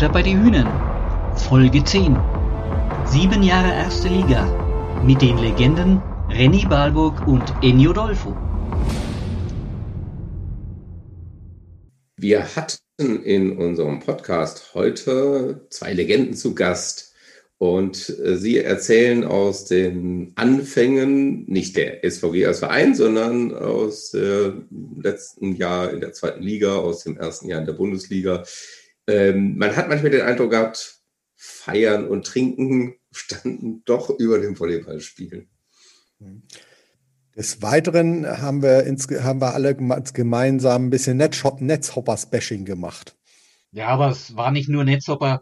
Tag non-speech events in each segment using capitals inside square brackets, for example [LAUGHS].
Butter bei die Hühnen. Folge 10. Sieben Jahre erste Liga. Mit den Legenden Renny Balburg und Ennio Dolfo. Wir hatten in unserem Podcast heute zwei Legenden zu Gast. Und äh, Sie erzählen aus den Anfängen nicht der SVG als Verein, sondern aus dem letzten Jahr in der zweiten Liga, aus dem ersten Jahr in der Bundesliga. Ähm, man hat manchmal den Eindruck gehabt, Feiern und Trinken [LAUGHS] standen doch über dem Volleyballspielen. Des Weiteren haben wir, ins, haben wir alle gemeinsam ein bisschen Netzhoppers-Bashing gemacht. Ja, aber es war nicht nur Netzhopper.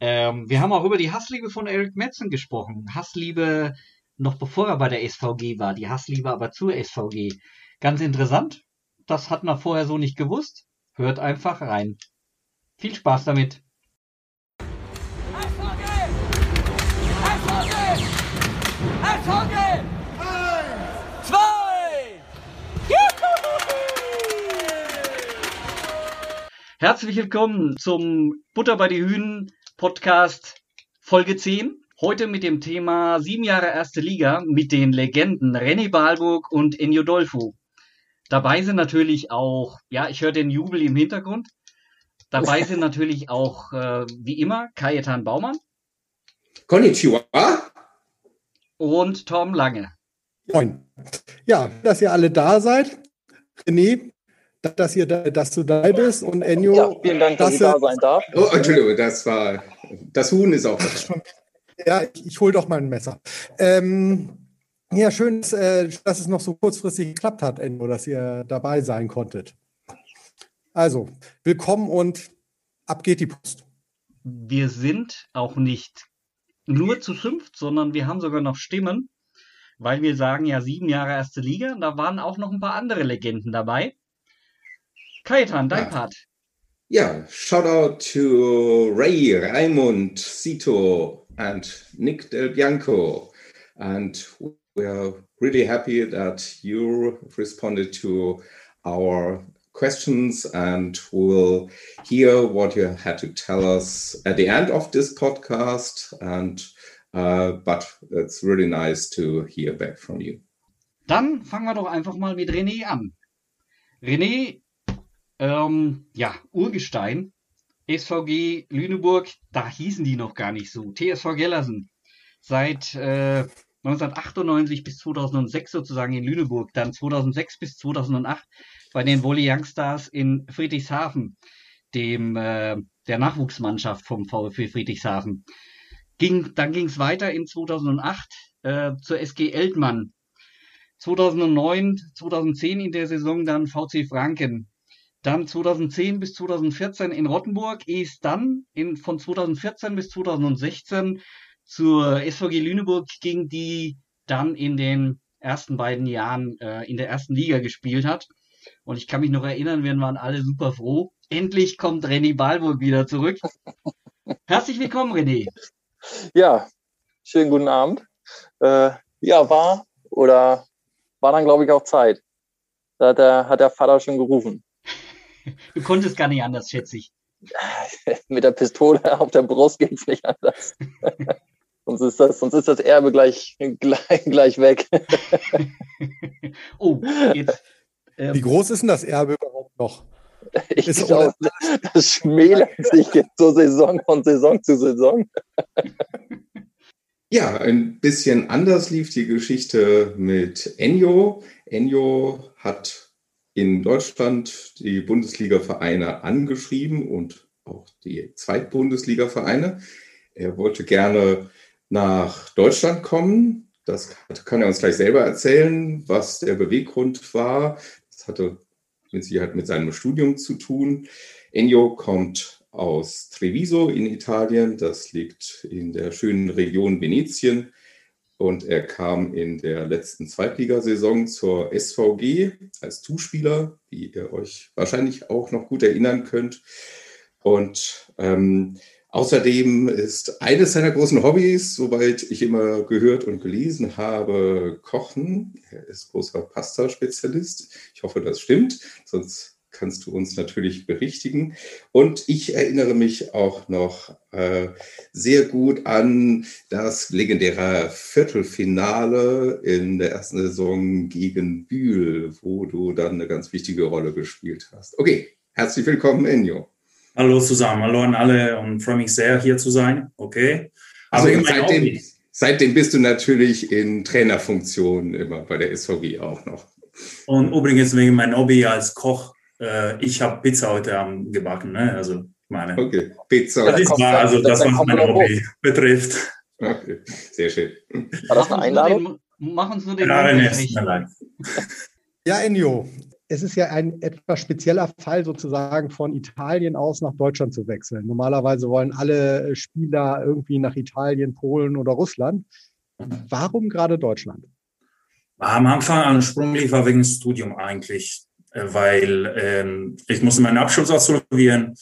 Ähm, wir haben auch über die Hassliebe von Eric Metzen gesprochen. Hassliebe noch bevor er bei der SVG war, die Hassliebe aber zur SVG. Ganz interessant. Das hat man vorher so nicht gewusst. Hört einfach rein. Viel Spaß damit. Herzlich willkommen zum Butter bei die Hühnen Podcast Folge 10. Heute mit dem Thema sieben Jahre erste Liga mit den Legenden René Balburg und Enyo Dolfo. Dabei sind natürlich auch, ja, ich höre den Jubel im Hintergrund. Dabei sind natürlich auch, äh, wie immer, Kajetan Baumann. Konnichiwa. Und Tom Lange. Moin. Ja, dass ihr alle da seid. René, dass, ihr da, dass du da bist und Enyo. Ja, vielen Dank, dass, dass ich da sein darf. Oh, Entschuldigung, das war, das Huhn ist auch da. [LAUGHS] Ja, ich, ich hole doch mal ein Messer. Ähm, ja, schön, dass, äh, dass, es noch so kurzfristig geklappt hat, Enyo, dass ihr dabei sein konntet. Also, willkommen und ab geht die Post. Wir sind auch nicht nur zu fünft, sondern wir haben sogar noch Stimmen, weil wir sagen ja sieben Jahre erste Liga. Da waren auch noch ein paar andere Legenden dabei. Kajetan, dein ja. Part. Yeah, shout out to Ray, Raimund, Sito, and Nick Del Bianco. And we are really happy that you responded to our questions and we'll hear what you had to tell us at the end of this podcast. And uh, but it's really nice to hear back from you. Dann fangen wir doch einfach mal mit René an. René Ähm, ja, Urgestein. SVG Lüneburg, da hießen die noch gar nicht so. TSV Gellersen. Seit äh, 1998 bis 2006 sozusagen in Lüneburg. Dann 2006 bis 2008 bei den Volley Youngstars in Friedrichshafen, dem äh, der Nachwuchsmannschaft vom VfB Friedrichshafen. Ging, dann ging es weiter in 2008 äh, zur SG Eltmann. 2009, 2010 in der Saison dann VC Franken. Dann 2010 bis 2014 in Rottenburg, ist dann in, von 2014 bis 2016 zur SVG Lüneburg ging, die dann in den ersten beiden Jahren äh, in der ersten Liga gespielt hat. Und ich kann mich noch erinnern, wir waren alle super froh. Endlich kommt René Balburg wieder zurück. Herzlich willkommen, René. Ja, schönen guten Abend. Äh, ja, war oder war dann, glaube ich, auch Zeit. Da hat der, hat der Vater schon gerufen. [LAUGHS] Du konntest gar nicht anders, schätze ich. [LAUGHS] Mit der Pistole auf der Brust geht es nicht anders. [LAUGHS] sonst, ist das, sonst ist das Erbe gleich, gleich, gleich weg. oh, jetzt. Ähm, Wie groß ist denn das Erbe überhaupt noch? [LAUGHS] Ich ist glaube, das schmälert [LAUGHS] sich jetzt zur Saison von Saison zu Saison. Ja, ein bisschen anders lief die Geschichte mit Enyo. Enyo hat in Deutschland die Bundesliga-Vereine angeschrieben und auch die Zweitbundesliga-Vereine. Er wollte gerne nach Deutschland kommen. Das kann er uns gleich selber erzählen, was der Beweggrund war. Hatte mit Sicherheit mit seinem Studium zu tun. Ennio kommt aus Treviso in Italien. Das liegt in der schönen Region Venetien und er kam in der letzten Zweitligasaison zur SVG als Zuspieler, wie ihr euch wahrscheinlich auch noch gut erinnern könnt. Und ähm, außerdem ist eines seiner großen Hobbys, soweit ich immer gehört und gelesen habe, Kochen. Er ist großer Pasta-Spezialist. Ich hoffe, das stimmt, sonst kannst du uns natürlich berichtigen. Und ich erinnere mich auch noch äh, sehr gut an das legendäre Viertelfinale in der ersten Saison gegen Bühl, wo du dann eine ganz wichtige Rolle gespielt hast. Okay, herzlich willkommen, Enjo. Hallo zusammen, hallo an alle und freue mich sehr, hier zu sein. Okay. Also seitdem, seitdem bist du natürlich in Trainerfunktion immer bei der SVG auch noch. Und übrigens wegen meinem Hobby als Koch äh, ich habe Pizza heute Abend gebacken, ne? Also meine. Okay, Pizza. Das ist wahr, also das, was mein Hobby betrifft. Okay, sehr schön. War das eine Einladung? Mach uns nur den Nein, Ja, Ennio, es ist ja ein etwas spezieller Fall sozusagen von Italien aus nach Deutschland zu wechseln. Normalerweise wollen alle Spieler irgendwie nach Italien, Polen oder Russland. Warum gerade Deutschland? Am Anfang, an ursprünglich war wegen Studium eigentlich. Äh, weil ähm, ich musste meinen Abschluss absolvieren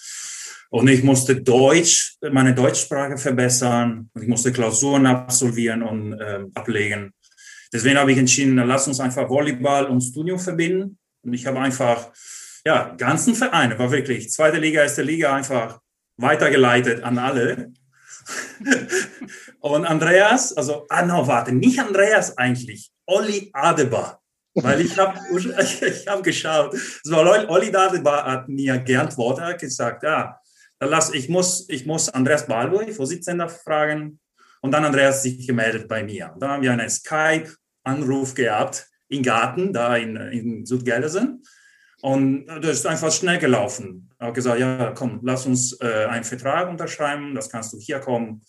und ich musste Deutsch, meine Deutschsprache verbessern und ich musste Klausuren absolvieren und äh, ablegen. Deswegen habe ich entschieden, lass uns einfach Volleyball und Studium verbinden. Und ich habe einfach, ja, ganzen Vereine, war wirklich zweite Liga, erste Liga einfach weitergeleitet an alle. [LAUGHS] und Andreas, also, ah, no, warte, nicht Andreas eigentlich, Olli Adebar weil ich habe [LAUGHS] ich hab geschaut. So, Olli Dadebar hat mir geantwortet, hat gesagt, ja, lass, ich, muss, ich muss Andreas Balboy, Vorsitzender, fragen. Und dann Andreas sich gemeldet bei mir. dann haben wir einen Skype-Anruf gehabt im Garten, da in, in Südgelsen. Und das ist einfach schnell gelaufen. Er hat gesagt, ja, komm, lass uns äh, einen Vertrag unterschreiben, das kannst du hier kommen,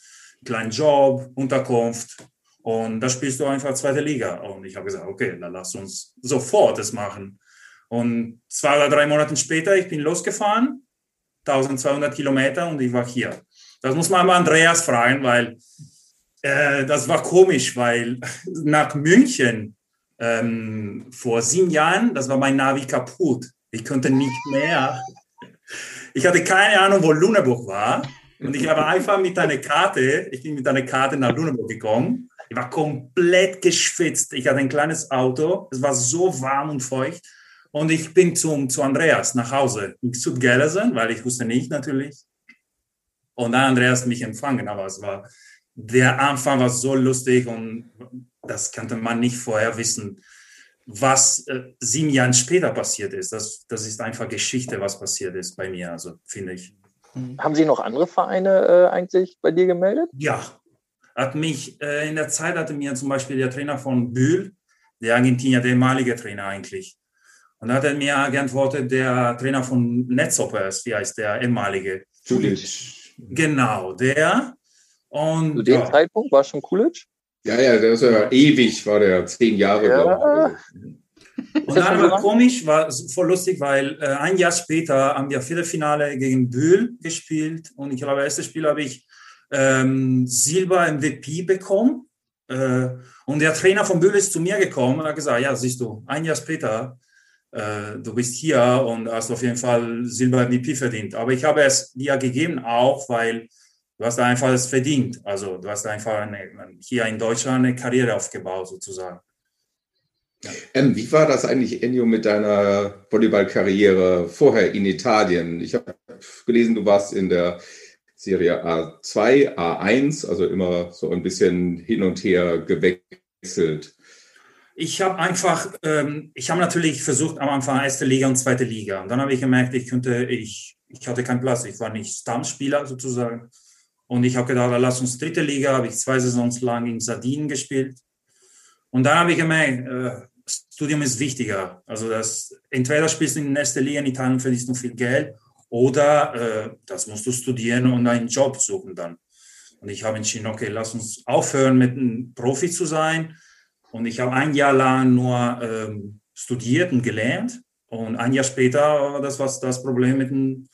kleinen Job, Unterkunft. Und da spielst du einfach zweite Liga. Und ich habe gesagt, okay, dann lass uns sofort das machen. Und zwei oder drei Monate später, ich bin losgefahren, 1200 Kilometer und ich war hier. Das muss man mal Andreas fragen, weil äh, das war komisch, weil [LAUGHS] nach München ähm, vor sieben Jahren, das war mein Navi kaputt. Ich konnte nicht mehr. Ich hatte keine Ahnung, wo Lüneburg war. Und ich habe einfach mit einer Karte, ich bin mit einer Karte nach Lüneburg gekommen ich war komplett geschwitzt. Ich hatte ein kleines Auto. Es war so warm und feucht. Und ich bin zum, zu Andreas nach Hause in Südgelsen, weil ich wusste nicht natürlich. Und dann Andreas mich empfangen. Aber es war, der Anfang war so lustig und das konnte man nicht vorher wissen, was äh, sieben Jahre später passiert ist. Das, das ist einfach Geschichte, was passiert ist bei mir, also finde ich. Haben Sie noch andere Vereine äh, eigentlich bei dir gemeldet? Ja, hat mich äh, in der Zeit hatte mir zum Beispiel der Trainer von Bühl, der Argentinier, der ehemalige Trainer eigentlich. Und da hat er mir geantwortet, der Trainer von Netzhoppers, wie heißt der ehemalige? Kulic. Genau, der. Und, Zu dem ja. Zeitpunkt war schon Kulic? Ja, ja, der ist ja ewig, war der zehn Jahre. Ja. Und dann war [LAUGHS] komisch, war voll lustig, weil äh, ein Jahr später haben wir Viertelfinale gegen Bühl gespielt und ich glaube, das erste Spiel habe ich ähm, Silber MVP bekommen. Äh, und der Trainer von Bühl ist zu mir gekommen und hat gesagt, ja, siehst du, ein Jahr später, äh, du bist hier und hast auf jeden Fall Silber MVP verdient. Aber ich habe es dir gegeben auch, weil du hast einfach es verdient. Also du hast einfach eine, hier in Deutschland eine Karriere aufgebaut sozusagen. Ja. Ähm, wie war das eigentlich, Ennio, mit deiner Volleyballkarriere vorher in Italien? Ich habe gelesen, du warst in der Serie A2, A1, also immer so ein bisschen hin und her gewechselt? Ich habe einfach, ähm, ich habe natürlich versucht am Anfang erste Liga und zweite Liga. Und dann habe ich gemerkt, ich könnte, ich, ich hatte keinen Platz. Ich war nicht Stammspieler sozusagen. Und ich habe gedacht, lass uns dritte Liga, habe ich zwei Saisons lang in Sardinien gespielt. Und dann habe ich gemerkt, äh, Studium ist wichtiger. Also das, entweder spielst du in der ersten Liga in Italien, verdienst du viel Geld oder äh, das musst du studieren und einen Job suchen dann. Und ich habe entschieden, okay, lass uns aufhören, mit einem Profi zu sein. Und ich habe ein Jahr lang nur ähm, studiert und gelernt. Und ein Jahr später war das was das Problem mit,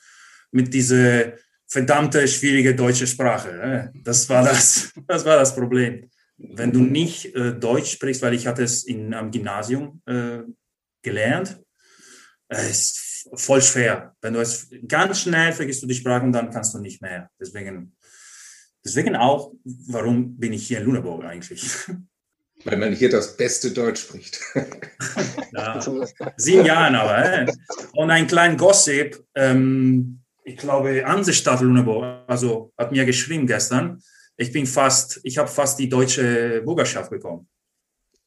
mit dieser verdammte schwierige deutsche Sprache. Das war das, [LAUGHS] das war das Problem. Wenn du nicht äh, Deutsch sprichst, weil ich hatte es in, am Gymnasium äh, gelernt, äh, ist voll schwer. Wenn du es ganz schnell vergisst du die Sprache und dann kannst du nicht mehr. Deswegen, deswegen auch, warum bin ich hier in Lüneburg eigentlich? [LAUGHS] Weil man hier das beste Deutsch spricht. [LAUGHS] ja, sieben Jahre aber. Äh? Und ein kleiner Gossip. Ähm, ich glaube, Hansestadt Lüneburg, also hat mir geschrieben gestern, ich bin fast, ich habe fast die deutsche Bürgerschaft bekommen.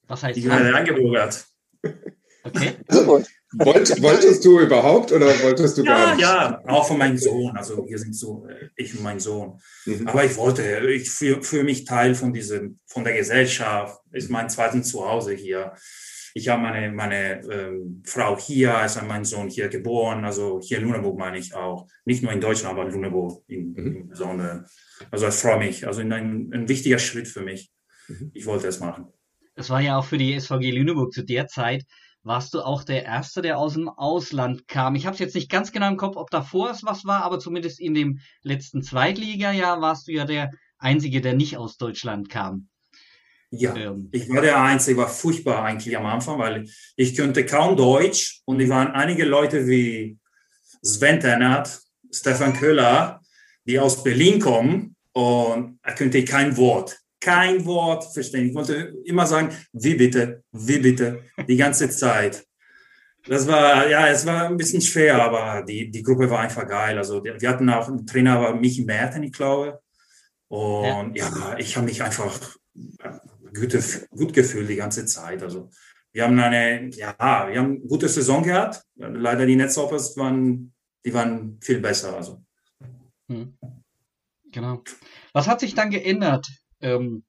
Was heißt Die gerade eingebürgert. Okay. Wollt, wolltest du überhaupt oder wolltest du Ja, gar nicht? ja, auch von meinem Sohn. Also wir sind so, äh, ich und mein Sohn. Mhm. Aber ich wollte, ich fühle fühl mich Teil von diesem, von der Gesellschaft. Ist mein zweites Zuhause hier. Ich habe meine, meine ähm, Frau hier, ist mein Sohn hier geboren. Also hier in Lüneburg meine ich auch. Nicht nur in Deutschland, aber in Lüneburg in, Mhm. im Besonderen. Also ich freue mich. Also ein, ein wichtiger Schritt für mich. Mhm. Ich wollte es machen. Das war ja auch für die SVG Lüneburg zu der Zeit. Warst du auch der Erste, der aus dem Ausland kam? Ich habe es jetzt nicht ganz genau im Kopf, ob davor es was war, aber zumindest in dem letzten Zweitliga-Jahr warst du ja der Einzige, der nicht aus Deutschland kam. Ja. Ähm, Ich war der Einzige, war furchtbar eigentlich am Anfang, weil ich könnte kaum Deutsch und es waren einige Leute wie Sven Tennert, Stefan Köhler, die aus Berlin kommen und er könnte kein Wort, kein Wort verstehen. Ich wollte immer sagen, wie bitte, wie bitte, die ganze Zeit. Das war, ja, es war ein bisschen schwer, aber die, die Gruppe war einfach geil. Also wir hatten auch einen Trainer, war Michi Merten, ich glaube. Und ja, ich habe mich einfach gute, gut gefühlt die ganze Zeit. Also wir haben eine, ja, wir haben eine gute Saison gehabt. Leider die Netzhoppers waren, die waren viel besser. Also hm. Genau. Was hat sich dann geändert ähm,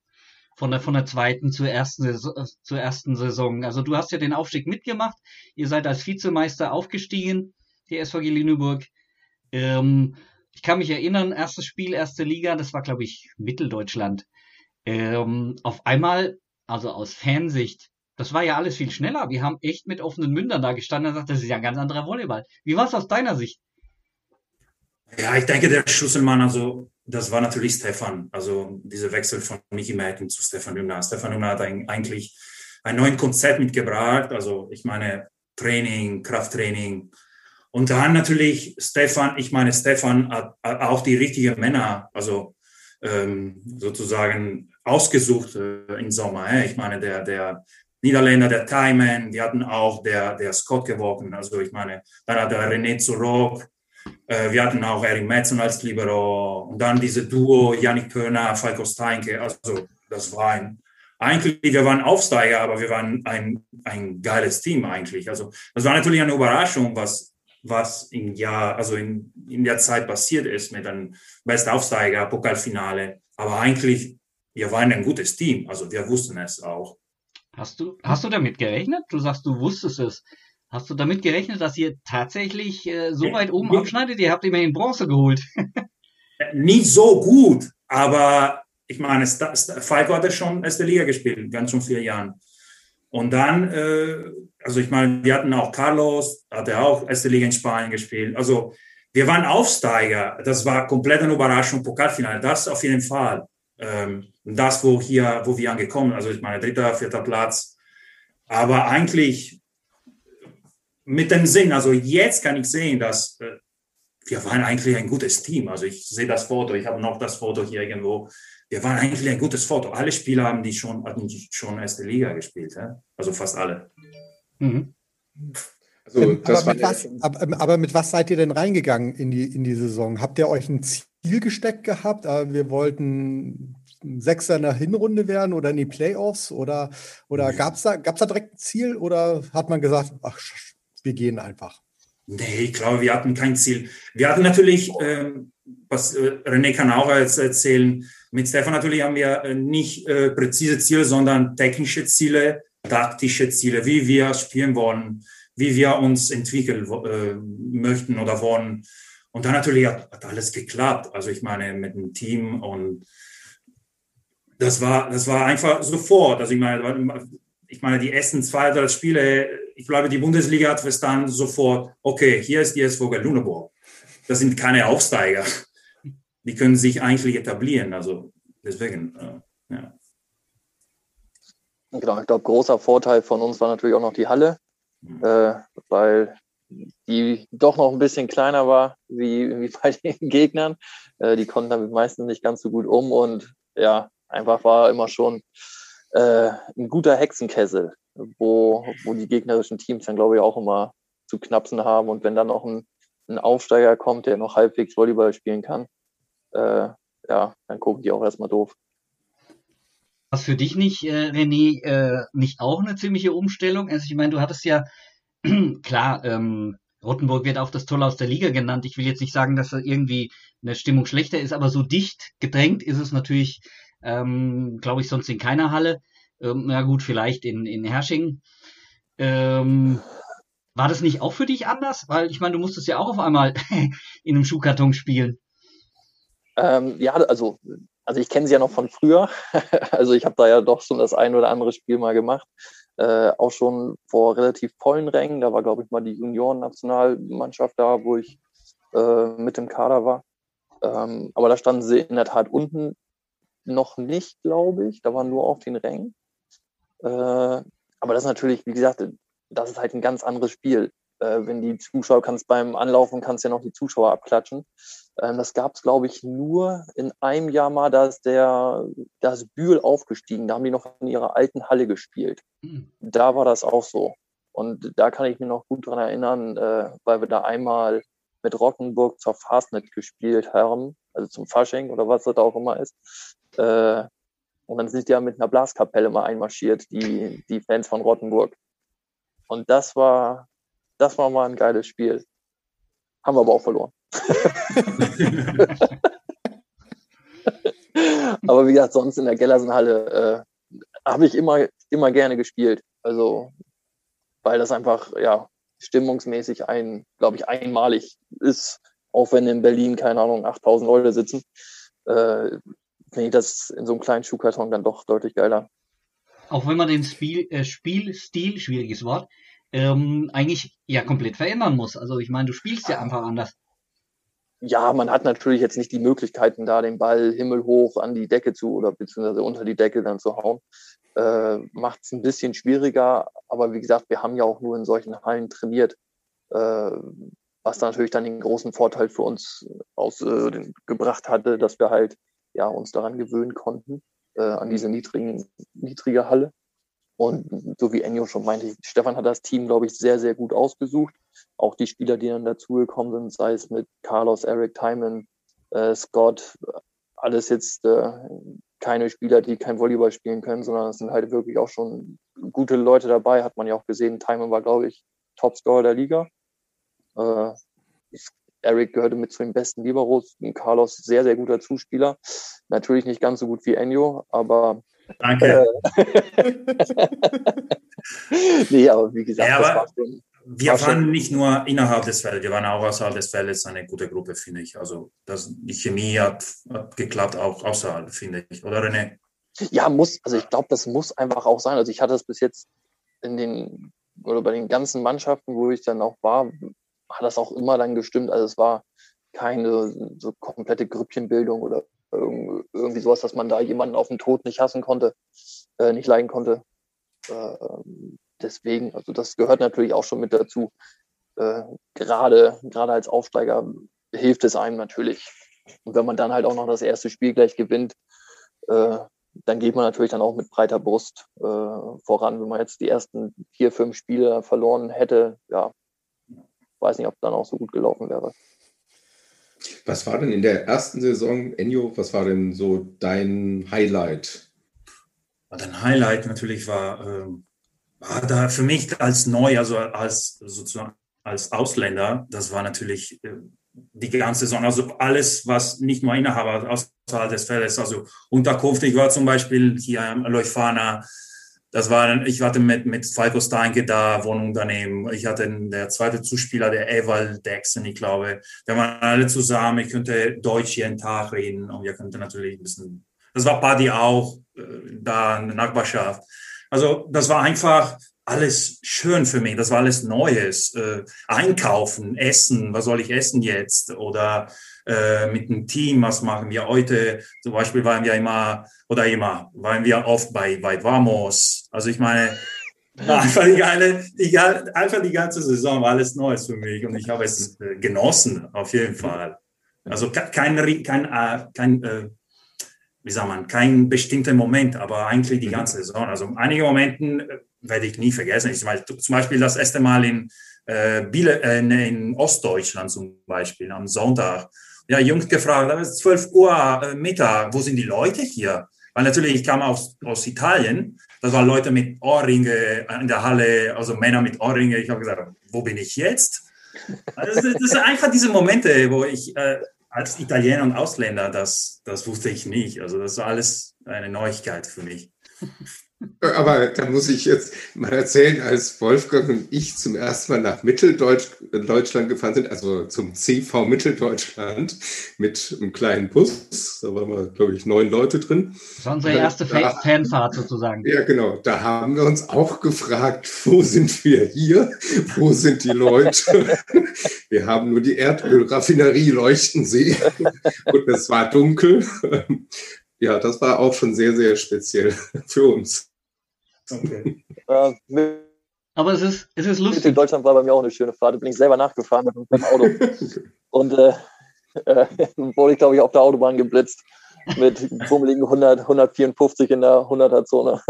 von der von der zweiten zur ersten Saison, äh, zur ersten Saison? Also du hast ja den Aufstieg mitgemacht. Ihr seid als Vizemeister aufgestiegen, die SVG Lüneburg. Ähm, ich kann mich erinnern, erstes Spiel, erste Liga, das war glaube ich Mitteldeutschland. Ähm, auf einmal, also aus Fansicht, das war ja alles viel schneller. Wir haben echt mit offenen Mündern da gestanden und gesagt, das ist ja ein ganz anderer Volleyball. Wie war es aus deiner Sicht? ja, ich denke, der Schlüsselmann, also das war natürlich Stefan. Also dieser Wechsel von Michi Merten zu Stefan Hübner. Stefan Hübner hat eigentlich ein neues Konzept mitgebracht. Also ich meine Training, Krafttraining. Und dann natürlich Stefan, ich meine, Stefan hat auch die richtigen Männer, also ähm, sozusagen ausgesucht äh, im Sommer. Äh. Ich meine, der, der Niederländer, der Taiman, wir hatten auch der, der Scott geworfen. Also ich meine, dann hat der René Zorok, äh, wir hatten auch Erik Metzen als Libero und dann diese Duo Yannick Pöhner, Falco Steinke. Also das war ein, eigentlich, wir waren Aufsteiger, aber wir waren ein, ein geiles Team eigentlich. Also das war natürlich eine Überraschung, was, was im Jahr, also in, in der Zeit passiert ist mit einem Bestaufsteiger, Pokalfinale. Aber eigentlich, wir waren ein gutes Team. Also wir wussten es auch. Hast du, hast du damit gerechnet? Du sagst, du wusstest es. Hast du damit gerechnet, dass ihr tatsächlich äh, so weit oben abschneidet? Ihr habt immerhin Bronze geholt. [LAUGHS] Nicht so gut, aber ich meine, Falco hatte schon erste Liga gespielt, ganz schon vier Jahren. Und dann, äh, also ich meine, wir hatten auch Carlos, hatte auch erste Liga in Spanien gespielt. Also wir waren Aufsteiger. Das war komplett eine Überraschung, Pokalfinale. Das auf jeden Fall. Ähm, das, wo hier, wo wir angekommen, also ich meine, dritter, vierter Platz. Aber eigentlich mit dem Sinn, also jetzt kann ich sehen, dass äh, wir waren eigentlich ein gutes Team. Also ich sehe das Foto, ich habe noch das Foto hier irgendwo. Wir waren eigentlich ein gutes Foto. Alle Spieler haben die schon, hatten die schon erste Liga gespielt, ja? also fast alle. Mhm. Also, Ähm, das aber, war mit was, aber, aber mit was seid ihr denn reingegangen in die, in die Saison? Habt ihr euch ein Ziel gesteckt gehabt? Äh, Wir wollten ein Sechser in der Hinrunde werden oder in die Playoffs? Oder, oder Nee. gab es da, gab's da direkt ein Ziel oder hat man gesagt, ach, wir gehen einfach? Nee, ich glaube, wir hatten kein Ziel. Wir hatten natürlich, ähm, was äh, René kann auch jetzt erzählen, mit Stefan natürlich haben wir äh, nicht äh, präzise Ziele, sondern technische Ziele, taktische Ziele, wie wir spielen wollen, wie wir uns entwickeln äh, möchten oder wollen. Und dann natürlich hat, hat alles geklappt. Also ich meine, mit dem Team und das war, das war einfach sofort. Also ich meine, ich meine, die ersten zwei, drei Spiele, ich glaube, die Bundesliga hat verstanden sofort, okay, hier ist die SV Lüneburg. Das sind keine Aufsteiger. Die können sich eigentlich etablieren. Also deswegen, äh, ja. Genau, ich glaube, großer Vorteil von uns war natürlich auch noch die Halle, äh, weil die doch noch ein bisschen kleiner war wie, wie bei [LAUGHS] den Gegnern. Äh, die konnten damit meistens nicht ganz so gut um und ja, einfach war immer schon äh, ein guter Hexenkessel, wo, wo die gegnerischen Teams dann, glaube ich, auch immer zu knapsen haben. Und wenn dann noch ein, ein Aufsteiger kommt, der noch halbwegs Volleyball spielen kann, äh, ja, dann gucken die auch erstmal doof. Was für dich nicht, äh, René, äh, nicht auch eine ziemliche Umstellung? Also ich meine, du hattest ja, [CLEARS THROAT] klar, ähm, Rottenburg wird auch das Tolle aus der Liga genannt. Ich will jetzt nicht sagen, dass da irgendwie eine Stimmung schlechter ist, aber so dicht gedrängt ist es natürlich, ähm, glaube ich, sonst in keiner Halle. Ähm, na gut, vielleicht in, in Hersching. Ähm, war das nicht auch für dich anders? Weil ich meine, du musstest ja auch auf einmal [LAUGHS] in einem Schuhkarton spielen. Ähm, ja, also also ich kenne sie ja noch von früher. [LAUGHS] also ich habe da ja doch schon das ein oder andere Spiel mal gemacht. Äh, auch schon vor relativ vollen Rängen. Da war, glaube ich, mal die Junioren-Nationalmannschaft da, wo ich äh, mit dem Kader war. Ähm, aber da standen sie in der Tat unten noch nicht, glaube ich. Da waren nur auf den Rängen. Äh, aber das ist natürlich, wie gesagt, das ist halt ein ganz anderes Spiel. Äh, wenn die Zuschauer kannst beim Anlaufen kannst ja noch die Zuschauer abklatschen. Ähm, das gab es, glaube ich, nur in einem Jahr mal, da ist der, da ist Bühl aufgestiegen. Da haben die noch in ihrer alten Halle gespielt. Mhm. Da war das auch so. Und da kann ich mich noch gut dran erinnern, äh, weil wir da einmal mit Rockenburg zur Fastnet gespielt haben, also zum Fasching oder was das auch immer ist. Äh, und dann sind die ja mit einer Blaskapelle mal einmarschiert, die, die Fans von Rottenburg. Und das war, das war mal ein geiles Spiel. Haben wir aber auch verloren. [LAUGHS] Aber wie gesagt, sonst in der Gellersenhalle äh, habe ich immer, immer gerne gespielt. Also, weil das einfach, ja, stimmungsmäßig ein, glaube ich, einmalig ist. Auch wenn in Berlin, keine Ahnung, 8000 Leute sitzen, äh, finde ich das in so einem kleinen Schuhkarton dann doch deutlich geiler. Auch wenn man den Spiel, äh, Spielstil, schwieriges Wort, ähm, eigentlich ja komplett verändern muss. Also ich meine, du spielst ja einfach anders ja, man hat natürlich jetzt nicht die Möglichkeiten, da den Ball himmelhoch an die Decke zu oder beziehungsweise unter die Decke dann zu hauen. Äh, Macht es ein bisschen schwieriger, aber wie gesagt, wir haben ja auch nur in solchen Hallen trainiert, äh, was natürlich dann den großen Vorteil für uns ausgebracht äh, hatte, dass wir halt ja uns daran gewöhnen konnten, äh, an diese niedrigen, niedrige Halle. Und so wie Enyo schon meinte, Stefan hat das Team, glaube ich, sehr, sehr gut ausgesucht. Auch die Spieler, die dann dazugekommen sind, sei es mit Carlos, Eric Timon, äh, Scott, alles jetzt äh, keine Spieler, die kein Volleyball spielen können, sondern es sind halt wirklich auch schon gute Leute dabei, hat man ja auch gesehen. Timon war, glaube ich, Topscorer der Liga. Äh, Eric gehörte mit zu den besten Liberos. Carlos sehr, sehr guter Zuspieler. Natürlich nicht ganz so gut wie Enyo, aber Danke. Äh, [LAUGHS] nee, aber wie gesagt, ja, aber schon, wir war waren schon, nicht nur innerhalb des Feldes, wir waren auch außerhalb des Feldes eine gute Gruppe, finde ich. Also das, die Chemie hat, hat geklappt, auch außerhalb, finde ich. Oder René? Ja, muss, also ich glaube, das muss einfach auch sein. Also ich hatte es bis jetzt in den, oder bei den ganzen Mannschaften, wo ich dann auch war, hat das auch immer dann gestimmt. Also es war keine so komplette Grüppchenbildung oder irgendwie sowas, dass man da jemanden auf den Tod nicht hassen konnte, äh, nicht leiden konnte. Äh, deswegen, also das gehört natürlich auch schon mit dazu. Äh, gerade, gerade als Aufsteiger hilft es einem natürlich. Und wenn man dann halt auch noch das erste Spiel gleich gewinnt, äh, dann geht man natürlich dann auch mit breiter Brust äh, voran. Wenn man jetzt die ersten vier, fünf Spiele verloren hätte, ja, weiß nicht, ob dann auch so gut gelaufen wäre. Was war denn in der ersten Saison, Enjo, was war denn so dein Highlight? Dein Highlight natürlich war, äh, war da für mich als neu, also als sozusagen als Ausländer, das war natürlich äh, die ganze Saison, also alles, was nicht nur Inhaber außerhalb des Feldes, also Unterkunft. Ich war zum Beispiel hier am Leuphana, das war, ich hatte mit, mit Falco Steinke da Wohnunternehmen. Ich hatte der zweite Zuspieler, der Ewald Dexen, ich glaube. Wir waren alle zusammen. Ich könnte Deutsch jeden Tag reden und wir könnten natürlich ein bisschen, das war Party auch, äh, da in der Nachbarschaft. Also, das war einfach alles schön für mich. Das war alles Neues. Äh, einkaufen, essen, was soll ich essen jetzt? Oder äh, mit dem Team, was machen wir heute? Zum Beispiel waren wir immer, oder immer, waren wir oft bei, bei Vamos. Also ich meine, [LAUGHS] einfach die, geile, die, einfach die ganze Saison war alles Neues für mich und ich habe es äh, genossen, auf jeden Fall. Also kein, kein, kein, äh, wie sagt man, kein bestimmter Moment, aber eigentlich die mhm. ganze Saison. Also einige Momente werde ich nie vergessen. Ich, zum Beispiel das erste Mal in, äh, in Ostdeutschland zum Beispiel am Sonntag. Ja, Jungs gefragt, es ist 12 Uhr äh, Mittag, wo sind die Leute hier? Weil natürlich, ich kam aus, aus Italien, das waren Leute mit Ohrringe in der Halle, also Männer mit Ohrringe. Ich habe gesagt, wo bin ich jetzt? Also das, das sind einfach diese Momente, wo ich äh, als Italiener und Ausländer, das, das wusste ich nicht. Also das war alles eine Neuigkeit für mich. Aber da muss ich jetzt mal erzählen, als Wolfgang und ich zum ersten Mal nach Mitteldeutschland gefahren sind, also zum CV Mitteldeutschland mit einem kleinen Bus. Da waren wir, glaube ich, neun Leute drin. Das war unsere erste da, Fanfahrt sozusagen. Ja, genau. Da haben wir uns auch gefragt, wo sind wir hier? Wo sind die Leute? wir haben nur die Erdölraffinerie leuchten sehen und es war dunkel. Ja, das war auch schon sehr, sehr speziell für uns. Okay. äh, aber es ist, es ist lustig. In Deutschland war bei mir auch eine schöne Fahrt. Da bin ich selber nachgefahren mit dem Auto. [LAUGHS] Und äh, äh, wurde ich, glaube ich, auf der Autobahn geblitzt mit bummeligen 100, 154 in der 100er-Zone.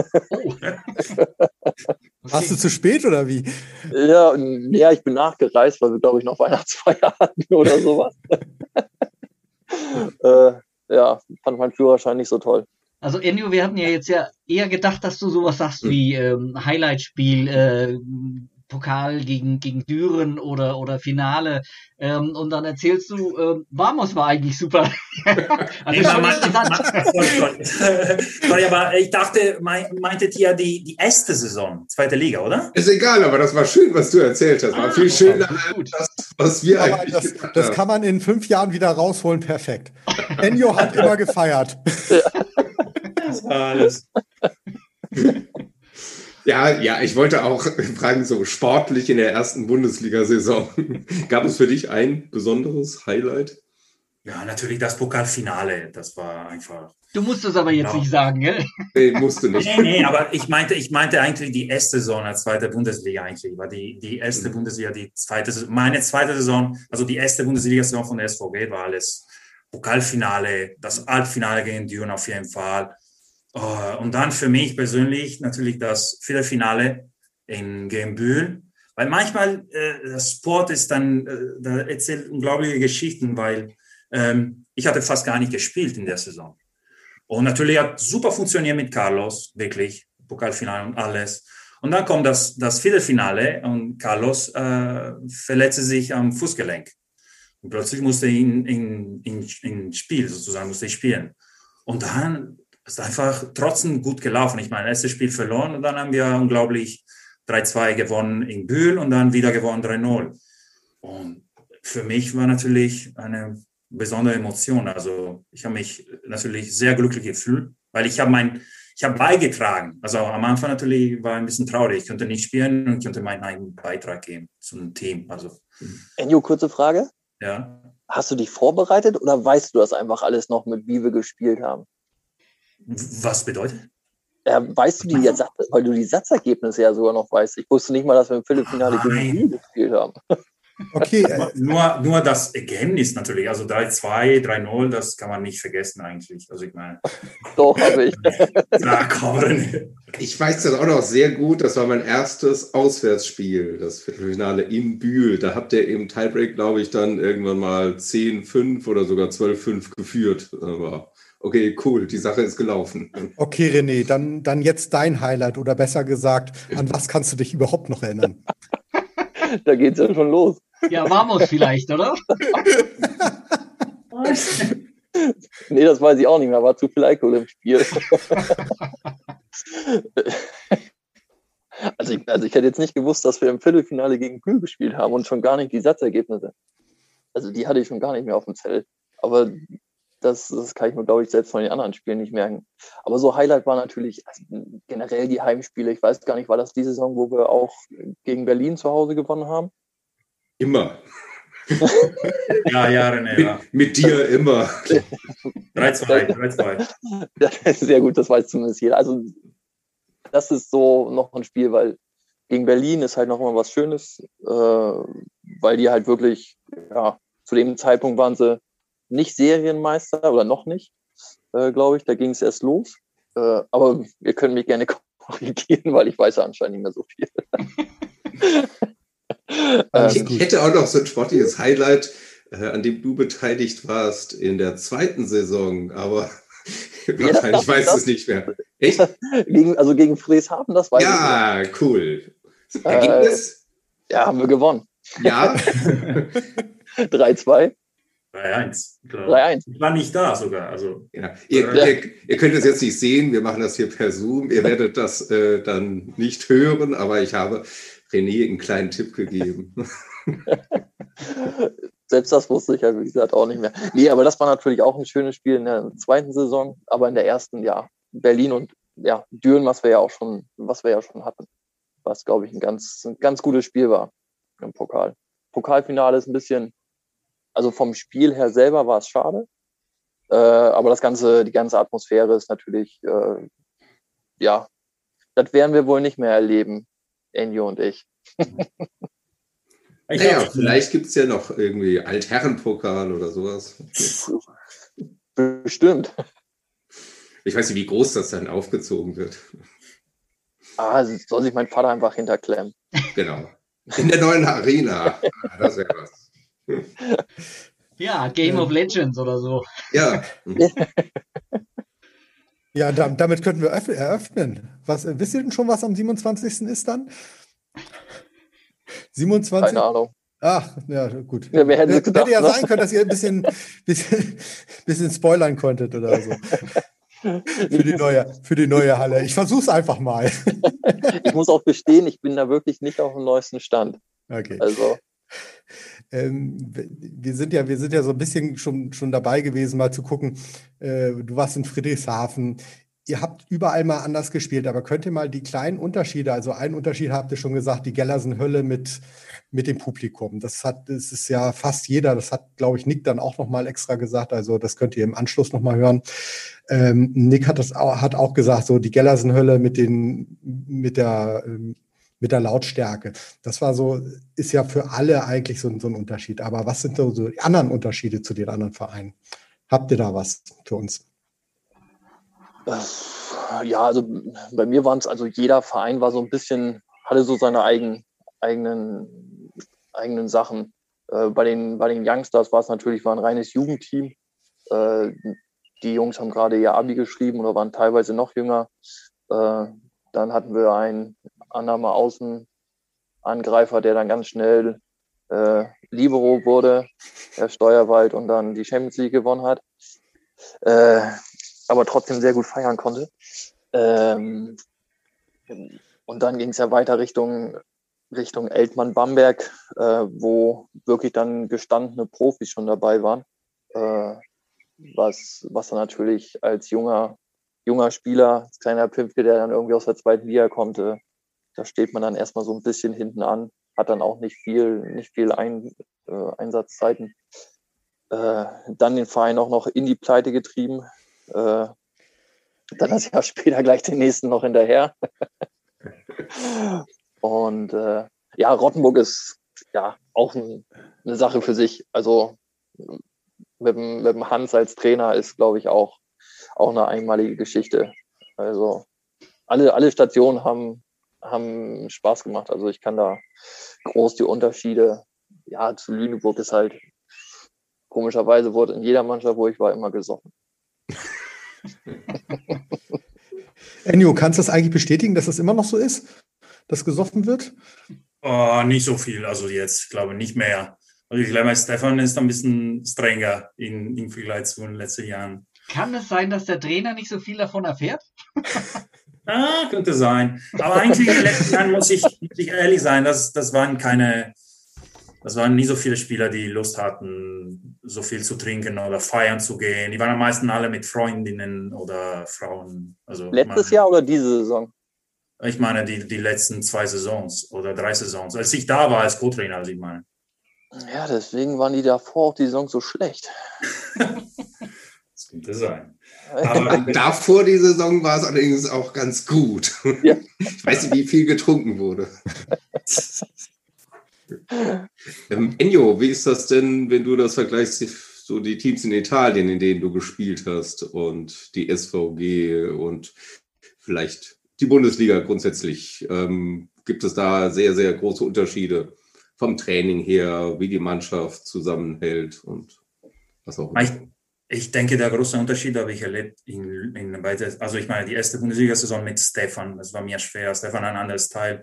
Warst du zu spät oder wie? Ja, ja, ich bin nachgereist, weil wir, glaube ich, noch Weihnachtsfeier hatten oder sowas. [LAUGHS] äh, ja, fand mein Führerschein nicht so toll. Also Ennio, wir hatten ja jetzt ja eher gedacht, dass du sowas sagst wie ähm, Highlight-Spiel, äh, Pokal gegen, gegen Düren oder, oder Finale. Ähm, und dann erzählst du, äh, Vamos war eigentlich super. [LAUGHS] also nee, man, [LAUGHS] Sorry, aber ich dachte, meintet ihr die, die erste Saison, zweite Liga, oder? Ist egal, aber das war schön, was du erzählt hast. War ah, viel schöner als das, was wir aber eigentlich das, das kann man in fünf Jahren wieder rausholen, perfekt. Ennio hat [LAUGHS] immer gefeiert. Das war alles. Ja, ja, ich wollte auch fragen, so sportlich in der ersten Bundesliga-Saison. Gab es für dich ein besonderes Highlight? Ja, natürlich das Pokalfinale. Das war einfach. Du musst es aber jetzt genau. nicht sagen, gell? Nee, musst du nicht. Nee, nee, aber ich meinte, ich meinte eigentlich die erste Saison der zweiten Bundesliga eigentlich. War die, die erste mhm. Bundesliga, die zweite, meine zweite Saison, also die erste Bundesliga-Saison von der SVG war alles Pokalfinale, das Halbfinale gegen Düren auf jeden Fall. Äh, und dann für mich persönlich natürlich das Viertelfinale in Gembühl. Weil manchmal äh, das Sport ist dann, äh, da erzählt unglaubliche Geschichten, weil ähm, ich hatte fast gar nicht gespielt in der Saison. Und natürlich hat super funktioniert mit Carlos, wirklich, Pokalfinale und alles. Und dann kommt das, das Viertelfinale und Carlos äh, verletzte sich am Fußgelenk. Und plötzlich musste ihn in, in, in Spiel sozusagen, musste ich spielen. Und dann ist einfach trotzdem gut gelaufen. Ich meine, erstes Spiel verloren und dann haben wir unglaublich 3-2 gewonnen in Bühl und dann wieder gewonnen 3-0. Und für mich war natürlich eine besondere Emotion. Also ich habe mich natürlich sehr glücklich gefühlt, weil ich habe mein, ich habe beigetragen. Also am Anfang natürlich war ein bisschen traurig. Ich konnte nicht spielen und konnte meinen eigenen Beitrag geben zum Team. Also. Enjo, kurze Frage. Ja. Hast du dich vorbereitet oder weißt du das einfach alles noch, mit wie wir gespielt haben? Was bedeutet? Ja, weißt du die jetzt, weil du die Satzergebnisse ja sogar noch weißt. Ich wusste nicht mal, dass wir im Viertelfinale gegen gespielt haben. [LAUGHS] Okay. nur, nur das Ergebnis natürlich, also 3-2, 3-0, das kann man nicht vergessen eigentlich. Also ich meine. [LAUGHS] Doch, habe ich. [LAUGHS] Na, komm. Ich weiß das auch noch sehr gut, das war mein erstes Auswärtsspiel, das Viertelfinale in Bühl. Da habt ihr im Tiebreak, glaube ich, dann irgendwann mal 10-5 oder sogar 12-5 geführt. Aber okay, cool, die Sache ist gelaufen. Okay, René, dann, dann jetzt dein Highlight oder besser gesagt, an was kannst du dich überhaupt noch erinnern? [LAUGHS] da geht es ja schon los. Ja, Vamos vielleicht, oder? [LAUGHS] nee, das weiß ich auch nicht mehr, war zu viel Alkohol im Spiel. [LAUGHS] also, ich, also ich hätte jetzt nicht gewusst, dass wir im Viertelfinale gegen Kühl gespielt haben und schon gar nicht die Satzergebnisse. Also die hatte ich schon gar nicht mehr auf dem Zelt. Aber das, das kann ich mir, glaube ich, selbst von den anderen Spielen nicht merken. Aber so Highlight war natürlich also generell die Heimspiele. Ich weiß gar nicht, war das die Saison, wo wir auch gegen Berlin zu Hause gewonnen haben? Immer. [LAUGHS] ja, ja, René. Ja. Mit, mit, dir immer. [LAUGHS] 3-2, 3-2. [LAUGHS] Sehr gut, das weiß zumindest jeder. Also, das ist so noch ein Spiel, weil gegen Berlin ist halt noch mal was Schönes, äh, weil die halt wirklich, ja, zu dem Zeitpunkt waren sie nicht Serienmeister oder noch nicht. äh, glaube ich. Da ging es erst los. Äh, aber ihr könnt mich gerne [LAUGHS] korrigieren, weil ich weiß ja anscheinend nicht mehr so viel. [LAUGHS] ich hätte auch noch so ein sportliches Highlight, äh, an dem du beteiligt warst in der zweiten Saison, aber [LAUGHS] wahrscheinlich ja, weiß es nicht mehr. Echt? gegen, also gegen Frieshafen, das weiß ja, ich. Ja, cool. Ergebnis? Äh, ja, haben wir gewonnen. Ja. 3-2. 3-1. 3-1. Ich war nicht da sogar. Also, ja. Ihr, ja. Ihr, ihr, könnt es jetzt nicht sehen, wir machen das hier per Zoom. Ihr werdet das äh, dann nicht hören, aber ich habe René einen kleinen Tipp gegeben. [LAUGHS] Selbst das wusste ich ja, wie gesagt, auch nicht mehr. Nee, aber das war natürlich auch ein schönes Spiel in der zweiten Saison, aber in der ersten, ja, Berlin und ja, Düren, was wir ja auch schon, was wir ja schon hatten. Was, glaube ich, ein ganz, ein ganz gutes Spiel war im Pokal. Pokalfinale ist ein bisschen, also vom Spiel her selber war es schade. Äh, aber das ganze, die ganze Atmosphäre ist natürlich, äh, ja, das werden wir wohl nicht mehr erleben, Enjo und ich. ich [LAUGHS] naja, vielleicht gibt es ja noch irgendwie Altherrenpokal oder sowas. Bestimmt. Ich weiß nicht, wie groß das dann aufgezogen wird. Ah, soll sich mein Vater einfach hinterklemmen. Genau. In der neuen Arena. Ah, das wäre was. [LAUGHS] Ja, Game of Legends oder so. Ja. [LAUGHS] Ja, damit könnten wir eröffnen. Was, wisst ihr denn schon, was am 27. ist dann? 27? Keine Ahnung. Ach, ja, gut. Ja, wer hätte gedacht, Hätte ja ne? sein können, dass ihr ein bisschen, [LAUGHS] bisschen, bisschen spoilern konntet oder so. für, die neue, für die neue Halle. Ich versuche es einfach mal. ich muss auch gestehen, ich bin da wirklich nicht auf dem neuesten Stand. Okay. Also. Ähm, wir sind ja, wir sind ja so ein bisschen schon, schon dabei gewesen, mal zu gucken. Äh, du warst in Friedrichshafen. Ihr habt überall mal anders gespielt, aber könnt ihr mal die kleinen Unterschiede, also einen Unterschied habt ihr schon gesagt, die Gellersen Hölle mit, mit dem Publikum. Das hat, das ist ja fast jeder, das hat, glaube ich, Nick dann auch nochmal extra gesagt, also das könnt ihr im Anschluss nochmal hören. Ähm, Nick hat das auch, hat auch gesagt, so die Gellersen Hölle mit den, mit der, ähm, mit der Lautstärke. Das war so, ist ja für alle eigentlich so, so ein Unterschied. Aber was sind so, die anderen Unterschiede zu den anderen Vereinen? Habt ihr da was für uns? Ja, also bei mir waren es, also jeder Verein war so ein bisschen, hatte so seine eigen, eigenen, eigenen Sachen. Äh, bei, den, bei den Youngsters war es natürlich war ein reines Jugendteam. Äh, die Jungs haben gerade ihr Abi geschrieben oder waren teilweise noch jünger. Äh, dann hatten wir einen Annahme Außenangreifer, der dann ganz schnell äh, Libero wurde, der Steuerwald und dann die Champions League gewonnen hat. Äh, aber trotzdem sehr gut feiern konnte. Ähm, und dann ging es ja weiter Richtung, Richtung Eltmann-Bamberg, äh, wo wirklich dann gestandene Profis schon dabei waren. Äh, was, was dann natürlich als junger, junger Spieler, als kleiner Pimpke, der dann irgendwie aus der zweiten Liga kommt, äh, da steht man dann erstmal so ein bisschen hinten an, hat dann auch nicht viel, nicht viel Ein, äh, Einsatzzeiten. Äh, dann den Verein auch noch in die Pleite getrieben. Äh, dann das Jahr später gleich den nächsten noch hinterher. [LAUGHS] Und äh, ja, Rottenburg ist ja auch ein, eine Sache für sich. Also mit dem, mit dem Hans als Trainer ist, glaube ich, auch, auch eine einmalige Geschichte. Also alle, alle Stationen haben, haben Spaß gemacht. Also ich kann da groß die Unterschiede, ja, zu Lüneburg ist halt, komischerweise wurde in jeder Mannschaft, wo ich war, immer gesoffen. [LAUGHS] Enjo, kannst du das eigentlich bestätigen, dass das immer noch so ist, dass gesoffen wird? Oh, nicht so viel, also jetzt, glaube ich, nicht mehr. Also ich glaube, Stefan ist ein bisschen strenger in, im Vergleich zu den letzten Jahren. Kann es sein, dass der Trainer nicht so viel davon erfährt? [LAUGHS] ah, könnte sein. Aber eigentlich in den letzten Jahren muss ich, muss ich ehrlich sein, das, das waren keine, das waren nie so viele Spieler, die Lust hatten, so viel zu trinken oder feiern zu gehen. Die waren am meisten alle mit Freundinnen oder Frauen. Also Letztes meine, Jahr oder diese Saison? Ich meine, die, die letzten zwei Saisons oder drei Saisons. Als ich da war als Co-Trainer, also ich meine. Ja, deswegen waren die davor auch die Saison so schlecht. [LAUGHS] das könnte sein. Aber [LAUGHS] davor die Saison war es allerdings auch ganz gut. Ja. Ich weiß nicht, wie viel getrunken wurde. ähm, Enjo, wie ist das denn, wenn du das vergleichst so die Teams in Italien, in denen du gespielt hast und die SVG und vielleicht die Bundesliga grundsätzlich. Ähm, gibt es da sehr, sehr große Unterschiede vom Training her, wie die Mannschaft zusammenhält und was auch immer? Ich, denke, der große Unterschied habe ich erlebt in, in beide, also ich meine, die erste Bundesliga-Saison mit Stefan, das war mir schwer. Stefan ein anderes Teil.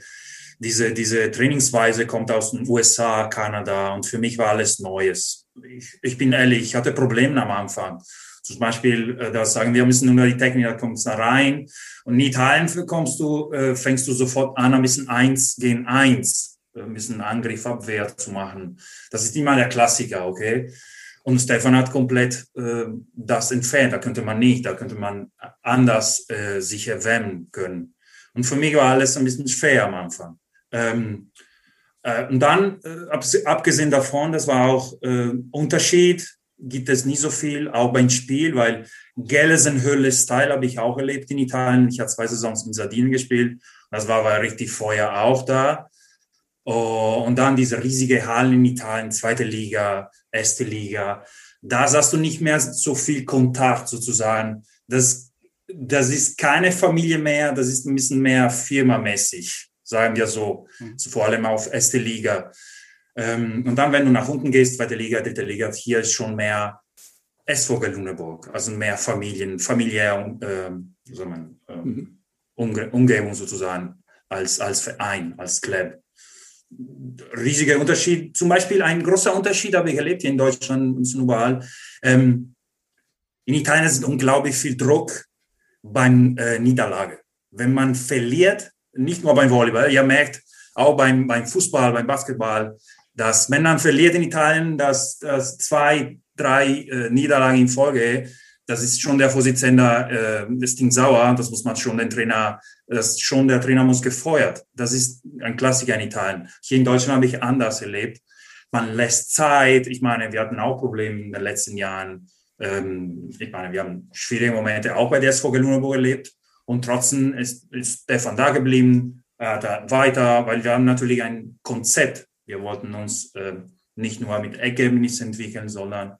Diese, diese Trainingsweise kommt aus den USA, Kanada und für mich war alles Neues. Ich, ich bin ehrlich, ich hatte Probleme am Anfang. Zum Beispiel, äh, da sagen wir müssen nur die Technik, da kommst du rein. Und in Italien kommst du, äh, fängst du sofort an, ein bisschen eins gegen eins, äh, ein bisschen Angriff, Abwehr zu machen. Das ist immer der Klassiker, okay? Und Stefan hat komplett äh, das entfernt. Da könnte man nicht, da könnte man anders äh, sich erwärmen können. Und für mich war alles ein bisschen schwer am Anfang. Ähm, äh, und dann, äh, abgesehen davon, das war auch äh, Unterschied, gibt es nicht so viel, auch beim Spiel, weil Gelsenhöhle-Style habe ich auch erlebt in Italien. Ich habe zwei Saisons in Sardinien gespielt. Das war, war richtig Feuer auch da. Oh, und dann diese riesige Hallen in Italien, zweite Liga, erste Liga. Da hast du nicht mehr so viel Kontakt sozusagen. Das, das ist keine Familie mehr, das ist ein bisschen mehr firmamäßig, sagen wir so. Mhm. Vor allem auf erste Liga. Ähm, und dann, wenn du nach unten gehst, zweite Liga, dritte Liga, hier ist schon mehr SVG Lüneburg, also mehr Familien, familiär, äh, soll man, äh, mhm. Umgebung sozusagen als, als Verein, als Club. Riesiger Unterschied. Zum Beispiel ein großer Unterschied habe ich erlebt hier in Deutschland und überall. Ähm, in Italien ist unglaublich viel Druck beim äh, Niederlage. Wenn man verliert, nicht nur beim Volleyball, ihr merkt, auch beim, beim Fußball, beim Basketball, dass Männern verliert in Italien, dass, dass zwei, drei äh, Niederlagen in Folge, das ist schon der Vorsitzende, äh, das Ding sauer, das muss man schon den Trainer, das schon der Trainer muss gefeuert. Das ist ein Klassiker in Italien. Hier in Deutschland habe ich anders erlebt. Man lässt Zeit. Ich meine, wir hatten auch Probleme in den letzten Jahren. Ähm, ich meine, wir haben schwierige Momente auch bei der SVG Lüneburg erlebt. Und trotzdem ist, ist Stefan da geblieben, äh, da weiter, weil wir haben natürlich ein Konzept wir wollten uns äh, nicht nur mit Ergebnissen entwickeln, sondern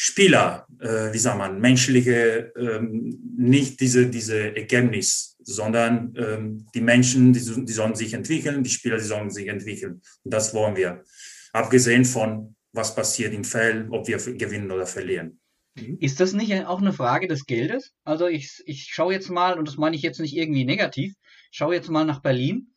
Spieler, äh, wie sagt man, menschliche, ähm, nicht diese, diese Ergebnis, sondern ähm, die Menschen, die, die sollen sich entwickeln, die Spieler, die sollen sich entwickeln. Und das wollen wir. Abgesehen von, was passiert im Feld, ob wir gewinnen oder verlieren. Mhm. Ist das nicht auch eine Frage des Geldes? Also ich, ich schaue jetzt mal, und das meine ich jetzt nicht irgendwie negativ, schaue jetzt mal nach Berlin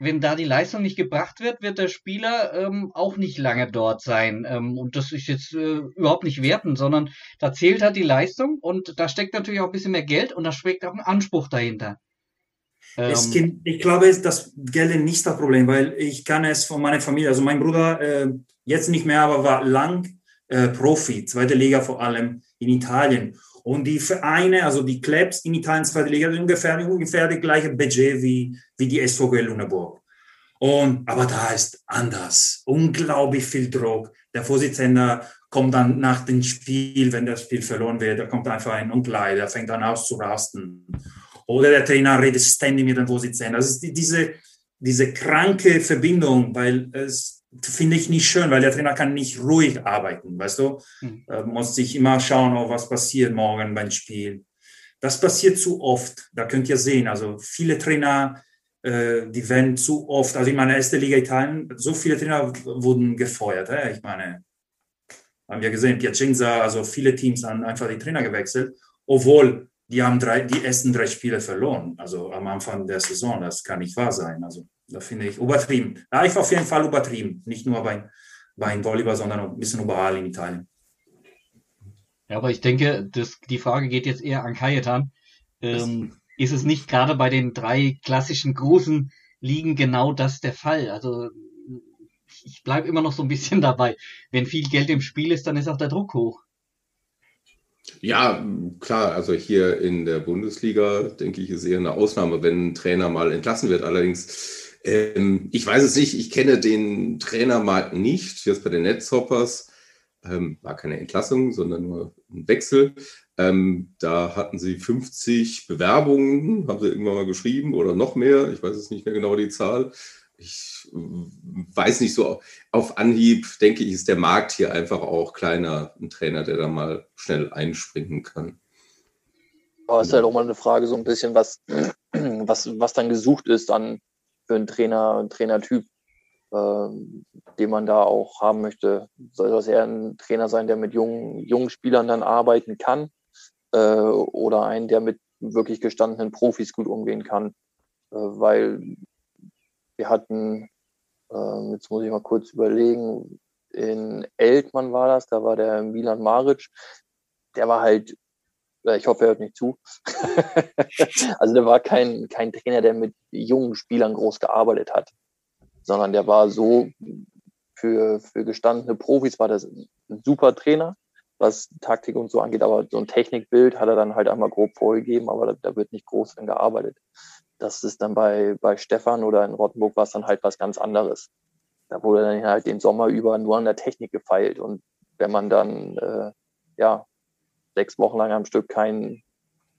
wenn da die Leistung nicht gebracht wird, wird der Spieler ähm, auch nicht lange dort sein. Ähm, und das ist jetzt äh, überhaupt nicht werten, sondern da zählt halt die Leistung und da steckt natürlich auch ein bisschen mehr Geld und da steckt auch ein Anspruch dahinter. Ähm, gibt, ich glaube, das Geld ist nicht das Problem, weil ich kann es von meiner Familie, also mein Bruder äh, jetzt nicht mehr, aber war lang äh, Profi, zweite Liga vor allem in Italien. Und die Vereine, also die Clubs in Italien, zweite Liga, sind ungefähr, ungefähr das gleiche Budget wie, wie die SVG Lüneburg. Und, aber da ist anders. Unglaublich viel Druck. Der Vorsitzende kommt dann nach dem Spiel, wenn das Spiel verloren wird, da kommt einfach ein Unkleid, der fängt dann aus zu rasten. Oder der Trainer redet ständig mit dem Vorsitzenden. Das ist diese, diese kranke Verbindung, weil es finde ich nicht schön, weil der Trainer kann nicht ruhig arbeiten, weißt du? Mhm. Er muss sich immer schauen, oh, was passiert morgen beim Spiel. Das passiert zu oft. Da könnt ihr sehen, also viele Trainer, äh, die werden zu oft, also in meiner ersten Liga Italien, so viele Trainer wurden gefeuert. Äh? Ich meine, haben wir gesehen, Piacenza, also viele Teams haben einfach die Trainer gewechselt, obwohl die haben drei, die ersten drei Spiele verloren, also am Anfang der Saison. Das kann nicht wahr sein. Also da finde ich übertrieben. Ja, ich auf jeden Fall übertrieben. Nicht nur bei, bei Volleyball, sondern ein bisschen überall in Italien. Ja, aber ich denke, das, die Frage geht jetzt eher an Kajetan. Ähm, ist es nicht gerade bei den drei klassischen großen Ligen genau das der Fall? Also ich bleibe immer noch so ein bisschen [LAUGHS] dabei. Wenn viel Geld im Spiel ist, dann ist auch der Druck hoch. Ja, klar, also hier in der Bundesliga, denke ich, ist eher eine Ausnahme, wenn ein Trainer mal entlassen wird. Allerdings ähm, ich weiß es nicht, ich kenne den Trainermarkt nicht. Jetzt bei den Netzhoppers ähm, war keine Entlassung, sondern nur ein Wechsel. Ähm, da hatten sie 50 Bewerbungen, haben sie irgendwann mal geschrieben oder noch mehr. Ich weiß es nicht mehr genau die Zahl. ich weiß nicht so, auf Anhieb denke ich, ist der Markt hier einfach auch kleiner, ein Trainer, der da mal schnell einspringen kann. Aber es ist halt auch mal eine Frage, so ein bisschen, was, was, was dann gesucht ist an für einen Trainer, einen Trainertyp, äh, den man da auch haben möchte. Soll das eher ein Trainer sein, der mit jungen, jungen Spielern dann arbeiten kann? Äh, oder ein, der mit wirklich gestandenen Profis gut umgehen kann? Äh, weil wir hatten, äh, jetzt muss ich mal kurz überlegen, in Eltmann war das, da war der Milan Maric, der war halt ich hoffe, er hört nicht zu. [LAUGHS] also der war kein, kein Trainer, der mit jungen Spielern groß gearbeitet hat, sondern der war so für, für gestandene Profis war das ein super Trainer, was Taktik und so angeht, aber so ein Technikbild hat er dann halt einmal grob vorgegeben, aber da, da wird nicht groß dran gearbeitet. Das ist dann bei, bei Stefan oder in Rottenburg war es dann halt was ganz anderes. Da wurde dann halt den Sommer über nur an der Technik gefeilt und wenn man dann äh, ja sechs Wochen lang am Stück keinen,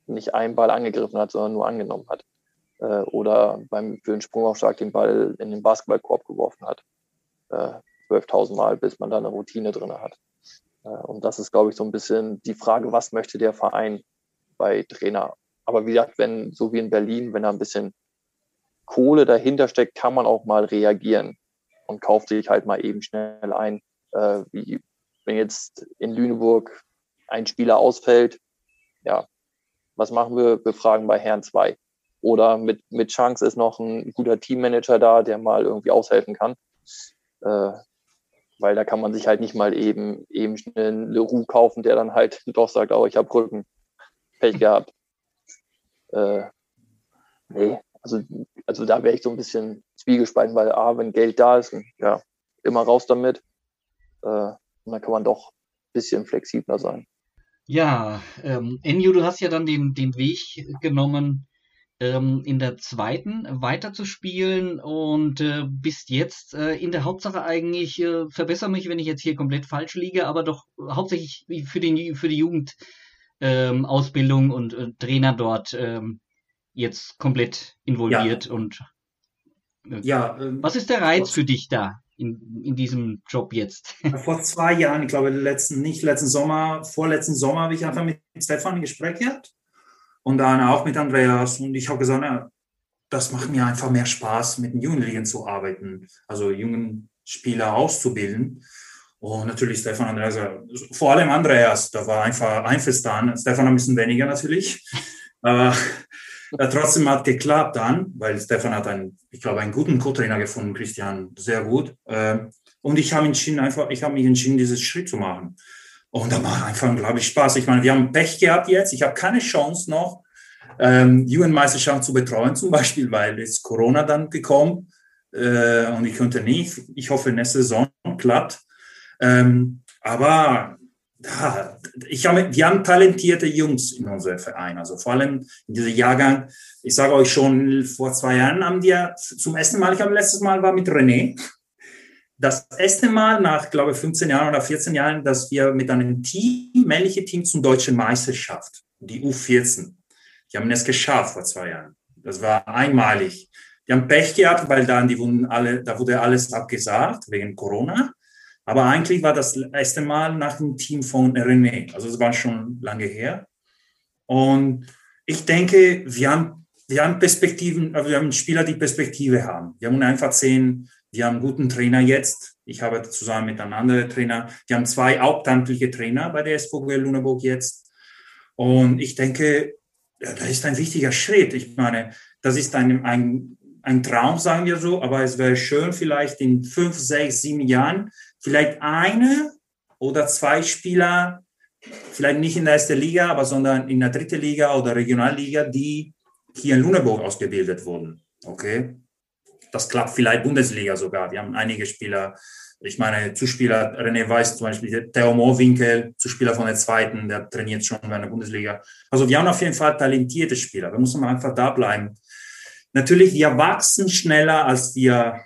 nicht einen Ball angegriffen hat, sondern nur angenommen hat. Äh, oder beim, für den Sprungaufschlag den Ball in den Basketballkorb geworfen hat. Äh, 12.000 Mal, bis man da eine Routine drin hat. Äh, und das ist, glaube ich, so ein bisschen die Frage, was möchte der Verein bei Trainer? Aber wie gesagt, wenn, so wie in Berlin, wenn da ein bisschen Kohle dahinter steckt, kann man auch mal reagieren und kauft sich halt mal eben schnell ein. Äh, wie wenn jetzt in Lüneburg ein Spieler ausfällt, ja, was machen wir? Wir fragen bei Herrn 2. Oder mit, mit Chance ist noch ein guter Teammanager da, der mal irgendwie aushelfen kann. Äh, weil da kann man sich halt nicht mal eben, eben einen Leroux kaufen, der dann halt [LAUGHS] doch sagt, oh, ich habe Rücken. Pech gehabt. Äh, nee, also, also da wäre ich so ein bisschen zwiegespalten, weil A, wenn Geld da ist, ja, immer raus damit. Äh, und dann kann man doch ein bisschen flexibler sein. Ja, ähm, Enyo, du hast ja dann den, den Weg genommen, ähm, in der zweiten weiterzuspielen und äh, bist jetzt äh, in der Hauptsache eigentlich, äh, verbessere mich, wenn ich jetzt hier komplett falsch liege, aber doch hauptsächlich für, den, für die Jugendausbildung ähm, und äh, Trainer dort ähm, jetzt komplett involviert ja. und äh, ja, ähm, was ist der Reiz für dich da? In, in diesem Job jetzt? Vor zwei Jahren, ich glaube, letzten, nicht letzten Sommer, vorletzten Sommer habe ich einfach mit Stefan ein Gespräch gehabt und dann auch mit Andreas und ich habe gesagt, ja, das macht mir einfach mehr Spaß, mit den Jugendlichen zu arbeiten, also jungen Spieler auszubilden. Und natürlich Stefan Andreas, vor allem Andreas, da war einfach einverstanden. Stefan ein bisschen weniger natürlich. Aber [LAUGHS] ja, trotzdem hat geklappt dann, weil Stefan hat einen, ich glaube, einen guten Co-Trainer gefunden, Christian, sehr gut. Ähm, und ich habe entschieden, einfach, ich habe mich entschieden, diesen Schritt zu machen. Und da macht einfach, glaube ich, Spaß. Ich meine, wir haben Pech gehabt jetzt. Ich habe keine Chance noch, ähm, zu betreuen, zum Beispiel, weil jetzt Corona dann gekommen äh, und ich konnte nicht. Ich hoffe, nächste Saison klappt. Ähm, aber ich habe, wir haben talentierte Jungs in unserem Verein, also vor allem in diesem Jahrgang. Ich sage euch schon, vor zwei Jahren haben wir zum ersten Mal, ich habe letztes Mal war mit René, das erste Mal nach, glaube ich, 15 Jahren oder 14 Jahren, dass wir mit einem Team, männliche Team zum deutschen Meisterschaft, die U14, die haben es geschafft vor zwei Jahren. Das war einmalig. Die haben Pech gehabt, weil dann die wurden alle, da wurde alles abgesagt wegen Corona. Aber eigentlich war das erste Mal nach dem Team von René. Also es war schon lange her. Und ich denke, wir haben, wir haben Perspektiven, also wir haben Spieler, die Perspektive haben. Wir haben einfach sehen, wir haben einen guten Trainer jetzt. Ich habe zusammen mit einem anderen Trainer, wir haben zwei hauptamtliche Trainer bei der SVG Luneburg jetzt. Und ich denke, ja, das ist ein wichtiger Schritt. Ich meine, das ist ein, ein, ein Traum, sagen wir so, aber es wäre schön, vielleicht in fünf, sechs, sieben Jahren vielleicht eine oder zwei Spieler, vielleicht nicht in der ersten Liga, aber sondern in der dritten Liga oder Regionalliga, die hier in Luneburg ausgebildet wurden. Okay. Das klappt vielleicht Bundesliga sogar. Wir haben einige Spieler, ich meine, Zuspieler, René Weiß zum Beispiel, Theo Mohrwinkel, Zuspieler von der zweiten, der trainiert schon in der Bundesliga. Also wir haben auf jeden Fall talentierte Spieler. Wir müssen einfach da bleiben. Natürlich, wir wachsen schneller, als wir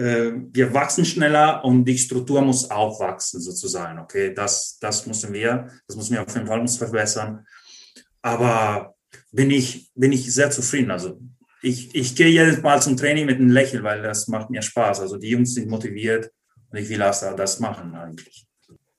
wir wachsen schneller und die Struktur muss auch wachsen sozusagen. Okay, das, das müssen wir, das müssen wir auf jeden Fall uns verbessern. Aber bin ich, bin ich sehr zufrieden. Also ich, ich gehe jedes Mal zum Training mit einem Lächeln, weil das macht mir Spaß. Also die Jungs sind motiviert und ich will das machen eigentlich.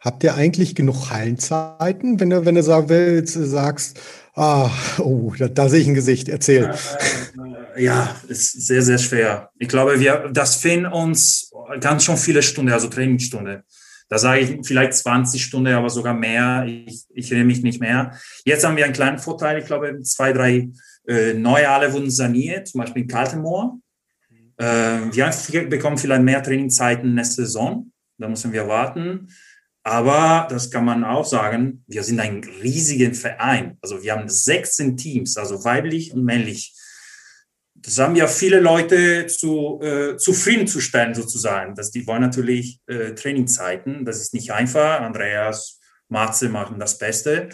Habt ihr eigentlich genug Hallenzeiten, wenn du, wenn du sagen willst, sagst, ah, oh, da, da sehe ich ein Gesicht, erzähl. Äh, ja, ist sehr, sehr schwer. Ich glaube, wir, das fehlen uns ganz schon viele Stunden, also Trainingsstunde. Da sage ich vielleicht 20 Stunden, aber sogar mehr. Ich, ich rede mich nicht mehr. Jetzt haben wir einen kleinen Vorteil. Ich glaube, zwei, drei äh, neue Halle wurden saniert, zum Beispiel in Kaltenmoor. Äh, wir bekommen vielleicht mehr Trainingszeiten nächste Saison. Da müssen wir warten. Aber das kann man auch sagen, wir sind ein riesiger Verein. Also wir haben 16 Teams, also weiblich und männlich. Das haben ja viele Leute zu, äh, zufriedenzustellen sozusagen. Dass die wollen natürlich äh, Trainingzeiten. Das ist nicht einfach. Andreas, Matze machen das Beste.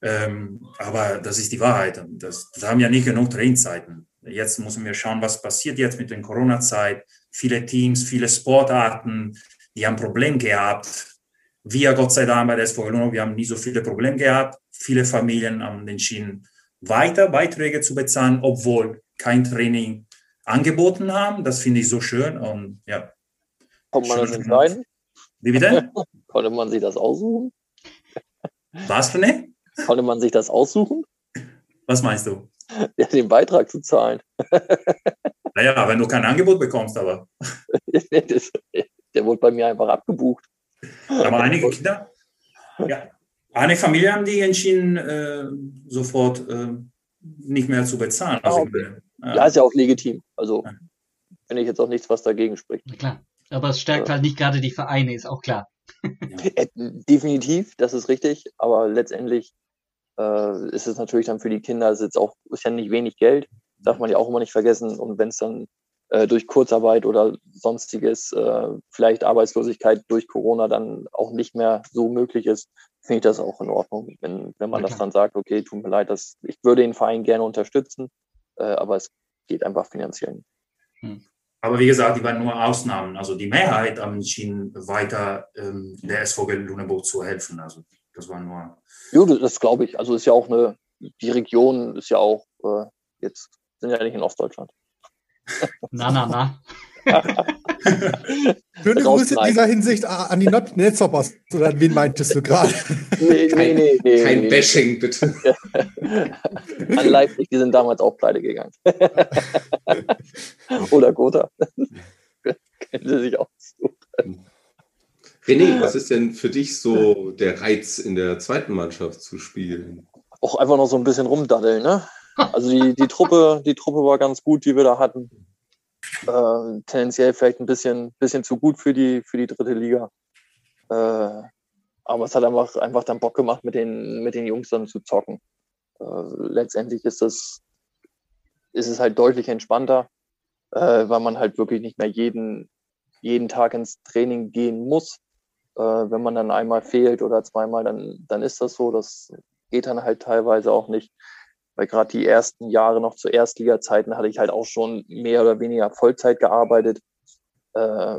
Ähm, aber das ist die Wahrheit. Das, das haben ja nicht genug Trainingzeiten. Jetzt müssen wir schauen, was passiert jetzt mit der Corona-Zeit. Viele Teams, viele Sportarten, die haben Problem gehabt wir, Gott sei Dank, bei der SV Luno, wir haben nie so viele Probleme gehabt. Viele Familien haben entschieden, weiter Beiträge zu bezahlen, obwohl kein Training angeboten haben. Das finde ich so schön und ja. Konnte man das entscheiden? Wie bitte? [LAUGHS] Konnte man sich das aussuchen? Was für ne? Konnte man sich das aussuchen? Was meinst du? Ja, den Beitrag zu zahlen. [LAUGHS] Naja, wenn du kein Angebot bekommst, aber. [LAUGHS] der wurde bei mir einfach abgebucht. Aber einige Kinder, ja, eine Familie haben die entschieden, äh, sofort äh, nicht mehr zu bezahlen. Also, okay. Ja. ja, ist ja auch legitim. Also ja. finde ich jetzt auch nichts, was dagegen spricht. Na klar. Aber es stärkt ja. halt nicht gerade die Vereine, ist auch klar. Äh, definitiv, das ist richtig. Aber letztendlich äh, ist es natürlich dann für die Kinder, ist jetzt auch, ist ja nicht wenig Geld, darf man ja auch immer nicht vergessen. Und wenn es dann äh, durch Kurzarbeit oder sonstiges, äh, vielleicht Arbeitslosigkeit durch Corona dann auch nicht mehr so möglich ist, finde ich das auch in Ordnung. Wenn, wenn man okay. das dann sagt, okay, tut mir leid, das, ich würde den Verein gerne unterstützen, aber es geht einfach finanziell nicht. Hm. Aber wie gesagt, die waren nur Ausnahmen. Also die Mehrheit haben entschieden, weiter ähm, der SVG Luneburg zu helfen. Also das war nur. Ja, das glaube ich. Also ist ja auch eine, die Region ist ja auch äh, jetzt, sind ja nicht in Ostdeutschland. Na, na, na. [LAUGHS] [LAUGHS] Schöne Grüße in dieser Hinsicht an die Netzhoppers. Oder wen meintest du gerade? Nee, kein, nee, nee, kein nee, Bashing, bitte. [LAUGHS] an Leipzig, die sind damals auch pleite gegangen. [LAUGHS] Oder Gotha. Kennen sie sich auch so. René, was ist denn für dich so der Reiz, in der zweiten Mannschaft zu spielen? Auch einfach noch so ein bisschen rumdaddeln, ne? Also die, die, Truppe, die Truppe war ganz gut, die wir da hatten. Äh, tendenziell vielleicht ein bisschen, bisschen zu gut für die, für die dritte Liga. Äh, aber es hat einfach, einfach dann Bock gemacht, mit den, mit den Jungs dann zu zocken. Äh, letztendlich ist es, ist es halt deutlich entspannter, äh, weil man halt wirklich nicht mehr jeden, jeden Tag ins Training gehen muss. Äh, wenn man dann einmal fehlt oder zweimal, dann, dann ist das so. Das geht dann halt teilweise auch nicht weil gerade die ersten Jahre noch zu Erstliga-Zeiten hatte ich halt auch schon mehr oder weniger Vollzeit gearbeitet, äh,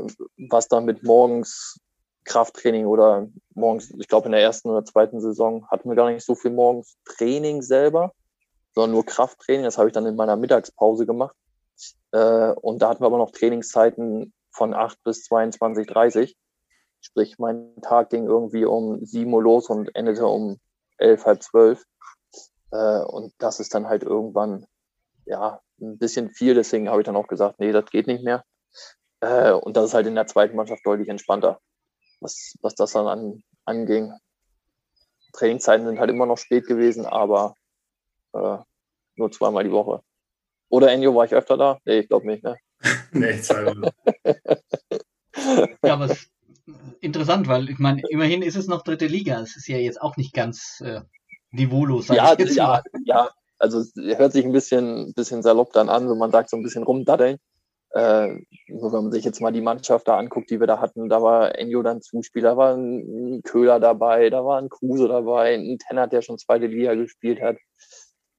was dann mit morgens Krafttraining oder morgens, ich glaube in der ersten oder zweiten Saison hatten wir gar nicht so viel morgens Training selber, sondern nur Krafttraining. Das habe ich dann in meiner Mittagspause gemacht. Äh, und da hatten wir aber noch Trainingszeiten von 8 bis 22, 30. Sprich, mein Tag ging irgendwie um 7 Uhr los und endete um 11, halb 12. Äh, und das ist dann halt irgendwann ja ein bisschen viel. Deswegen habe ich dann auch gesagt, nee, das geht nicht mehr. Äh, und das ist halt in der zweiten Mannschaft deutlich entspannter, was, was das dann an, anging. Trainingszeiten sind halt immer noch spät gewesen, aber äh, nur zweimal die Woche. Oder Enjo, war ich öfter da? Nee, ich glaube nicht, ne? [LAUGHS] nee, zweimal. [LAUGHS] ja, aber interessant, weil ich meine, immerhin ist es noch dritte Liga. Es ist ja jetzt auch nicht ganz äh, niveaulos. Ja, ja, ja, also hört sich ein bisschen, bisschen salopp dann an, wenn man sagt, so ein bisschen rumdaddeln. Äh, wenn man sich jetzt mal die Mannschaft da anguckt, die wir da hatten, da war Enjo dann Zuspieler, da war ein Köhler dabei, da war ein Kruse dabei, ein Tennert, der schon zweite Liga gespielt hat.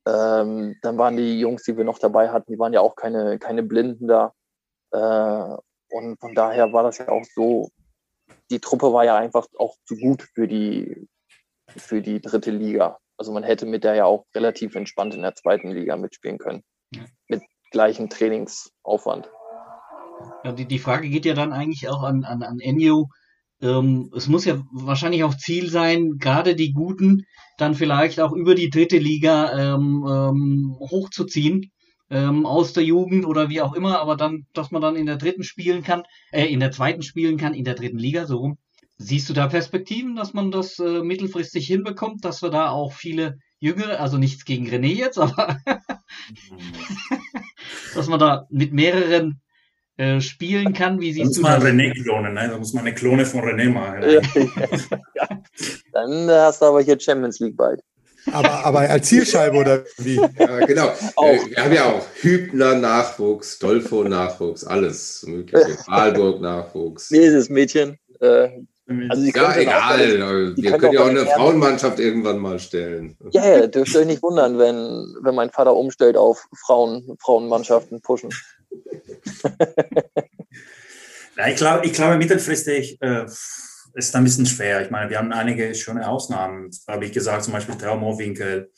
Ähm, dann waren die Jungs, die wir noch dabei hatten, die waren ja auch keine, keine Blinden da. Äh, und von daher war das ja auch so, die Truppe war ja einfach auch zu gut für die, für die dritte Liga. Also man hätte mit der ja auch relativ entspannt in der zweiten Liga mitspielen können. Mit gleichen Trainingsaufwand. Ja, die, die Frage geht ja dann eigentlich auch an, an, an Ennio. Ähm, es muss ja wahrscheinlich auch Ziel sein, gerade die Guten dann vielleicht auch über die dritte Liga ähm, ähm, hochzuziehen ähm, aus der Jugend oder wie auch immer, aber dann, dass man dann in der dritten spielen kann, äh, in der zweiten spielen kann, in der dritten Liga, so rum. Siehst du da Perspektiven, dass man das äh, mittelfristig hinbekommt, dass wir da auch viele Jüngere, also nichts gegen René jetzt, [LAUGHS] aber dass man da mit mehreren äh, spielen kann. Wie siehst da muss man René klonen, ne? da muss man eine Klone von René machen. ja. [LAUGHS] Dann hast du aber hier Champions League bald. Aber, aber als Zielscheibe oder wie? Ja, genau. Äh, wir haben ja auch Hübner-Nachwuchs, Dolfo-Nachwuchs, alles mögliche. [LAUGHS] Wahlburg-Nachwuchs. Dieses Mädchen. Äh, also ja, egal. Auch, wir können ja auch eine Frauenmannschaft irgendwann mal stellen. Ja, ja, dürft ihr euch nicht wundern, wenn, wenn mein Vater umstellt auf Frauen, Frauenmannschaften pushen. [LAUGHS] ja, ich glaube, ich glaube mittelfristig äh, ist ein bisschen schwer. Ich meine, wir haben einige schöne Ausnahmen, habe ich gesagt, zum Beispiel Traumowinkel.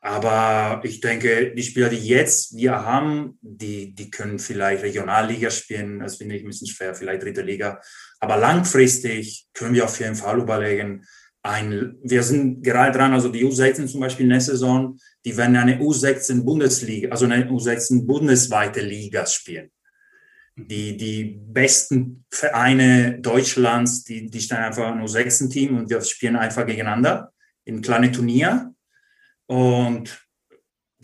Aber ich denke, die Spieler, die jetzt wir haben, die, die können vielleicht Regionalliga spielen. Das finde ich ein bisschen schwer, vielleicht dritte Liga. Aber langfristig können wir auf jeden Fall überlegen, ein, wir sind gerade dran, also die U16 zum Beispiel der Saison, die werden eine U16 Bundesliga, also eine U16 bundesweite Liga spielen. Die, die besten Vereine Deutschlands, die, die stehen einfach ein U16-Team und wir spielen einfach gegeneinander in kleine Turnier. Und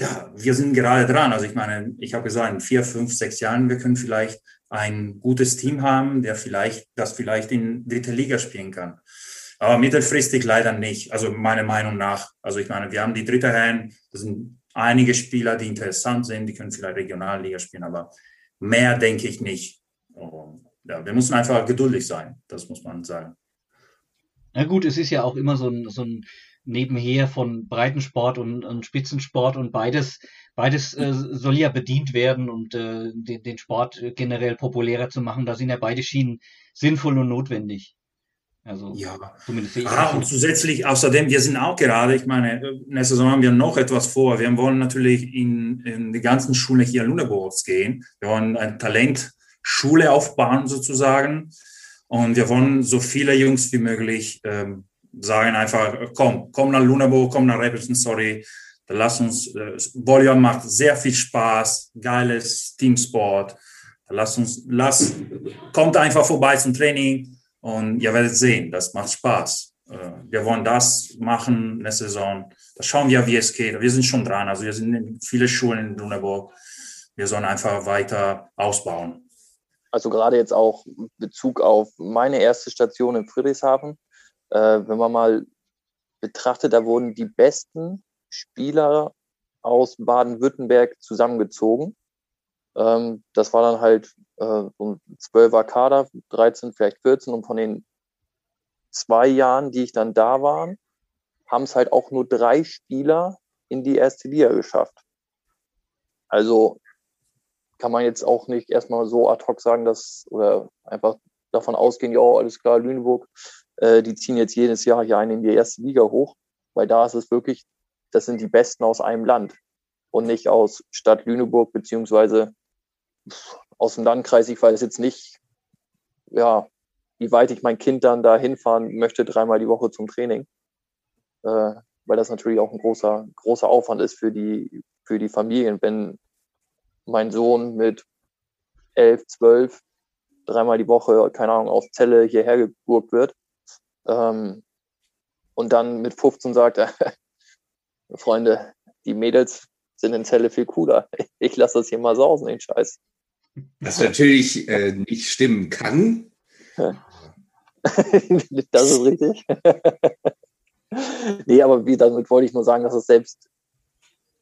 ja, wir sind gerade dran. Also ich meine, ich habe gesagt, in vier, fünf, sechs Jahren, wir können vielleicht ein gutes Team haben, der vielleicht, das vielleicht in dritte Liga spielen kann. Aber mittelfristig leider nicht. Also meiner Meinung nach. Also ich meine, wir haben die dritte Reihe, das sind einige Spieler, die interessant sind, die können vielleicht Regionalliga spielen, aber mehr denke ich nicht. Ja, wir müssen einfach geduldig sein, das muss man sagen. Na gut, es ist ja auch immer so ein, so ein Nebenher von Breitensport und, und Spitzensport und beides, beides äh, soll ja bedient werden und äh, den, den Sport generell populärer zu machen. Da sind ja beide Schienen sinnvoll und notwendig. Also ja. zumindest ich ah, und zusätzlich, außerdem, wir sind auch gerade, ich meine, in der Saison haben wir noch etwas vor. Wir wollen natürlich in, in die ganzen Schulen hier in Lüneburg gehen. Wir wollen eine Talentschule aufbauen sozusagen. Und wir wollen so viele Jungs wie möglich ähm, sagen einfach, komm, komm nach Lüneburg, komm nach Rapidson, sorry. Lass uns, äh, Volleyball macht sehr viel Spaß, geiles Teamsport. Lass uns, lass, kommt einfach vorbei zum Training und ihr werdet sehen, das macht Spaß. Äh, wir wollen das machen der Saison. Da schauen wir, wie es geht. Wir sind schon dran. Also wir sind in viele Schulen in Lüneburg. Wir sollen einfach weiter ausbauen. Also gerade jetzt auch Bezug auf meine erste Station in Friedrichshafen. Äh, wenn man mal betrachtet, da wurden die besten Spieler aus Baden-Württemberg zusammengezogen. Ähm, das war dann halt äh, so ein 12er Kader, 13, vielleicht 14 und von den zwei Jahren, die ich dann da war, haben es halt auch nur drei Spieler in die erste Liga geschafft. Also kann man jetzt auch nicht erstmal so ad hoc sagen, dass oder einfach davon ausgehen, ja, alles klar, Lüneburg, äh, die ziehen jetzt jedes Jahr hier einen in die erste Liga hoch, weil da ist es wirklich, das sind die Besten aus einem Land und nicht aus Stadt Lüneburg beziehungsweise aus dem Landkreis, ich weiß jetzt nicht, ja, wie weit ich mein Kind dann da hinfahren möchte, dreimal die Woche zum Training. Äh, weil das natürlich auch ein großer, großer Aufwand ist für die, für die Familien, wenn mein Sohn mit elf, zwölf, dreimal die Woche, keine Ahnung, aus Zelle hierher geburgt wird. Ähm, und dann mit 15 sagt, er, [LAUGHS] Freunde, die Mädels sind in Zelle viel cooler. [LAUGHS] Ich lasse das hier mal sausen, den Scheiß. Was natürlich äh, nicht stimmen kann. [LAUGHS] das ist richtig. nee, aber wie, damit wollte ich nur sagen, dass es selbst,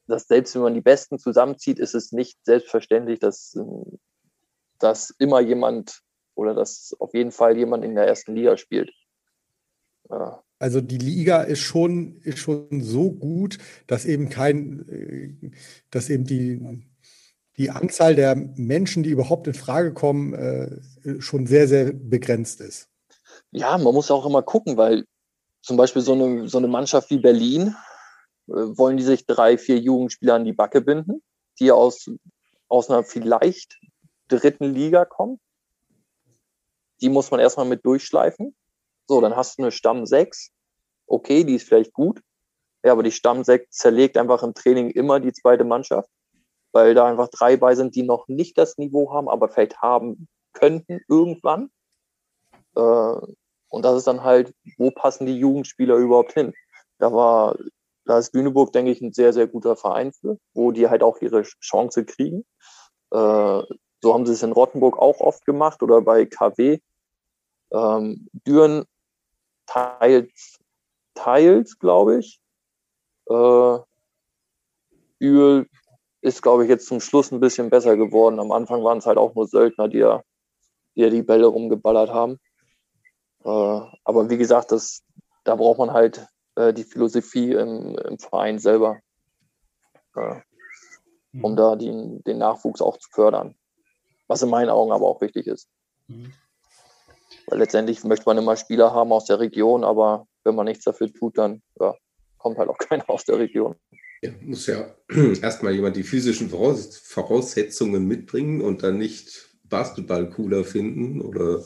dass selbst wenn man die Besten zusammenzieht, ist es nicht selbstverständlich, dass, dass immer jemand oder dass auf jeden Fall jemand in der ersten Liga spielt. Ja. Also die Liga ist schon, ist schon so gut, dass eben kein, äh, dass eben die, die Anzahl der Menschen, die überhaupt in Frage kommen, äh, schon sehr, sehr begrenzt ist. Ja, man muss auch immer gucken, weil zum Beispiel so eine, so eine Mannschaft wie Berlin, äh, wollen die sich drei, vier Jugendspieler an die Backe binden, die aus, aus einer vielleicht dritten Liga kommen. Die muss man erstmal mit durchschleifen. So, dann hast du eine Stamm 6. Okay, die ist vielleicht gut. Ja, aber die Stamm 6 zerlegt einfach im Training immer die zweite Mannschaft, weil da einfach drei bei sind, die noch nicht das Niveau haben, aber vielleicht haben könnten irgendwann. Äh, und das ist dann halt, wo passen die Jugendspieler überhaupt hin? Da war, da ist Lüneburg, denke ich, ein sehr, sehr guter Verein für, wo die halt auch ihre Chance kriegen. Äh, so haben sie es in Rottenburg auch oft gemacht oder bei KW. Ähm, Düren teils, teils, glaube ich. Äh, Bühl ist, glaube ich, jetzt zum Schluss ein bisschen besser geworden. Am Anfang waren es halt auch nur Söldner, die ja die, ja die Bälle rumgeballert haben. Äh, aber wie gesagt, das, da braucht man halt äh, die Philosophie im, im Verein selber, äh, um mhm. da die, den Nachwuchs auch zu fördern. Was in meinen Augen aber auch wichtig ist. Mhm. Weil letztendlich möchte man immer Spieler haben aus der Region, aber wenn man nichts dafür tut, dann ja, kommt halt auch [LAUGHS] keiner aus der Region. Ja, muss ja [CLEARS THROAT] erstmal jemand die physischen Voraussetzungen mitbringen und dann nicht Basketball cooler finden oder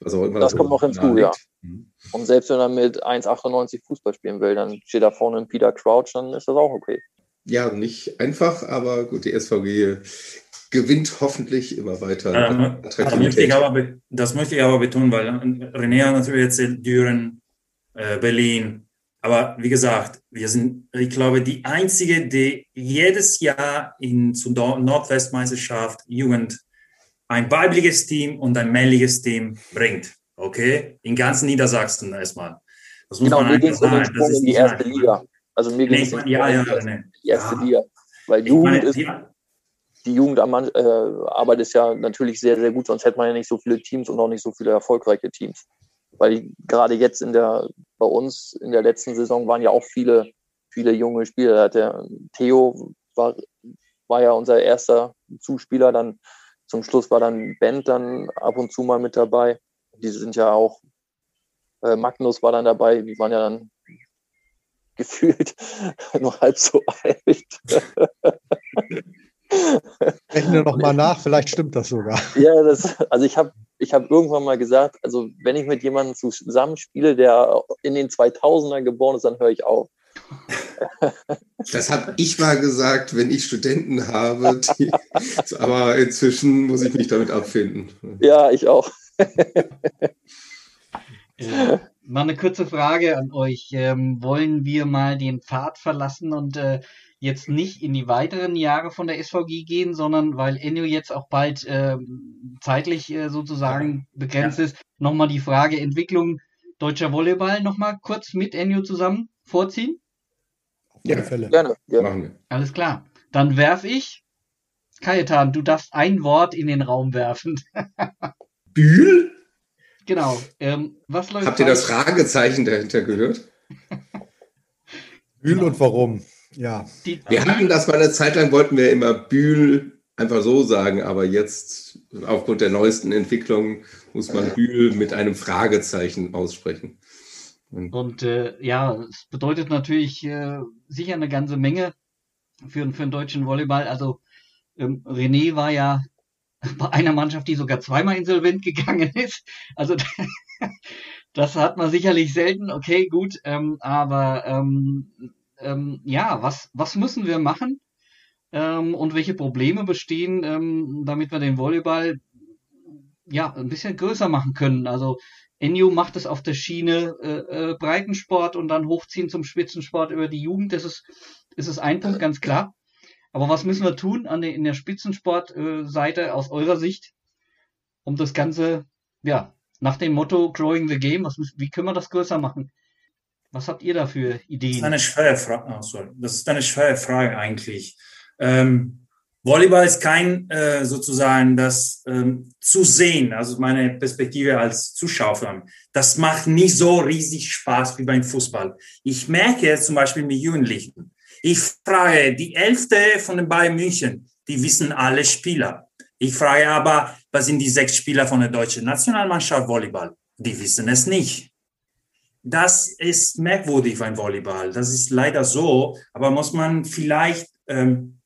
was auch immer. Das kommt noch hinzu, ja. Mhm. Und selbst wenn er mit 1,98 Fußball spielen will, dann steht da vorne ein Peter Crouch, dann ist das auch okay. Ja, nicht einfach, aber gut, die SVG gewinnt hoffentlich immer weiter. Ähm, das, möchte ich aber, das möchte ich aber betonen, weil René hat natürlich erzählt, Düren, äh, Berlin. Aber wie gesagt, wir sind, ich glaube, die einzige, die jedes Jahr in zur Nordwestmeisterschaft Jugend ein weibliches Team und ein männliches Team bringt. Okay? In ganz Niedersachsen erstmal. Das muss genau, man mir ging es um in die erste Liga. Also mir ging es nee, ja, ja, nee. die erste ja. Liga. Weil Jugend meine, ist, ja die Jugendarbeit äh, ist ja natürlich sehr, sehr gut, sonst hätte man ja nicht so viele Teams und auch nicht so viele erfolgreiche Teams. Weil gerade jetzt in der, bei uns in der letzten Saison waren ja auch viele, viele junge Spieler. Der Theo war, war ja unser erster Zuspieler, dann zum Schluss war dann Bent dann ab und zu mal mit dabei. Die sind ja auch, äh, Magnus war dann dabei, die waren ja dann [LAUGHS] gefühlt [LAUGHS] noch halb so alt. [LAUGHS] Rechne noch mal nach, vielleicht stimmt das sogar. Ja, das, also ich habe ich hab irgendwann mal gesagt, also wenn ich mit jemandem zusammenspiele, der in den 2000ern geboren ist, dann höre ich auf. Das habe ich mal gesagt, wenn ich Studenten habe, die, aber inzwischen muss ich mich damit abfinden. Ja, ich auch. Äh, mal eine kurze Frage an euch. Ähm, wollen wir mal den Pfad verlassen und äh, jetzt nicht in die weiteren Jahre von der SVG gehen, sondern weil Enyo jetzt auch bald äh, zeitlich äh, sozusagen begrenzt ja. ist, nochmal die Frage Entwicklung deutscher Volleyball nochmal kurz mit Enyo zusammen vorziehen? Ja, Fälle. Gerne. Ja. Machen wir. Alles klar. Dann werf ich. Kajetan, du darfst ein Wort in den Raum werfen. [LAUGHS] Bühl? Genau. Ähm, was läuft Habt ihr das Fragezeichen dahinter gehört? [LAUGHS] Bühl und warum? Ja. Die, wir hatten das mal eine Zeit lang, wollten wir immer Bühl einfach so sagen, aber jetzt aufgrund der neuesten Entwicklung muss man Bühl mit einem Fragezeichen aussprechen. Und äh, ja, es bedeutet natürlich äh, sicher eine ganze Menge für, für den deutschen Volleyball. Also ähm, René war ja [LAUGHS] bei einer Mannschaft, die sogar zweimal insolvent gegangen ist. Also [LAUGHS] das hat man sicherlich selten. Okay, gut, ähm, aber ähm, ähm, ja, was, was müssen wir machen ähm, und welche Probleme bestehen, ähm, damit wir den Volleyball ja ein bisschen größer machen können. Also Enyo macht es auf der Schiene äh, äh, Breitensport und dann hochziehen zum Spitzensport über die Jugend. Das ist, ist ein Punkt, ganz klar. Aber was müssen wir tun an der, in der Spitzensportseite äh, aus eurer Sicht, um das Ganze, ja, nach dem Motto Growing the Game, was, wie können wir das größer machen? Was habt ihr da für Ideen? Das ist eine schwere Frage. Oh, sorry. Das ist eine schwere Frage eigentlich. Ähm, Volleyball ist kein äh, sozusagen das ähm, zu sehen, also meine Perspektive als Zuschauer. Das macht nicht so riesig Spaß wie beim Fußball. Ich merke zum Beispiel mit Jugendlichen. Ich frage die Elfte von den Bayern München, die wissen alle Spieler. Ich frage aber, was sind die sechs Spieler von der deutschen Nationalmannschaft Volleyball? Die wissen es nicht. Das ist merkwürdig beim Volleyball. Das ist leider so, aber muss man vielleicht ähm,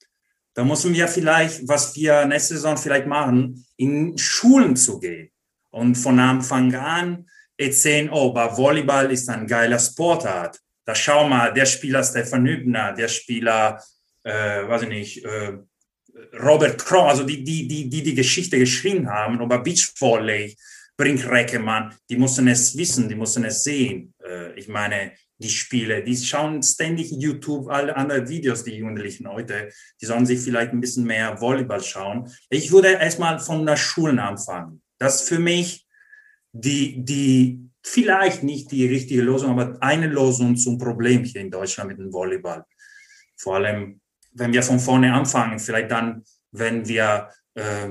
Da müssen wir vielleicht, was wir nächste Saison vielleicht machen, in Schulen zu gehen und von Anfang an erzählen, oh, aber Volleyball ist ein geiler Sportart. Da schau mal, der Spieler Stefan Hübner, der Spieler, äh, weiß ich nicht, äh, Robert Kroll, also die, die, die, die die Geschichte geschrieben haben über Beachvolley, Brink Reckemann, die mussten es wissen, die mussten es sehen. Äh, ich meine, die Spiele, die schauen ständig YouTube, alle anderen Videos, die Jugendlichen heute, die sollen sich vielleicht ein bisschen mehr Volleyball schauen. Ich würde erstmal von der Schule anfangen. Das ist für mich die, die, vielleicht nicht die richtige Lösung, aber eine Lösung zum Problem hier in Deutschland mit dem Volleyball. Vor allem, wenn wir von vorne anfangen, vielleicht dann, wenn wir äh,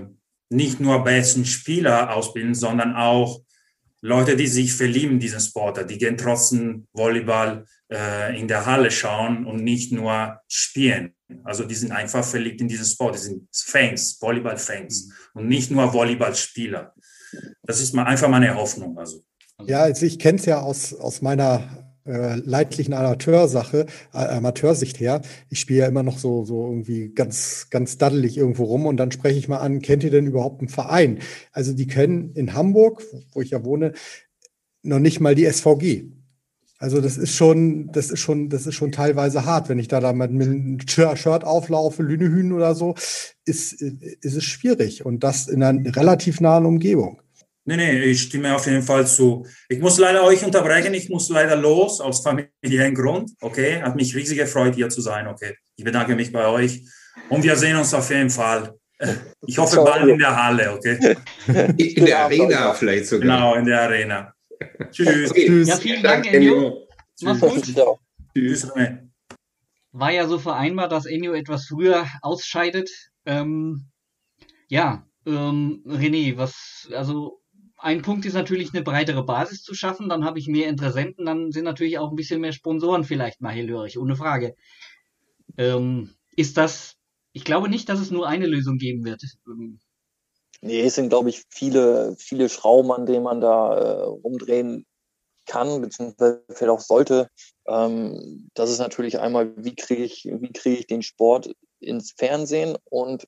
nicht nur besten Spieler ausbilden, sondern auch Leute, die sich verlieben in diesen Sport, die gehen trotzdem Volleyball äh, in der Halle schauen und nicht nur spielen. Also die sind einfach verliebt in diesen Sport, die sind Fans, Volleyball-Fans mhm. und nicht nur Volleyballspieler. Das ist mal einfach meine Hoffnung. Also. Ja, also ich kenne es ja aus, aus meiner äh, leidlichen Amateursache, äh, Amateursicht her. Ich spiele ja immer noch so, so irgendwie ganz, ganz daddelig irgendwo rum und dann spreche ich mal an, kennt ihr denn überhaupt einen Verein? Also die kennen in Hamburg, wo ich ja wohne, noch nicht mal die SVG. Also das ist schon, das ist schon, das ist schon teilweise hart, wenn ich da, da mit, einem Shirt auflaufe, Lünehühn oder so, ist, ist es schwierig und das in einer relativ nahen Umgebung. Nee, nee, ich stimme auf jeden Fall zu. Ich muss leider euch unterbrechen, ich muss leider los aus familiären Grund. Okay, hat mich riesig gefreut, hier zu sein. Okay, ich bedanke mich bei euch und wir sehen uns auf jeden Fall. [LAUGHS] Ich hoffe bald in der Halle, okay? In der Arena vielleicht sogar. Genau, in der Arena. Tschüss. Okay. Ja, vielen Dank, Enjo. Mach's gut. Tschüss. War ja so vereinbart, dass Enjo etwas früher ausscheidet. Ähm, ja, ähm, René, was, also ein Punkt ist natürlich eine breitere Basis zu schaffen, dann habe ich mehr Interessenten, dann sind natürlich auch ein bisschen mehr Sponsoren vielleicht mal hellhörig, ohne Frage. Ähm, ist das, ich glaube nicht, dass es nur eine Lösung geben wird. Ähm, nee, es sind, glaube ich, viele, viele Schrauben, an denen man da äh, rumdrehen kann, beziehungsweise vielleicht auch sollte. Ähm, das ist natürlich einmal, wie kriege ich, wie ich den Sport ins Fernsehen und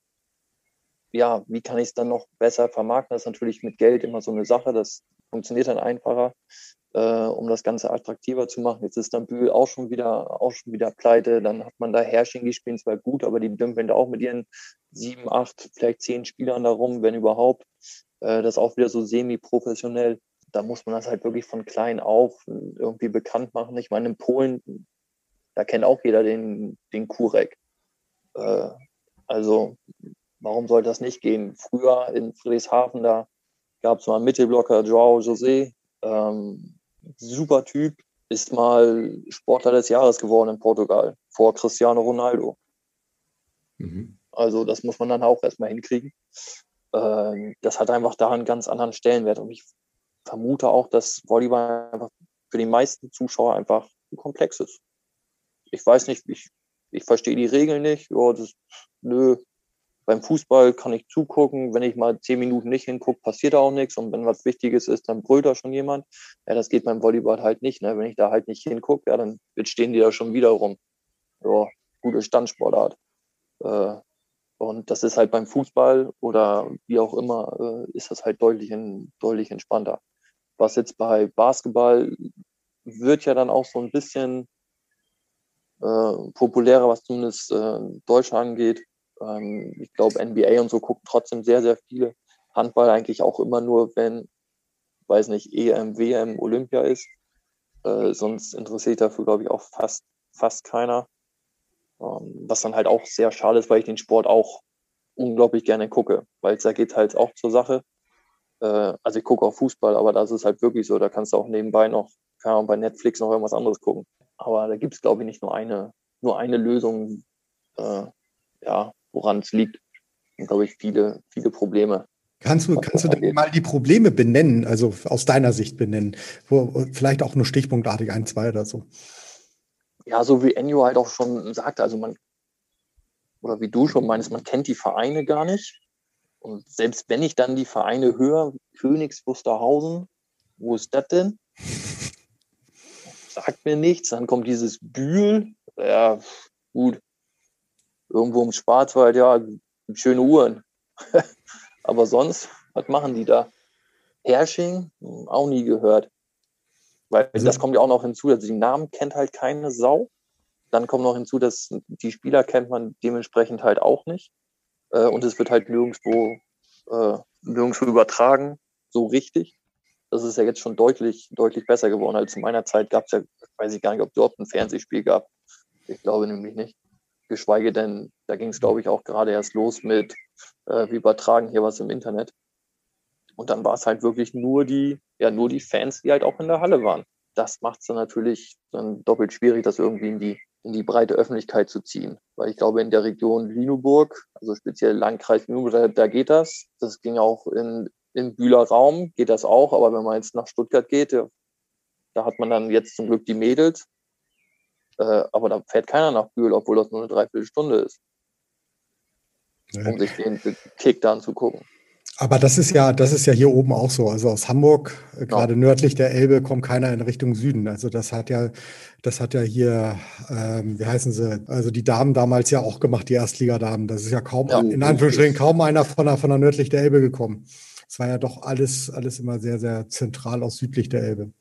ja, wie kann ich es dann noch besser vermarkten? Das ist natürlich mit Geld immer so eine Sache. Das funktioniert dann einfacher, äh, um das Ganze attraktiver zu machen. Jetzt ist dann Bühl auch schon wieder, auch schon wieder pleite. Dann hat man da Herrsching, die spielen zwar gut, aber die dümpeln da auch mit ihren sieben, acht, vielleicht zehn Spielern darum, wenn überhaupt. Äh, das auch wieder so semi-professionell. Da muss man das halt wirklich von klein auf irgendwie bekannt machen. Ich meine, in Polen, da kennt auch jeder den, den Kurek. Äh, also Warum sollte das nicht gehen? Früher in Friedrichshafen, da gab es mal einen Mittelblocker, Joao José, ähm, super Typ, ist mal Sportler des Jahres geworden in Portugal, vor Cristiano Ronaldo. Mhm. Also das muss man dann auch erstmal hinkriegen. Ähm, das hat einfach da einen ganz anderen Stellenwert. Und ich vermute auch, dass Volleyball einfach für die meisten Zuschauer einfach komplex ist. Ich weiß nicht, ich, ich verstehe die Regeln nicht. Ja, das, nö, beim Fußball kann ich zugucken, wenn ich mal zehn Minuten nicht hingucke, passiert auch nichts. Und wenn was Wichtiges ist, dann brüllt da schon jemand. Ja, das geht beim Volleyball halt nicht. Ne? Wenn ich da halt nicht hingucke, ja, dann stehen die da schon wieder rum. Ja, gute Standsportart. Äh, und das ist halt beim Fußball oder wie auch immer, äh, ist das halt deutlich, deutlich entspannter. Was jetzt bei Basketball wird ja dann auch so ein bisschen äh, populärer, was zumindest äh, Deutschland angeht. Ähm, ich glaube, NBA und so gucken trotzdem sehr, sehr viele. Handball eigentlich auch immer nur, wenn, weiß nicht, EM, WM, Olympia ist. Äh, sonst interessiert dafür, glaube ich, auch fast, fast keiner. Ähm, was dann halt auch sehr schade ist, weil ich den Sport auch unglaublich gerne gucke, weil da geht halt auch zur Sache. Äh, also ich gucke auch Fußball, aber das ist halt wirklich so, da kannst du auch nebenbei noch, kann man bei Netflix noch irgendwas anderes gucken. Aber da gibt es, glaube ich, nicht nur eine, nur eine Lösung, äh, ja, woran es liegt. Und glaube ich, viele, viele Probleme. Kannst du, kannst du denn mal die Probleme benennen, also aus deiner Sicht benennen? Wo, vielleicht auch nur stichpunktartig ein, zwei oder so. Ja, so wie Enjo halt auch schon sagte, also man, oder wie du schon meinst, man kennt die Vereine gar nicht. Und selbst wenn ich dann die Vereine höre, Königs Wusterhausen, wo ist das denn? [LAUGHS] Sagt mir nichts. Dann kommt dieses Bühl. Ja, gut. Irgendwo im Schwarzwald, ja, schöne Uhren. [LAUGHS] Aber sonst, was machen die da? Hersching, hm, auch nie gehört. Weil also, das kommt ja auch noch hinzu, also die Namen kennt halt keine Sau. Dann kommt noch hinzu, dass die Spieler kennt man dementsprechend halt auch nicht. Äh, und es wird halt nirgendwo, äh, nirgendwo übertragen, so richtig. Das ist ja jetzt schon deutlich, deutlich besser geworden. Als in meiner Zeit gab es ja, weiß ich gar nicht, ob es überhaupt ein Fernsehspiel gab. Ich glaube nämlich nicht. Geschweige denn, da ging es, glaube ich, auch gerade erst los mit, äh, wir übertragen hier was im Internet. Und dann war es halt wirklich nur die, ja, nur die Fans, die halt auch in der Halle waren. Das macht es dann natürlich dann doppelt schwierig, das irgendwie in die, in die breite Öffentlichkeit zu ziehen. Weil ich glaube, in der Region Lüneburg, also speziell Landkreis Lüneburg, da, da geht das. Das ging auch in, in Bühler Raum, geht das auch. Aber wenn man jetzt nach Stuttgart geht, da hat man dann jetzt zum Glück die Mädels. Äh, aber da fährt keiner nach Bühl, obwohl das nur eine Dreiviertelstunde ist. Um sich den Kick da anzugucken. Aber das ist ja, das ist ja hier oben auch so. Also aus Hamburg, äh, gerade ja. nördlich der Elbe, kommt keiner in Richtung Süden. Also das hat ja, das hat ja hier, ähm, wie heißen sie, also die Damen damals ja auch gemacht, die Erstligadamen. Das ist ja kaum, ja, in Anführungsstrichen, kaum einer von der, von der nördlich der Elbe gekommen. Es war ja doch alles, alles immer sehr, sehr zentral aus südlich der Elbe.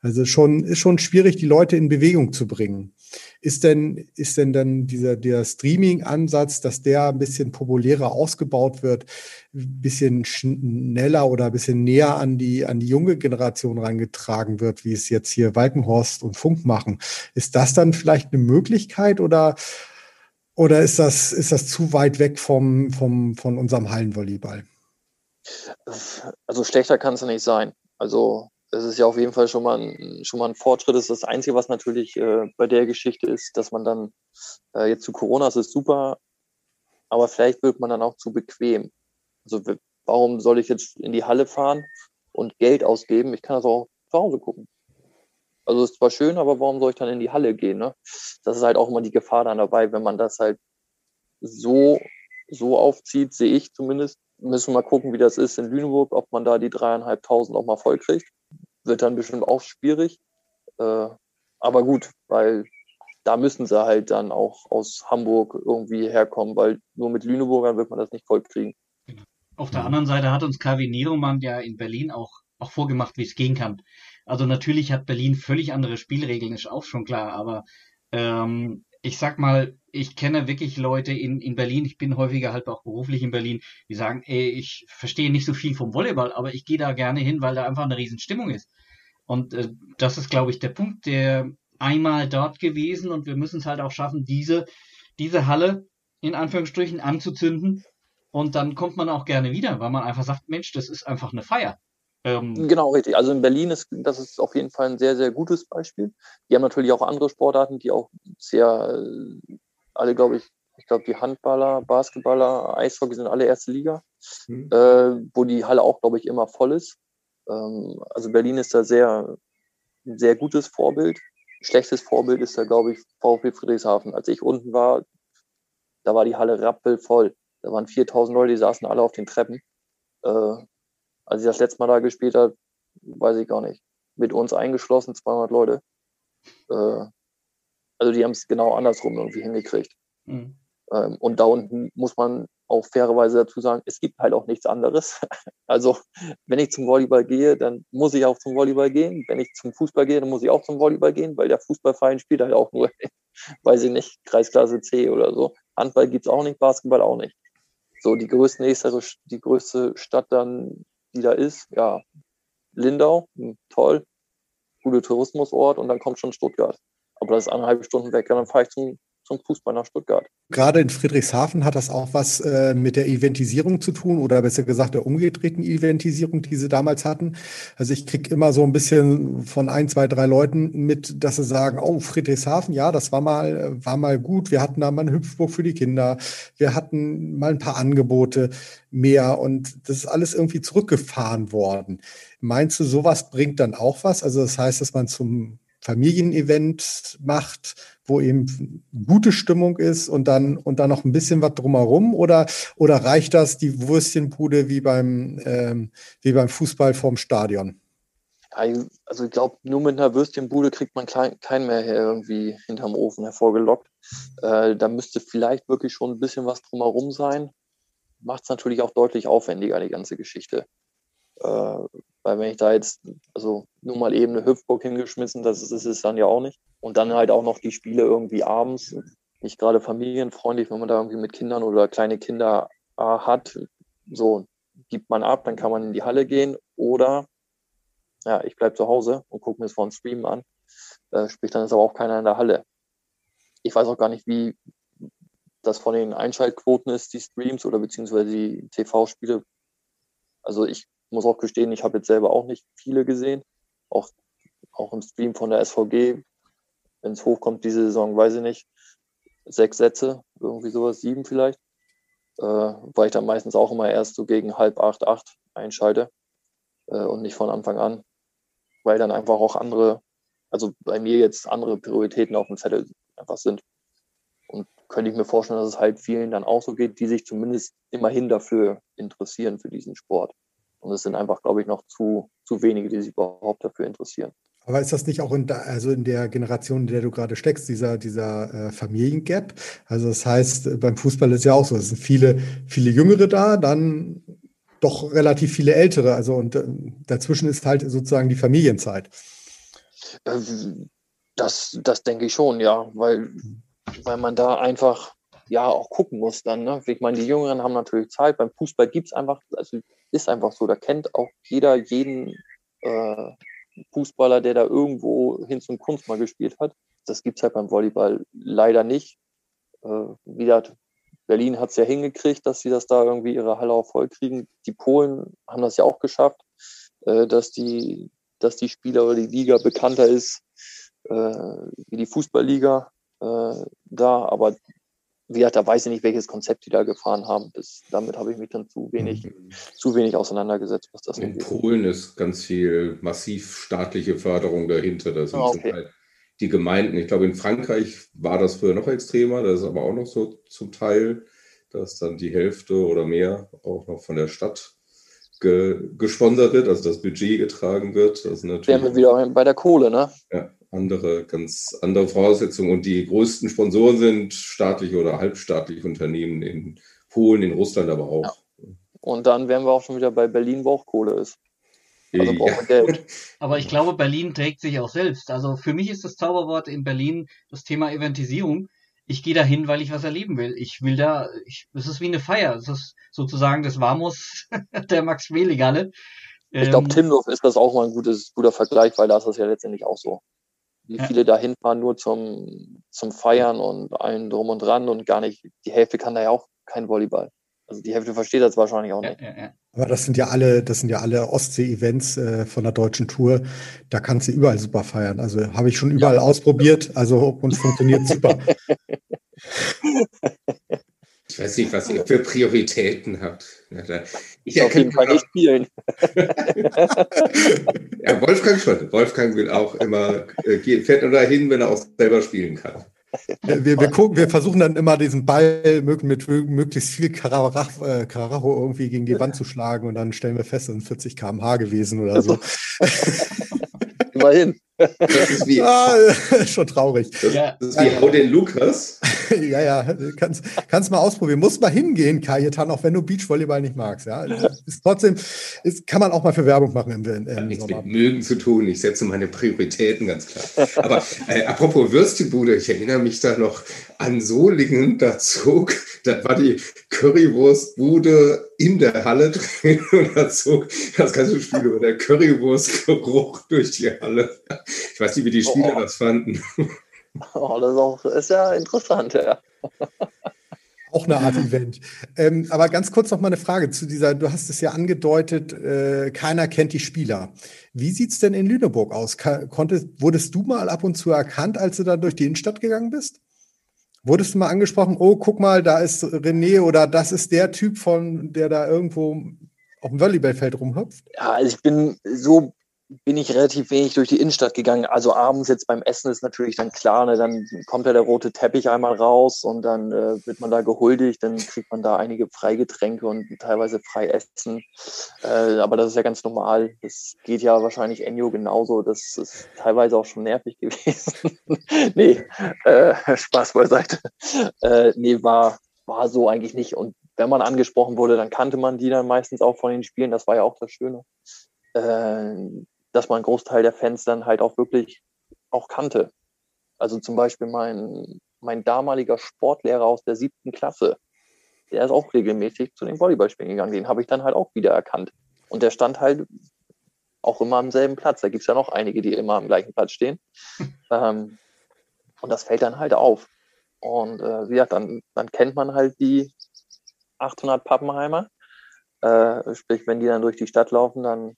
Also schon, ist schon schwierig, die Leute in Bewegung zu bringen. Ist denn, ist denn dann dieser, der Streaming-Ansatz, dass der ein bisschen populärer ausgebaut wird, ein bisschen schneller oder ein bisschen näher an die, an die junge Generation reingetragen wird, wie es jetzt hier Walkenhorst und Funk machen? Ist das dann vielleicht eine Möglichkeit oder, oder ist das, ist das zu weit weg vom, vom, von unserem Hallenvolleyball? Also schlechter kann es nicht sein. Also es ist ja auf jeden Fall schon mal ein, schon mal ein Fortschritt. Das ist das Einzige, was natürlich äh, bei der Geschichte ist, dass man dann äh, jetzt zu Corona, ist super, aber vielleicht wird man dann auch zu bequem. Also warum soll ich jetzt in die Halle fahren und Geld ausgeben? Ich kann das auch zu Hause gucken. Also ist zwar schön, aber warum soll ich dann in die Halle gehen? Ne? Das ist halt auch immer die Gefahr dann dabei, wenn man das halt so, so aufzieht, sehe ich zumindest. Müssen wir mal gucken, wie das ist in Lüneburg, ob man da die dreieinhalbtausend auch mal voll wird dann bestimmt auch schwierig. Äh, aber gut, weil da müssen sie halt dann auch aus Hamburg irgendwie herkommen, weil nur mit Lüneburgern wird man das nicht voll kriegen. Genau. Auf der anderen Seite hat uns KW Niedermann ja in Berlin auch, auch vorgemacht, wie es gehen kann. Also natürlich hat Berlin völlig andere Spielregeln, ist auch schon klar, aber ähm, ich sag mal, ich kenne wirklich Leute in, in Berlin, ich bin häufiger halt auch beruflich in Berlin, die sagen, ey, ich verstehe nicht so viel vom Volleyball, aber ich gehe da gerne hin, weil da einfach eine Riesenstimmung ist. Und äh, das ist, glaube ich, der Punkt, der einmal dort gewesen und wir müssen es halt auch schaffen, diese, diese Halle in Anführungsstrichen anzuzünden und dann kommt man auch gerne wieder, weil man einfach sagt, Mensch, das ist einfach eine Feier. Ähm, genau, richtig. Also in Berlin ist das ist auf jeden Fall ein sehr, sehr gutes Beispiel. Die haben natürlich auch andere Sportarten, die auch sehr, äh, alle, glaube ich, ich glaube, die Handballer, Basketballer, Eishockey sind alle erste Liga, mhm. äh, wo die Halle auch, glaube ich, immer voll ist. Ähm, also Berlin ist da sehr, ein sehr gutes Vorbild. Schlechtes Vorbild ist da, glaube ich, VfB Friedrichshafen. Als ich unten war, da war die Halle rappelvoll. Da waren 4000 Leute, die saßen alle auf den Treppen. Äh, als ich das letzte Mal da gespielt habe, weiß ich gar nicht. Mit uns eingeschlossen, 200 Leute. Äh, also die haben es genau andersrum irgendwie hingekriegt. Mhm. Ähm, und da unten muss man auch fairerweise dazu sagen, es gibt halt auch nichts anderes. [LAUGHS] Also wenn ich zum Volleyball gehe, dann muss ich auch zum Volleyball gehen. Wenn ich zum Fußball gehe, dann muss ich auch zum Volleyball gehen, weil der Fußballverein spielt halt auch nur, [LAUGHS] weiß ich nicht, Kreisklasse C oder so. Handball gibt's auch nicht, Basketball auch nicht. So, die größte nächste, die größte Stadt dann die da ist. Ja, Lindau, hm, toll, guter Tourismusort und dann kommt schon Stuttgart. Aber das ist eineinhalb Stunden weg. Ja, dann fahre ich zum zum Fußball nach Stuttgart. Gerade in Friedrichshafen hat das auch was äh, mit der Eventisierung zu tun oder besser gesagt der umgedrehten Eventisierung, die sie damals hatten. Also ich kriege immer so ein bisschen von ein, zwei, drei Leuten mit, dass sie sagen, oh, Friedrichshafen, ja, das war mal, war mal gut. Wir hatten da mal eine Hüpfburg für die Kinder. Wir hatten mal ein paar Angebote mehr und das ist alles irgendwie zurückgefahren worden. Meinst du, sowas bringt dann auch was? Also das heißt, dass man zum Familienevent macht, wo eben gute Stimmung ist und dann, und dann noch ein bisschen was drumherum? Oder, oder reicht das die Würstchenbude wie beim, ähm, wie beim Fußball vorm Stadion? Also ich glaube, nur mit einer Würstchenbude kriegt man keinen mehr irgendwie hinterm Ofen hervorgelockt. Äh, da müsste vielleicht wirklich schon ein bisschen was drumherum sein. Macht es natürlich auch deutlich aufwendiger, die ganze Geschichte. Äh, weil wenn ich da jetzt, also nur mal eben eine Hüpfburg hingeschmissen, das ist, ist dann ja auch nicht. Und dann halt auch noch die Spiele irgendwie abends, nicht gerade familienfreundlich, wenn man da irgendwie mit Kindern oder kleine Kinder äh, hat. So gibt man ab, dann kann man in die Halle gehen oder ja, ich bleibe zu Hause und gucke mir es von Stream an. Äh, sprich, dann ist aber auch keiner in der Halle. Ich weiß auch gar nicht, wie das von den Einschaltquoten ist, die Streams oder beziehungsweise die TV-Spiele. Also ich muss auch gestehen, ich habe jetzt selber auch nicht viele gesehen. Auch, auch im Stream von der SVG, wenn es hochkommt diese Saison, weiß ich nicht. Sechs Sätze, irgendwie sowas, sieben vielleicht. Äh, weil ich dann meistens auch immer erst so gegen halb acht, acht einschalte äh, und nicht von Anfang an weil dann einfach auch andere, also bei mir jetzt andere Prioritäten auf dem Zettel einfach sind. Und könnte ich mir vorstellen, dass es halt vielen dann auch so geht, die sich zumindest immerhin dafür interessieren, für diesen Sport. Und es sind einfach, glaube ich, noch zu, zu wenige, die sich überhaupt dafür interessieren. Aber ist das nicht auch in, da, also in der Generation, in der du gerade steckst, dieser, dieser äh, Familiengap? Also das heißt, beim Fußball ist ja auch so, es sind viele, viele Jüngere da, dann doch relativ viele Ältere. Also und äh, dazwischen ist halt sozusagen die Familienzeit. Ähm, das, das denke ich schon, ja, weil, weil man da einfach ja auch gucken muss dann. Ne? Ich meine, die Jüngeren haben natürlich Zeit. Beim Fußball gibt es einfach, also ist einfach so, da kennt auch jeder jeden äh, Fußballer, der da irgendwo hin zum Kunst mal gespielt hat. Das gibt es halt beim Volleyball leider nicht. Äh, wie gesagt, Berlin hat es ja hingekriegt, dass sie das da irgendwie ihre Halle auch voll kriegen. Die Polen haben das ja auch geschafft, äh, dass, die, dass die Spieler oder die Liga bekannter ist äh, wie die Fußballliga äh, da. Aber wie gesagt, da weiß ich nicht, welches Konzept die da gefahren haben. Das, damit habe ich mich dann zu wenig, mhm. zu wenig auseinandergesetzt, was das In Polen ist ganz viel massiv staatliche Förderung dahinter. Da sind ah, okay. zum Teil die Gemeinden, ich glaube in Frankreich war das früher noch extremer, das ist aber auch noch so zum Teil, dass dann die Hälfte oder mehr auch noch von der Stadt ge gesponsert wird, also das Budget getragen wird. Das natürlich Wären wir wieder bei der Kohle, ne? Ja, andere, ganz andere Voraussetzungen. Und die größten Sponsoren sind staatliche oder halbstaatliche Unternehmen in Polen, in Russland aber auch. Ja. Und dann wären wir auch schon wieder bei Berlin, wo auch Kohle ist. Also ja. Geld. Aber ich glaube, Berlin trägt sich auch selbst. Also für mich ist das Zauberwort in Berlin das Thema Eventisierung. Ich gehe dahin, weil ich was erleben will. Ich will da, es ist wie eine Feier. Es ist sozusagen das Vamos [LAUGHS] der Max Schmeling Ich glaube, ähm, Timdorf ist das auch mal ein gutes, guter Vergleich, weil da ist das ja letztendlich auch so. Wie ja. viele da hinfahren nur zum, zum Feiern und allen drum und dran und gar nicht, die Hälfte kann da ja auch kein Volleyball. Also die Hälfte versteht das wahrscheinlich auch nicht. Ja, ja, Aber das sind ja alle, das sind ja alle Ostsee-Events äh, von der deutschen Tour. Da kannst du überall super feiern. Also habe ich schon überall ausprobiert. Also und funktioniert super. [LAUGHS] [LAUGHS] Ich weiß nicht, was ihr für Prioritäten habt. Ich auf jeden Fall nicht spielen. [LAUGHS] ja, Wolfgang schon. Wolfgang will auch immer, äh, fährt nur dahin, wenn er auch selber spielen kann. Wir, wir, gucken, wir versuchen dann immer diesen Ball mit möglichst viel Karacho äh, irgendwie gegen die Wand zu schlagen und dann stellen wir fest, es sind 40 km/h gewesen oder so. [LAUGHS] Immerhin. Das ist wie, ah, [LAUGHS] schon traurig. Das, das ist wie Hau den Lukas. ja, ja, kannst, kannst mal ausprobieren. Muss mal hingehen, Kajetan, auch wenn du Beachvolleyball nicht magst. Ja, ist trotzdem, ist, kann man auch mal für Werbung machen im, im Hat nichts mit Mögen zu tun. Ich setze meine Prioritäten ganz klar. Aber äh, apropos Würstchenbude, ich erinnere mich da noch an Solingen. Da zog, da war die Currywurstbude in der Halle drin [LAUGHS] und da zog das ganze Spiel über der Currywurstgeruch durch die Halle. Ich weiß nicht, wie die Spieler oh. das fanden. Oh, das ist, auch, ist ja interessant, ja. Auch eine Art Event. Ähm, aber ganz kurz noch mal eine Frage zu dieser, du hast es ja angedeutet, äh, keiner kennt die Spieler. Wie sieht es denn in Lüneburg aus? konntest, wurdest du mal ab und zu erkannt, als du da durch die Innenstadt gegangen bist? Wurdest du mal angesprochen, oh, guck mal, da ist René oder das ist der Typ von, der da irgendwo auf dem Volleyballfeld rumhüpft? Ja, also ich bin so bin ich relativ wenig durch die Innenstadt gegangen. Also abends jetzt beim Essen ist natürlich dann klar, ne, dann kommt ja der rote Teppich einmal raus und dann äh, wird man da gehuldigt, dann kriegt man da einige Freigetränke und teilweise frei Essen. Äh, aber das ist ja ganz normal. Das geht ja wahrscheinlich Enyo genauso. Das ist teilweise auch schon nervig [LAUGHS] gewesen. nee, äh, Spaß beiseite. Äh, nee, war, war so eigentlich nicht. Und wenn man angesprochen wurde, dann kannte man die dann meistens auch von den Spielen. Das war ja auch das Schöne. Dass man einen Großteil der Fans dann halt auch wirklich auch kannte. Also zum Beispiel mein, mein damaliger Sportlehrer aus der siebten Klasse, der ist auch regelmäßig zu den Volleyballspielen gegangen. Den habe ich dann halt auch wieder erkannt. Und der stand halt auch immer am selben Platz. Da gibt es ja noch einige, die immer am gleichen Platz stehen. [LAUGHS] ähm, und das fällt dann halt auf. Und äh, wie gesagt, dann, dann kennt man halt die 800 Pappenheimer. Äh, sprich, wenn die dann durch die Stadt laufen, dann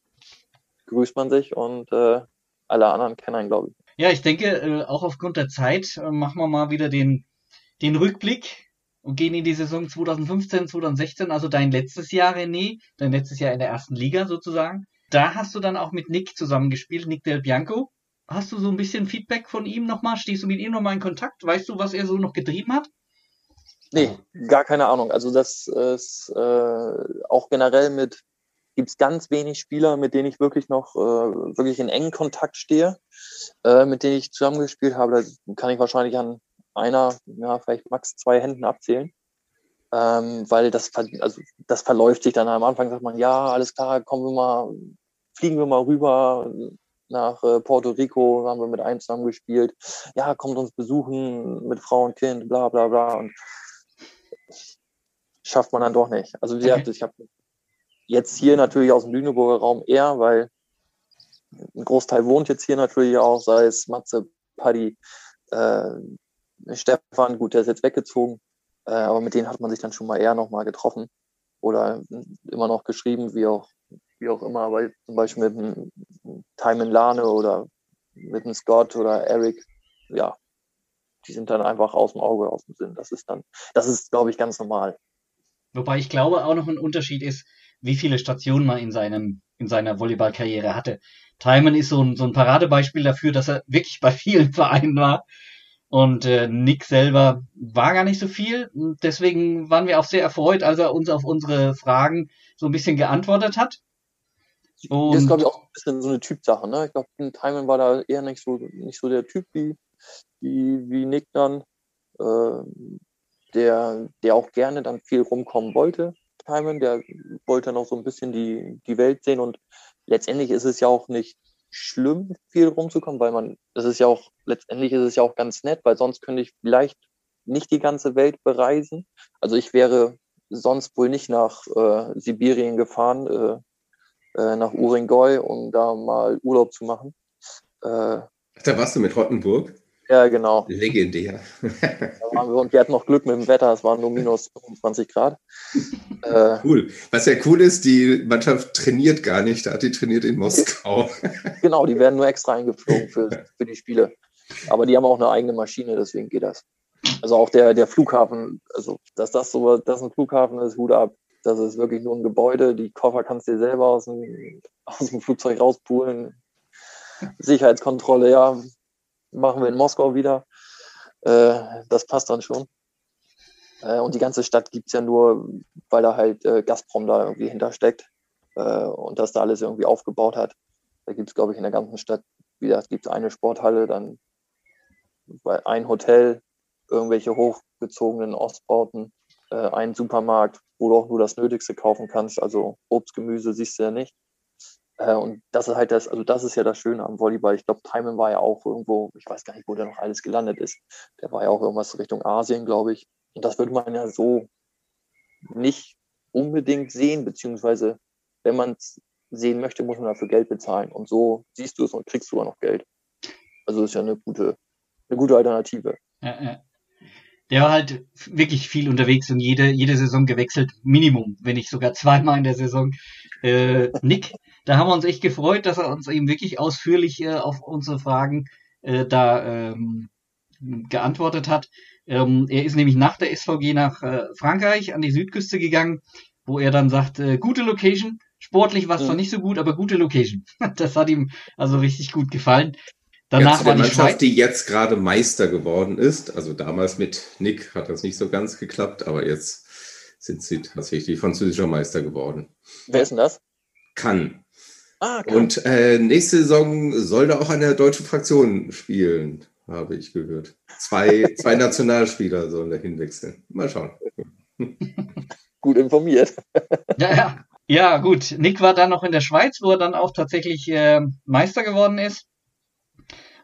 grüßt man sich und äh, alle anderen kennen einen, glaube ich. Ja, ich denke, äh, auch aufgrund der Zeit äh, machen wir mal wieder den, den Rückblick und gehen in die Saison 2015, 2016, also dein letztes Jahr, René, dein letztes Jahr in der ersten Liga sozusagen. Da hast du dann auch mit Nick zusammengespielt, Nick Del Bianco. Hast du so ein bisschen Feedback von ihm nochmal? Stehst du mit ihm nochmal in Kontakt? Weißt du, was er so noch getrieben hat? Nee, gar keine Ahnung. Also das ist äh, auch generell mit gibt es ganz wenig Spieler, mit denen ich wirklich noch äh, wirklich in engen Kontakt stehe, äh, mit denen ich zusammengespielt habe. Da kann ich wahrscheinlich an einer, ja, vielleicht max zwei Händen abzählen. Ähm, weil das, also das verläuft sich dann am Anfang, sagt man, ja, alles klar, kommen wir mal, fliegen wir mal rüber nach äh, Puerto Rico, haben wir mit einem zusammen gespielt. Ja, kommt uns besuchen mit Frau und Kind, bla bla bla. Und schafft man dann doch nicht. Also wie gesagt, ich habe Jetzt hier natürlich aus dem Lüneburger Raum eher, weil ein Großteil wohnt jetzt hier natürlich auch, sei es Matze, Paddy, äh, Stefan, gut, der ist jetzt weggezogen, äh, aber mit denen hat man sich dann schon mal eher nochmal getroffen oder immer noch geschrieben, wie auch, wie auch immer, aber zum Beispiel mit dem Timon Lane oder mit dem Scott oder Eric, ja, die sind dann einfach aus dem Auge, aus dem Sinn. Das ist dann, das ist, glaube ich, ganz normal. Wobei ich glaube, auch noch ein Unterschied ist, wie viele Stationen man in seinem, in seiner Volleyballkarriere hatte. Timon ist so ein, so ein Paradebeispiel dafür, dass er wirklich bei vielen [LAUGHS] Vereinen war. Und äh, Nick selber war gar nicht so viel. Und deswegen waren wir auch sehr erfreut, als er uns auf unsere Fragen so ein bisschen geantwortet hat. Und das ist, glaube ich, auch ein bisschen so eine Typsache. Ne? Ich glaube, Timon war da eher nicht so, nicht so der Typ wie, wie, wie Nick dann, äh, der, der auch gerne dann viel rumkommen wollte. Timon, der wollte noch so ein bisschen die, die Welt sehen und letztendlich ist es ja auch nicht schlimm, viel rumzukommen, weil man, das ist ja auch, letztendlich ist es ja auch ganz nett, weil sonst könnte ich vielleicht nicht die ganze Welt bereisen. Also ich wäre sonst wohl nicht nach äh, Sibirien gefahren, äh, äh, nach Uringoi, um da mal Urlaub zu machen. Äh, da warst du mit Rottenburg? Ja, genau. Legendär. wir, und wir hatten noch Glück mit dem Wetter, es waren nur minus 25 Grad. [LAUGHS] Äh, cool. Was ja cool ist, die Mannschaft trainiert gar nicht, da hat die trainiert in Moskau. [LAUGHS] genau, die werden nur extra eingeflogen für, für die Spiele. Aber die haben auch eine eigene Maschine, deswegen geht das. Also auch der, der Flughafen, also dass das so, dass ein Flughafen ist, Hut ab. Das ist wirklich nur ein Gebäude. Die Koffer kannst du dir selber aus dem, aus dem Flugzeug rauspulen. Sicherheitskontrolle, ja, machen wir in Moskau wieder. Äh, das passt dann schon. Äh, und die ganze Stadt gibt es ja nur, weil da halt äh, Gazprom da irgendwie hintersteckt äh, und das da alles irgendwie aufgebaut hat. Da gibt es, glaube ich, in der ganzen Stadt, wie gesagt, gibt eine Sporthalle, dann ein Hotel, irgendwelche hochgezogenen Ostbauten, äh, einen Supermarkt, wo du auch nur das Nötigste kaufen kannst. Also Obst, Gemüse siehst du ja nicht. Äh, und das ist halt das, also das ist ja das Schöne am Volleyball. Ich glaube, Timon war ja auch irgendwo, ich weiß gar nicht, wo der noch alles gelandet ist. Der war ja auch irgendwas Richtung Asien, glaube ich. Und das würde man ja so nicht unbedingt sehen, beziehungsweise wenn man es sehen möchte, muss man dafür Geld bezahlen. Und so siehst du es und kriegst sogar noch Geld. Also ist ja eine gute, eine gute Alternative. Ja, ja. Der war halt wirklich viel unterwegs und jede, jede Saison gewechselt, Minimum, wenn nicht sogar zweimal in der Saison. Äh, Nick, da haben wir uns echt gefreut, dass er uns eben wirklich ausführlich äh, auf unsere Fragen äh, da ähm, geantwortet hat. Ähm, er ist nämlich nach der SVG nach äh, Frankreich an die Südküste gegangen, wo er dann sagt, äh, gute Location, Sportlich war es zwar Mhm. nicht so gut, aber gute Location. [LAUGHS] Das hat ihm also richtig gut gefallen. Ja, Danach zu war der die Mannschaft, Schweiz. die jetzt gerade Meister geworden ist. Also damals mit Nick hat das nicht so ganz geklappt, aber jetzt sind sie tatsächlich französischer Meister geworden. Wer ist denn das? Kann. Ah, krass. Und äh, nächste Saison soll da auch eine deutsche Fraktion spielen, habe ich gehört. Zwei, [LAUGHS] zwei Nationalspieler sollen da hinwechseln. Mal schauen. [LAUGHS] gut informiert. Ja, ja. ja, gut. Nick war dann noch in der Schweiz, wo er dann auch tatsächlich äh, Meister geworden ist.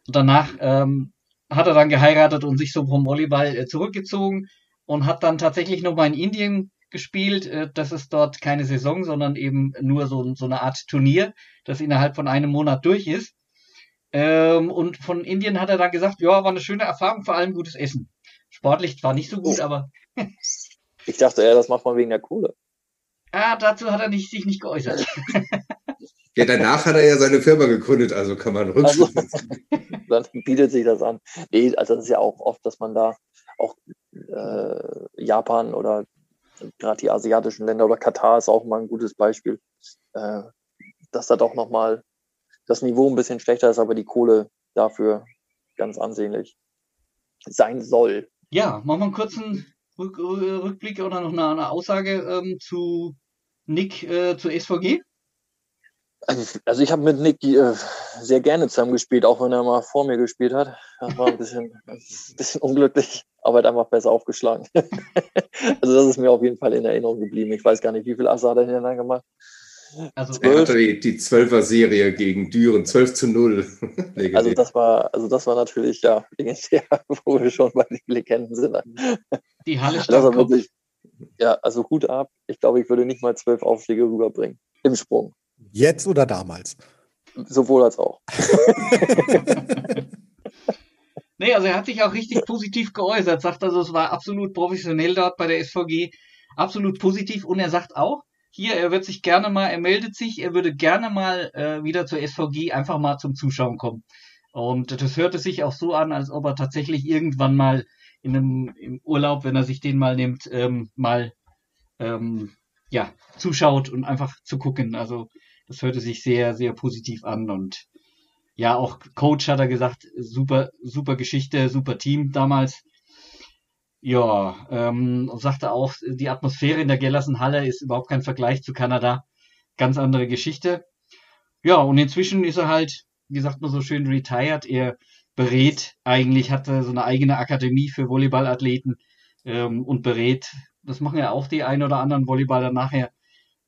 Und danach ähm, hat er dann geheiratet und sich so vom Volleyball äh, zurückgezogen und hat dann tatsächlich nochmal in Indien gespielt. Äh, das ist dort keine Saison, sondern eben nur so, so eine Art Turnier, das innerhalb von einem Monat durch ist. Ähm, und von Indien hat er dann gesagt, ja, war eine schöne Erfahrung, vor allem gutes Essen. Sportlich zwar nicht so gut, Oh. aber Ich dachte, ja, das macht man wegen der Kohle. ah, dazu hat er nicht, sich nicht geäußert. [LAUGHS] Ja, danach hat er ja seine Firma gegründet, also kann man Also, rückschließen. [LAUGHS] dann bietet sich das an. Nee, also das ist ja auch oft, dass man da auch äh, Japan oder gerade die asiatischen Länder oder Katar ist auch mal ein gutes Beispiel, äh, dass da doch nochmal das Niveau ein bisschen schlechter ist, aber die Kohle dafür ganz ansehnlich sein soll. Ja, machen wir einen kurzen Rück, Rü- Rückblick oder noch eine, eine Aussage ähm, zu Nick, äh, zu SVG. Also, also ich habe mit Nick äh, sehr gerne zusammen gespielt, auch wenn er mal vor mir gespielt hat. Das war ein bisschen, [LAUGHS] ein bisschen unglücklich, aber hat einfach besser aufgeschlagen. [LAUGHS] also das ist mir auf jeden Fall in Erinnerung geblieben. Ich weiß gar nicht, wie viel Asse hat er hintereinander gemacht. Also, Er hatte die, die 12er-Serie gegen Düren, 12 zu 0. Legendär. [LAUGHS] Also das war, also das war natürlich ja legendär, wo wir schon bei den Legenden sind. die Halle Das war stand wirklich, ja, also Hut ab. Ich glaube, ich würde nicht mal zwölf Aufschläge rüberbringen. Im Sprung. Jetzt oder damals? Sowohl als auch. [LAUGHS] Nee, also er hat sich auch richtig positiv geäußert, sagt also, es war absolut professionell dort bei der SVG, absolut positiv und er sagt auch, hier, er wird sich gerne mal, er meldet sich, er würde gerne mal äh, wieder zur SVG einfach mal zum Zuschauen kommen. Und das hörte sich auch so an, als ob er tatsächlich irgendwann mal in einem im Urlaub, wenn er sich den mal nimmt, ähm, mal ähm, ja zuschaut und einfach zu gucken. Also das hörte sich sehr, sehr positiv an und ja, auch Coach hat er gesagt, super, super Geschichte, super Team damals. Ja, ähm, und sagte auch, die Atmosphäre in der Gellersen-Halle ist überhaupt kein Vergleich zu Kanada. Ganz andere Geschichte. Ja, und inzwischen ist er halt, wie sagt man so schön, retired. Er berät eigentlich, hat so eine eigene Akademie für Volleyballathleten ähm, und berät, das machen ja auch die ein oder anderen Volleyballer nachher,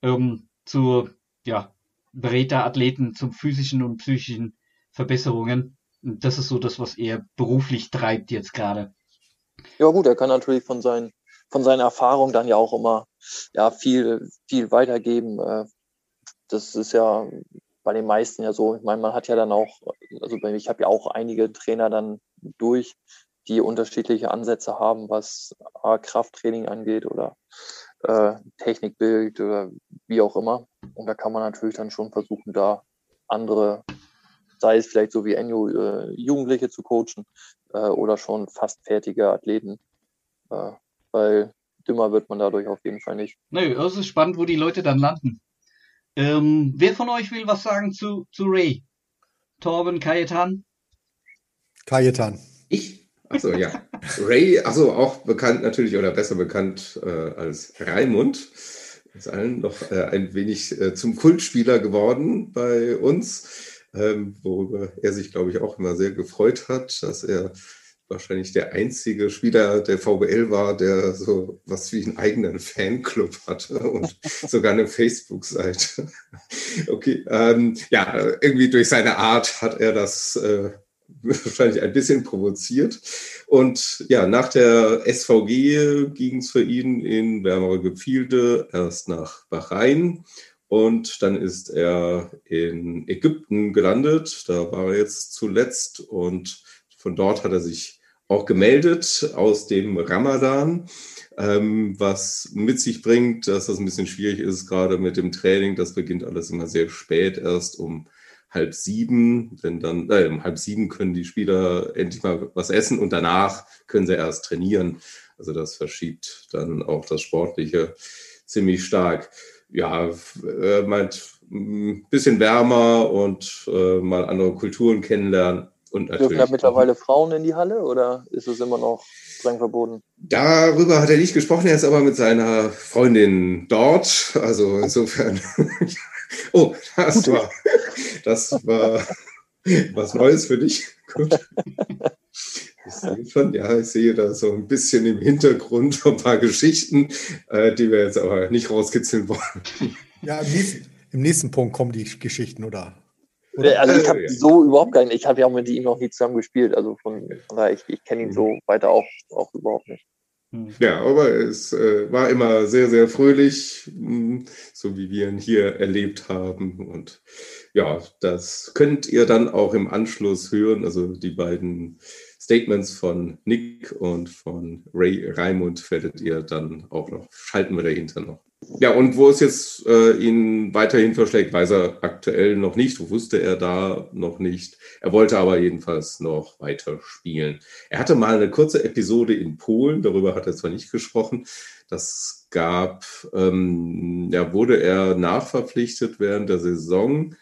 ähm, zu, ja, berät da Athleten zum physischen und psychischen Verbesserungen. Und das ist so das, was er beruflich treibt jetzt gerade. Ja gut, er kann natürlich von seinen, von seiner Erfahrung dann ja auch immer ja, viel, viel weitergeben. Äh, Das ist ja bei den meisten ja so. Ich meine, man hat ja dann auch, also ich habe ja auch einige Trainer dann durch, die unterschiedliche Ansätze haben, was Krafttraining angeht oder äh, Technikbild oder wie auch immer. Und da kann man natürlich dann schon versuchen, da andere, sei es vielleicht so wie Enyo, äh, Jugendliche zu coachen äh, oder schon fast fertige Athleten. Äh, weil dümmer wird man dadurch auf jeden Fall nicht. Nö, es ist spannend, wo die Leute dann landen. Ähm, wer von euch will was sagen zu, zu Ray? Torben, Kajetan? Kajetan. Ich? Achso, ja. Ray, achso, auch bekannt natürlich oder besser bekannt äh, als Raimund. Ist allen noch äh, ein wenig äh, zum Kultspieler geworden bei uns, ähm, worüber er sich, glaube ich, auch immer sehr gefreut hat, dass er wahrscheinlich der einzige Spieler der VBL war, der so was wie einen eigenen Fanclub hatte und [LAUGHS] sogar eine Facebook-Seite. [LAUGHS] Okay, ähm, ja, irgendwie durch seine Art hat er das äh, wahrscheinlich ein bisschen provoziert. Und ja, nach der SVG ging es für ihn in wärmere Gefilde erst nach Bahrain und dann ist er in Ägypten gelandet. Da war er jetzt zuletzt und von dort hat er sich auch gemeldet aus dem Ramadan, ähm, was mit sich bringt, dass das ein bisschen schwierig ist, gerade mit dem Training. Das beginnt alles immer sehr spät, erst um halb sieben, denn dann äh, um halb sieben können die Spieler endlich mal was essen und danach können sie erst trainieren. Also das verschiebt dann auch das Sportliche ziemlich stark. ja, äh, meint ein bisschen wärmer und äh, mal andere Kulturen kennenlernen. Und Dürfen da mittlerweile Frauen in die Halle oder ist es immer noch streng verboten? Darüber hat er nicht gesprochen, er ist aber mit seiner Freundin dort. Also insofern. [LAUGHS] oh, das war, [LAUGHS] das war [LAUGHS] was Neues für dich. [LAUGHS] Gut. Ich sehe schon, ja, ich sehe da so ein bisschen im Hintergrund ein paar Geschichten, äh, die wir jetzt aber nicht rauskitzeln wollen. Ja, im nächsten, im nächsten Punkt kommen die Geschichten, oder? oder? Also ich habe ja. so überhaupt keinen, ich habe ja auch mit ihm noch nie zusammen gespielt, also von, von daher, ich, ich kenne ihn so mhm. weiter auch, auch überhaupt nicht. Hm. Ja, aber es äh, war immer sehr, sehr fröhlich, mh, hm, so wie wir ihn hier erlebt haben. Und ja, das könnt ihr dann auch im Anschluss hören. Also die beiden Statements von Nick und von Ray Raimund werdet ihr dann auch noch, schalten wir dahinter noch. Ja, und wo es jetzt äh, ihn weiterhin verschlägt, weiß er aktuell noch nicht, wusste er da noch nicht. Er wollte aber jedenfalls noch weiter spielen. Er hatte mal eine kurze Episode in Polen, darüber hat er zwar nicht gesprochen. Das gab, ähm, ja, wurde er nachverpflichtet während der Saison,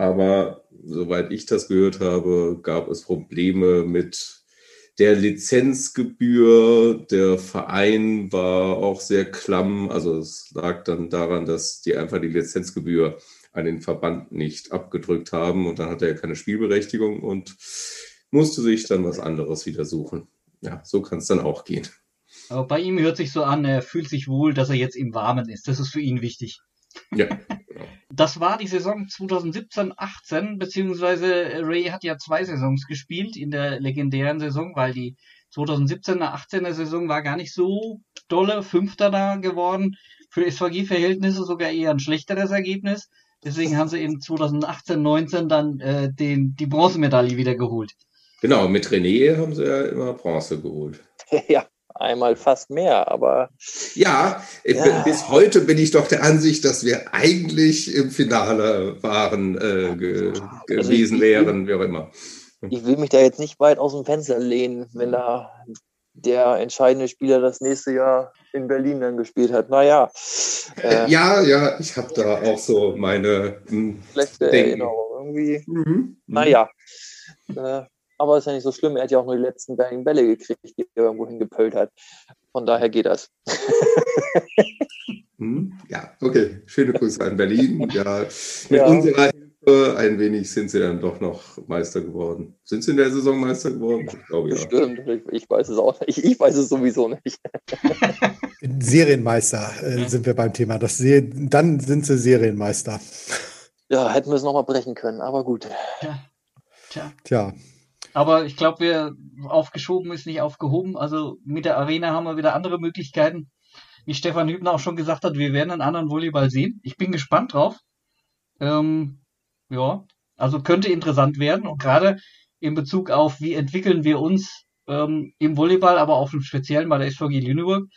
aber soweit ich das gehört habe, gab es Probleme mit der Lizenzgebühr, der Verein war auch sehr klamm. Also es lag dann daran, dass die einfach die Lizenzgebühr an den Verband nicht abgedrückt haben und dann hatte er keine Spielberechtigung und musste sich dann was anderes wieder suchen. Ja, so kann es dann auch gehen. Aber bei ihm hört sich so an, er fühlt sich wohl, dass er jetzt im Warmen ist. Das ist für ihn wichtig. Ja. Das war die Saison 2017-18, beziehungsweise Ray hat ja zwei Saisons gespielt in der legendären Saison, weil die 2017er-18er Saison war gar nicht so dolle, Fünfter da geworden. Für SVG-Verhältnisse sogar eher ein schlechteres Ergebnis. Deswegen haben sie in 2018-19 dann äh, den, die Bronzemedaille wieder geholt. Genau, mit René haben sie ja immer Bronze geholt. [LAUGHS] Ja, einmal fast mehr, aber. Ja, ja, bis heute bin ich doch der Ansicht, dass wir eigentlich im Finale waren, äh, ge also gewesen ich, wären, wie auch immer. Ich will mich da jetzt nicht weit aus dem Fenster lehnen, wenn da der entscheidende Spieler das nächste Jahr in Berlin dann gespielt hat. Naja. Äh, ja, ja, ich habe da auch so meine hm, schlechte Erinnerung irgendwie. Mhm. Naja. Äh, aber ist ja nicht so schlimm. Er hat ja auch nur die letzten beiden Bälle gekriegt, die er irgendwo hingepölt hat. Von daher geht das. [LAUGHS] Hm, ja, okay. Schöne Grüße an Berlin. Ja, mit ja. unserer Hilfe ein wenig sind sie dann doch noch Meister geworden. Sind sie in der Saison Meister geworden? Ich glaube ja. Stimmt, ich, ich weiß es auch nicht. Ich, ich weiß es sowieso nicht. [LAUGHS] Serienmeister äh, sind wir beim Thema. Das dann sind sie Serienmeister. Ja, hätten wir es nochmal brechen können, aber gut. Ja. Tja. Tja. Aber ich glaube, wir aufgeschoben ist nicht aufgehoben. Also mit der Arena haben wir wieder andere Möglichkeiten. Wie Stefan Hübner auch schon gesagt hat, wir werden einen anderen Volleyball sehen. Ich bin gespannt drauf. Ähm, ja, also könnte interessant werden. Und gerade in Bezug auf, wie entwickeln wir uns ähm, im Volleyball, aber auch im Speziellen bei der SVG Lüneburg,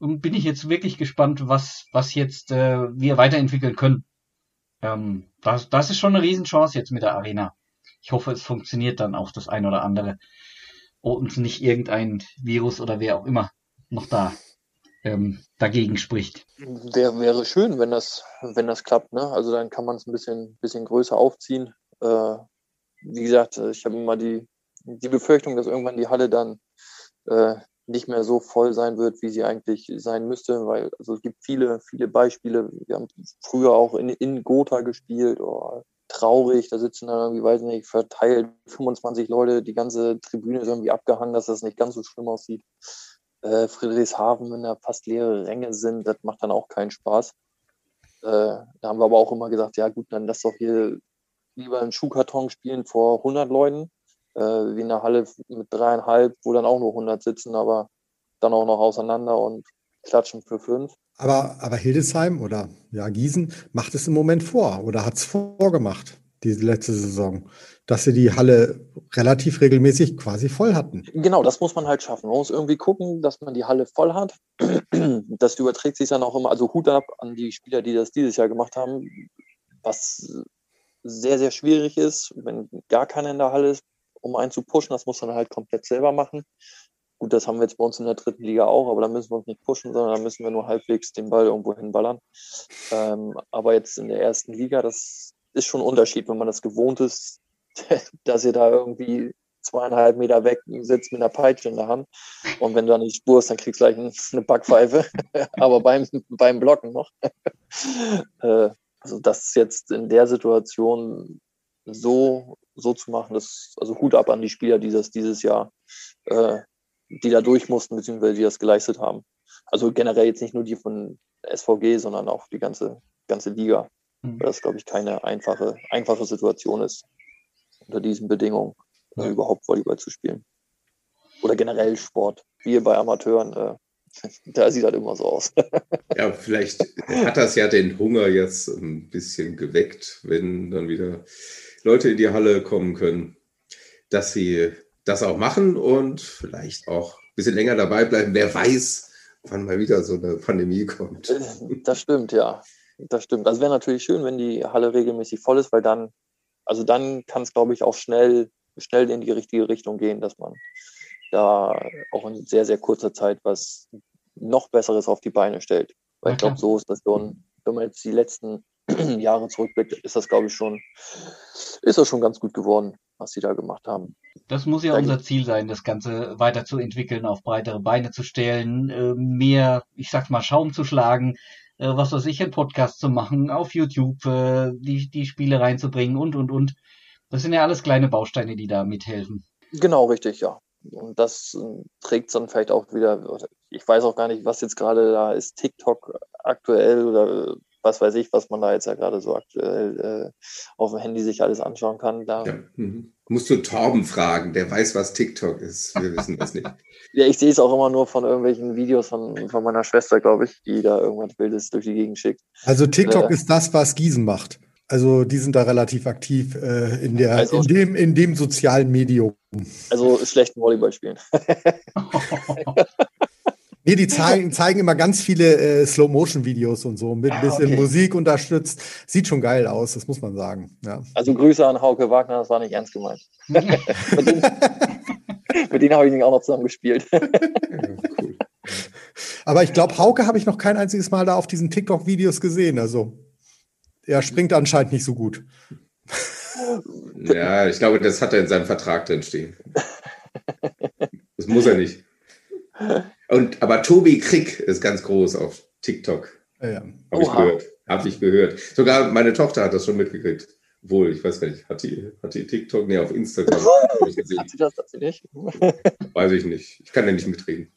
bin ich jetzt wirklich gespannt, was, was jetzt äh, wir weiterentwickeln können. Ähm, das, das ist schon eine Riesenchance jetzt mit der Arena ich hoffe, es funktioniert dann auch das ein oder andere. Und nicht irgendein Virus oder wer auch immer noch da ähm, dagegen spricht. Wäre, wäre schön, wenn das, wenn das klappt. Ne? Also dann kann man es ein bisschen, bisschen größer aufziehen. Äh, wie gesagt, ich habe immer die, die Befürchtung, dass irgendwann die Halle dann äh, nicht mehr so voll sein wird, wie sie eigentlich sein müsste, weil also es gibt viele, viele Beispiele. Wir haben früher auch in, in Gotha gespielt oder traurig. Da sitzen dann irgendwie, weiß nicht, verteilt 25 Leute, die ganze Tribüne ist irgendwie abgehangen, dass das nicht ganz so schlimm aussieht. Äh, Friedrichshafen, wenn da fast leere Ränge sind, das macht dann auch keinen Spaß. Äh, da haben wir aber auch immer gesagt, ja gut, dann lass doch hier lieber einen Schuhkarton spielen vor 100 Leuten, äh, wie in der Halle mit dreieinhalb, wo dann auch nur 100 sitzen, aber dann auch noch auseinander und klatschen für fünf. Aber, aber Hildesheim oder ja, Gießen macht es im Moment vor oder hat es vorgemacht, diese letzte Saison, dass sie die Halle relativ regelmäßig quasi voll hatten. Genau, das muss man halt schaffen. Man muss irgendwie gucken, dass man die Halle voll hat. [CLEARS THROAT] Das überträgt sich dann auch immer, also Hut ab an die Spieler, die das dieses Jahr gemacht haben, was sehr, sehr schwierig ist, wenn gar keiner in der Halle ist, um einen zu pushen. Das muss man halt komplett selber machen. Gut, das haben wir jetzt bei uns in der dritten Liga auch, aber da müssen wir uns nicht pushen, sondern da müssen wir nur halbwegs den Ball irgendwo hinballern. Ähm, aber jetzt in der ersten Liga, das ist schon ein Unterschied, wenn man das gewohnt ist, [LAUGHS] dass ihr da irgendwie zweieinhalb Meter weg sitzt mit einer Peitsche in der Hand. Und wenn du dann nicht spurst, dann kriegst du gleich [LAUGHS] eine Backpfeife. [LAUGHS] aber beim, beim Blocken noch. Äh, also das jetzt in der Situation so, so zu machen, dass, also Hut ab an die Spieler, die das dieses Jahr äh, die da durch mussten, beziehungsweise die das geleistet haben. Also generell jetzt nicht nur die von SVG, sondern auch die ganze, ganze Liga. Mhm. Weil das, glaube ich, keine einfache, einfache Situation ist, unter diesen Bedingungen ja. also überhaupt Volleyball zu spielen. Oder generell Sport. Wir bei Amateuren, äh, [LAUGHS] da sieht halt immer so aus. [LAUGHS] ja, vielleicht hat das ja den Hunger jetzt ein bisschen geweckt, wenn dann wieder Leute in die Halle kommen können, dass sie das auch machen und vielleicht auch ein bisschen länger dabei bleiben. Wer weiß, wann mal wieder so eine Pandemie kommt. Äh, das stimmt, ja. Das stimmt. Also wäre natürlich schön, wenn die Halle regelmäßig voll ist, weil dann, also dann kann es, glaube ich, auch schnell, schnell in die richtige Richtung gehen, dass man da auch in sehr, sehr kurzer Zeit was noch Besseres auf die Beine stellt. Weil ich glaube, so ist das schon, wenn man jetzt die letzten [CLEARS THROAT] Jahre zurückblickt, ist das, glaube ich, schon, ist das schon ganz gut geworden, was sie da gemacht haben. Das muss ja unser Ziel sein, das Ganze weiterzuentwickeln, auf breitere Beine zu stellen, äh, mehr, ich sag's mal, Schaum zu schlagen, äh, was weiß ich, einen Podcast zu machen, auf YouTube äh, die, die Spiele reinzubringen und, und, und. Das sind ja alles kleine Bausteine, die da mithelfen. Genau, richtig, ja. Und das trägt dann vielleicht auch wieder, ich weiß auch gar nicht, was jetzt gerade da ist, TikTok aktuell oder was weiß ich, was man da jetzt ja gerade so aktuell äh, auf dem Handy sich alles anschauen kann. Da ja. Mhm. Musst du Torben fragen, der weiß, was TikTok ist. Wir wissen das nicht. [LAUGHS] ja, ich sehe es auch immer nur von irgendwelchen Videos von, von meiner Schwester, glaube ich, die da irgendwas Wildes durch die Gegend schickt. Also TikTok äh, ist das, was Gießen macht. Also die sind da relativ aktiv äh, in, der, also, in, dem, in dem sozialen Medium. Also schlechten Volleyball spielen. [LAUGHS] [LAUGHS] Nee, die zeigen, zeigen immer ganz viele äh, Slow-Motion-Videos und so, mit ein ah, bisschen okay. Musik unterstützt. Sieht schon geil aus, das muss man sagen. Ja. Also Grüße an Hauke Wagner, das war nicht ernst gemeint. [LAUGHS] mit denen, denen habe ich auch noch zusammen gespielt. cool. Aber ich glaube, Hauke habe ich noch kein einziges Mal da auf diesen TikTok-Videos gesehen. Also er springt anscheinend nicht so gut. Ja, ich glaube, das hat er in seinem Vertrag drin stehen. Das muss er nicht. Und, aber Tobi Krick ist ganz groß auf TikTok. Ja, ja. Habe ich gehört. Habe ich gehört. Sogar meine Tochter hat das schon mitgekriegt. Wohl, ich weiß gar nicht. Hat die, hat die TikTok? Nee, auf Instagram. [LAUGHS] ich gesehen. Hat sie das, hat sie nicht? [LAUGHS] Weiß ich nicht. Ich kann ja nicht mitreden.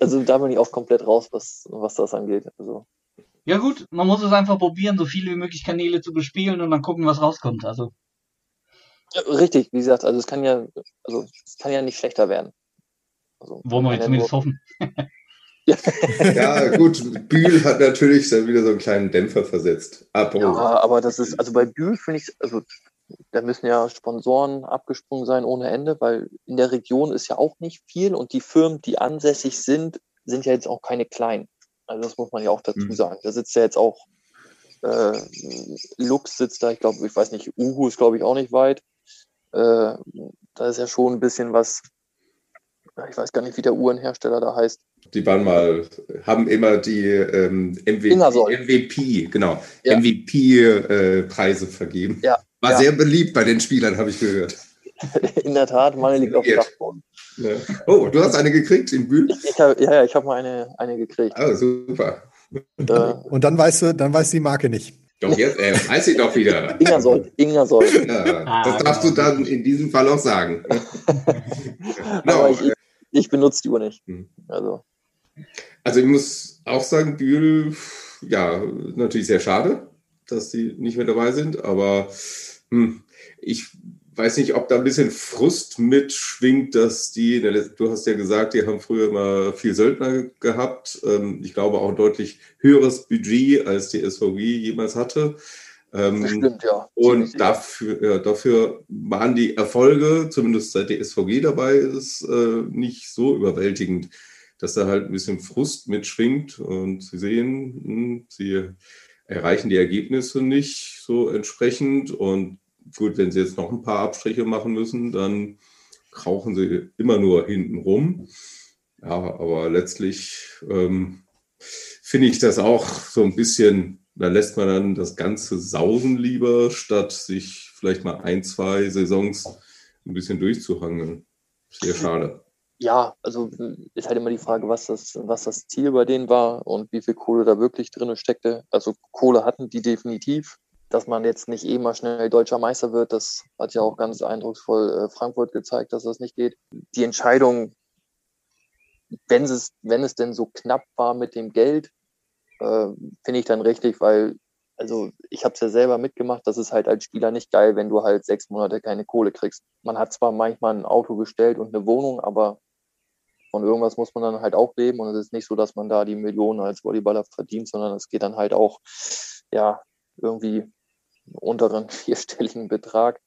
Also da bin ich auch komplett raus, was, was das angeht. Also. Ja gut, man muss es einfach probieren, so viele wie möglich Kanäle zu bespielen und dann gucken, was rauskommt. Also. Richtig, wie gesagt, also es kann ja, also es kann ja nicht schlechter werden. Also, Wollen wir jetzt zumindest hoffen. [LAUGHS] ja, gut, Bühl hat natürlich dann wieder so einen kleinen Dämpfer versetzt. Ja, aber das ist, also bei Bühl finde ich, also da müssen ja Sponsoren abgesprungen sein ohne Ende, weil in der Region ist ja auch nicht viel und die Firmen, die ansässig sind, sind ja jetzt auch keine kleinen. Also das muss man ja auch dazu mhm. sagen. Da sitzt ja jetzt auch äh, Lux sitzt da, ich glaube, ich weiß nicht, Uhu ist glaube ich auch nicht weit. Äh, da ist ja schon ein bisschen was ich weiß gar nicht, wie der Uhrenhersteller da heißt. Die waren mal, haben immer die ähm, MVP, MVP, genau, ja. MVP-Preise äh, vergeben. Ja. War ja. sehr beliebt bei den Spielern, habe ich gehört. [LAUGHS] In der Tat, meine liegt auf dem Dachboden. Ja. Oh, du hast eine gekriegt in Bühl? Ich, hab, ja, ja, ich habe mal eine, eine gekriegt. Ah, super. Und dann, und dann weißt du, dann weißt du die Marke nicht. Doch, jetzt äh, weiß ich doch wieder. Ingersoll, Ingersoll. Ja, das darfst du dann in diesem Fall auch sagen. [LAUGHS] genau, ich, ich benutze die Uhr nicht. Hm. Also. also ich muss auch sagen, Bühl, ja, natürlich sehr schade, dass sie nicht mehr dabei sind, aber hm, ich weiß nicht, ob da ein bisschen Frust mitschwingt, dass die, du hast ja gesagt, die haben früher immer viel Söldner gehabt. Ähm, ich glaube auch ein deutlich höheres Budget, als die SVG jemals hatte. Ähm, stimmt, ja. Und dafür, ja, dafür waren die Erfolge, zumindest seit die SVG dabei ist, äh, nicht so überwältigend, dass da halt ein bisschen Frust mitschwingt und sie sehen, mh, hm, sie erreichen die Ergebnisse nicht so entsprechend und gut, wenn sie jetzt noch ein paar Abstriche machen müssen, dann krauchen sie immer nur hinten rum. Ja, aber letztlich ähm, finde ich das auch so ein bisschen, da lässt man dann das Ganze sausen lieber, statt sich vielleicht mal ein, zwei Saisons ein bisschen durchzuhangeln. Sehr schade. Ja, also ist halt immer die Frage, was das, was das Ziel bei denen war und wie viel Kohle da wirklich drin steckte. Also Kohle hatten die definitiv. Dass man jetzt nicht eh mal schnell deutscher Meister wird, das hat ja auch ganz eindrucksvoll äh, Frankfurt gezeigt, dass das nicht geht. Die Entscheidung, wenn es, wenn es denn so knapp war mit dem Geld, äh, finde ich dann richtig, weil also ich habe es ja selber mitgemacht, das ist halt als Spieler nicht geil, wenn du halt sechs Monate keine Kohle kriegst. Man hat zwar manchmal ein Auto gestellt und eine Wohnung, aber von irgendwas muss man dann halt auch leben und es ist nicht so, dass man da die Millionen als Volleyballer verdient, sondern es geht dann halt auch, ja, irgendwie unteren [LAUGHS] vierstelligen Betrag.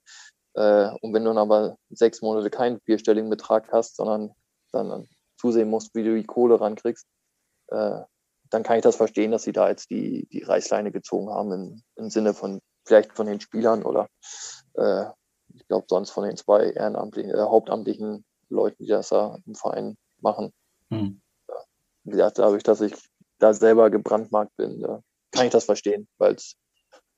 Äh, und wenn du dann aber sechs Monate keinen vierstelligen Betrag hast, sondern dann zusehen musst, wie du die Kohle rankriegst, äh, dann kann ich das verstehen, dass sie da jetzt die, die Reißleine gezogen haben im, im Sinne von vielleicht von den Spielern oder äh, ich glaube sonst von den zwei ehrenamtlichen, äh, hauptamtlichen Leuten, die das da im Verein machen. Hm. Wie gesagt, dadurch, dass ich da selber gebrandmarkt bin, kann ich das verstehen, weil es,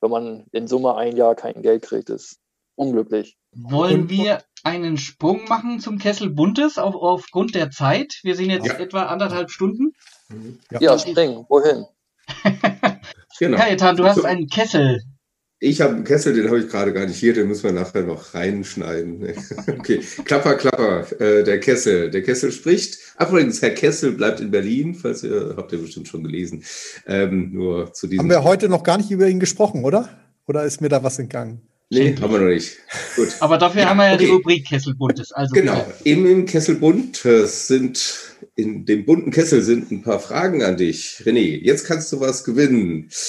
wenn man in Summe ein Jahr kein Geld kriegt, ist unglücklich. Wollen wir einen Sprung machen zum Kessel Buntes auf, aufgrund der Zeit? Wir sind jetzt ja. etwa anderthalb Stunden. Ja, ja springen. Wohin? [LAUGHS] genau. Kajetan, du hast einen Kessel. Ich habe einen Kessel, den habe ich gerade gar nicht hier, den müssen wir nachher noch reinschneiden. [LAUGHS] okay, Klapper, Klapper, äh, der Kessel. Der Kessel spricht. Übrigens, Herr Kessel bleibt in Berlin, falls ihr, habt ihr bestimmt schon gelesen. Ähm, nur zu diesem. Haben wir heute noch gar nicht über ihn gesprochen, oder? Oder ist mir da was entgangen? Nee, haben wir noch nicht. Gut. [LAUGHS] Aber dafür ja, haben wir ja okay. die Rubrik Kesselbuntes. Also genau, eben im Kesselbuntes sind, in dem bunten Kessel sind ein paar Fragen an dich. René, jetzt kannst du was gewinnen. [LAUGHS]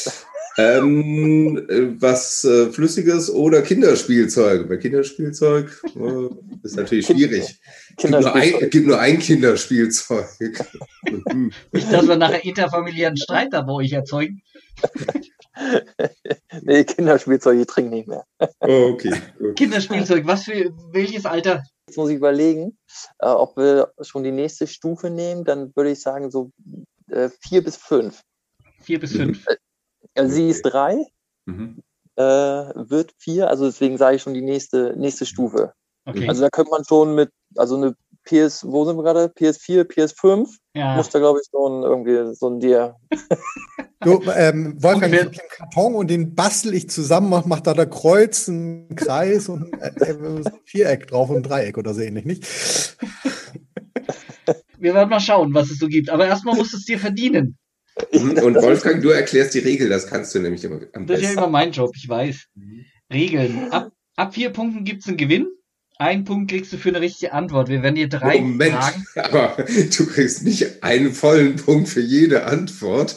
Ähm, äh, was äh, Flüssiges oder Kinderspielzeug? Bei Kinderspielzeug äh, ist natürlich schwierig. Gibt nur, ein, gibt nur ein Kinderspielzeug. [LAUGHS] Nicht, dass wir nachher interfamiliären Streit da bei euch erzeugen. [LAUGHS] nee, Kinderspielzeug, ich trinke nicht mehr. Oh, okay. Gut. Kinderspielzeug, was für welches Alter? Jetzt muss ich überlegen, äh, ob wir schon die nächste Stufe nehmen. Dann würde ich sagen, so äh, vier bis fünf. Vier bis fünf. Äh, sie ist drei, mhm. äh, wird vier, also deswegen sage ich schon die nächste, nächste Stufe. Okay. Also da könnte man schon mit, also eine PS, wo sind wir gerade? PS4, PS5, ja. muss da glaube ich schon irgendwie so ein Dir. Du, ähm, Wolfgang, ich habe einen Karton und den bastel ich zusammen, mach, mach da der Kreuz, einen Kreis und äh, ein Viereck drauf und ein Dreieck oder so ähnlich, nicht? Wir werden mal schauen, was es so gibt. Aber erstmal musst du es dir verdienen. Mhm. Und Wolfgang, du erklärst die Regel, das kannst du nämlich immer am besten. Das ist ja immer mein Job, ich weiß. Regeln. Ab, ab vier Punkten gibt es einen Gewinn. Ein Punkt kriegst du für eine richtige Antwort. Wir werden dir drei Moment, Fragen. Aber [LAUGHS] du kriegst nicht einen vollen Punkt für jede Antwort.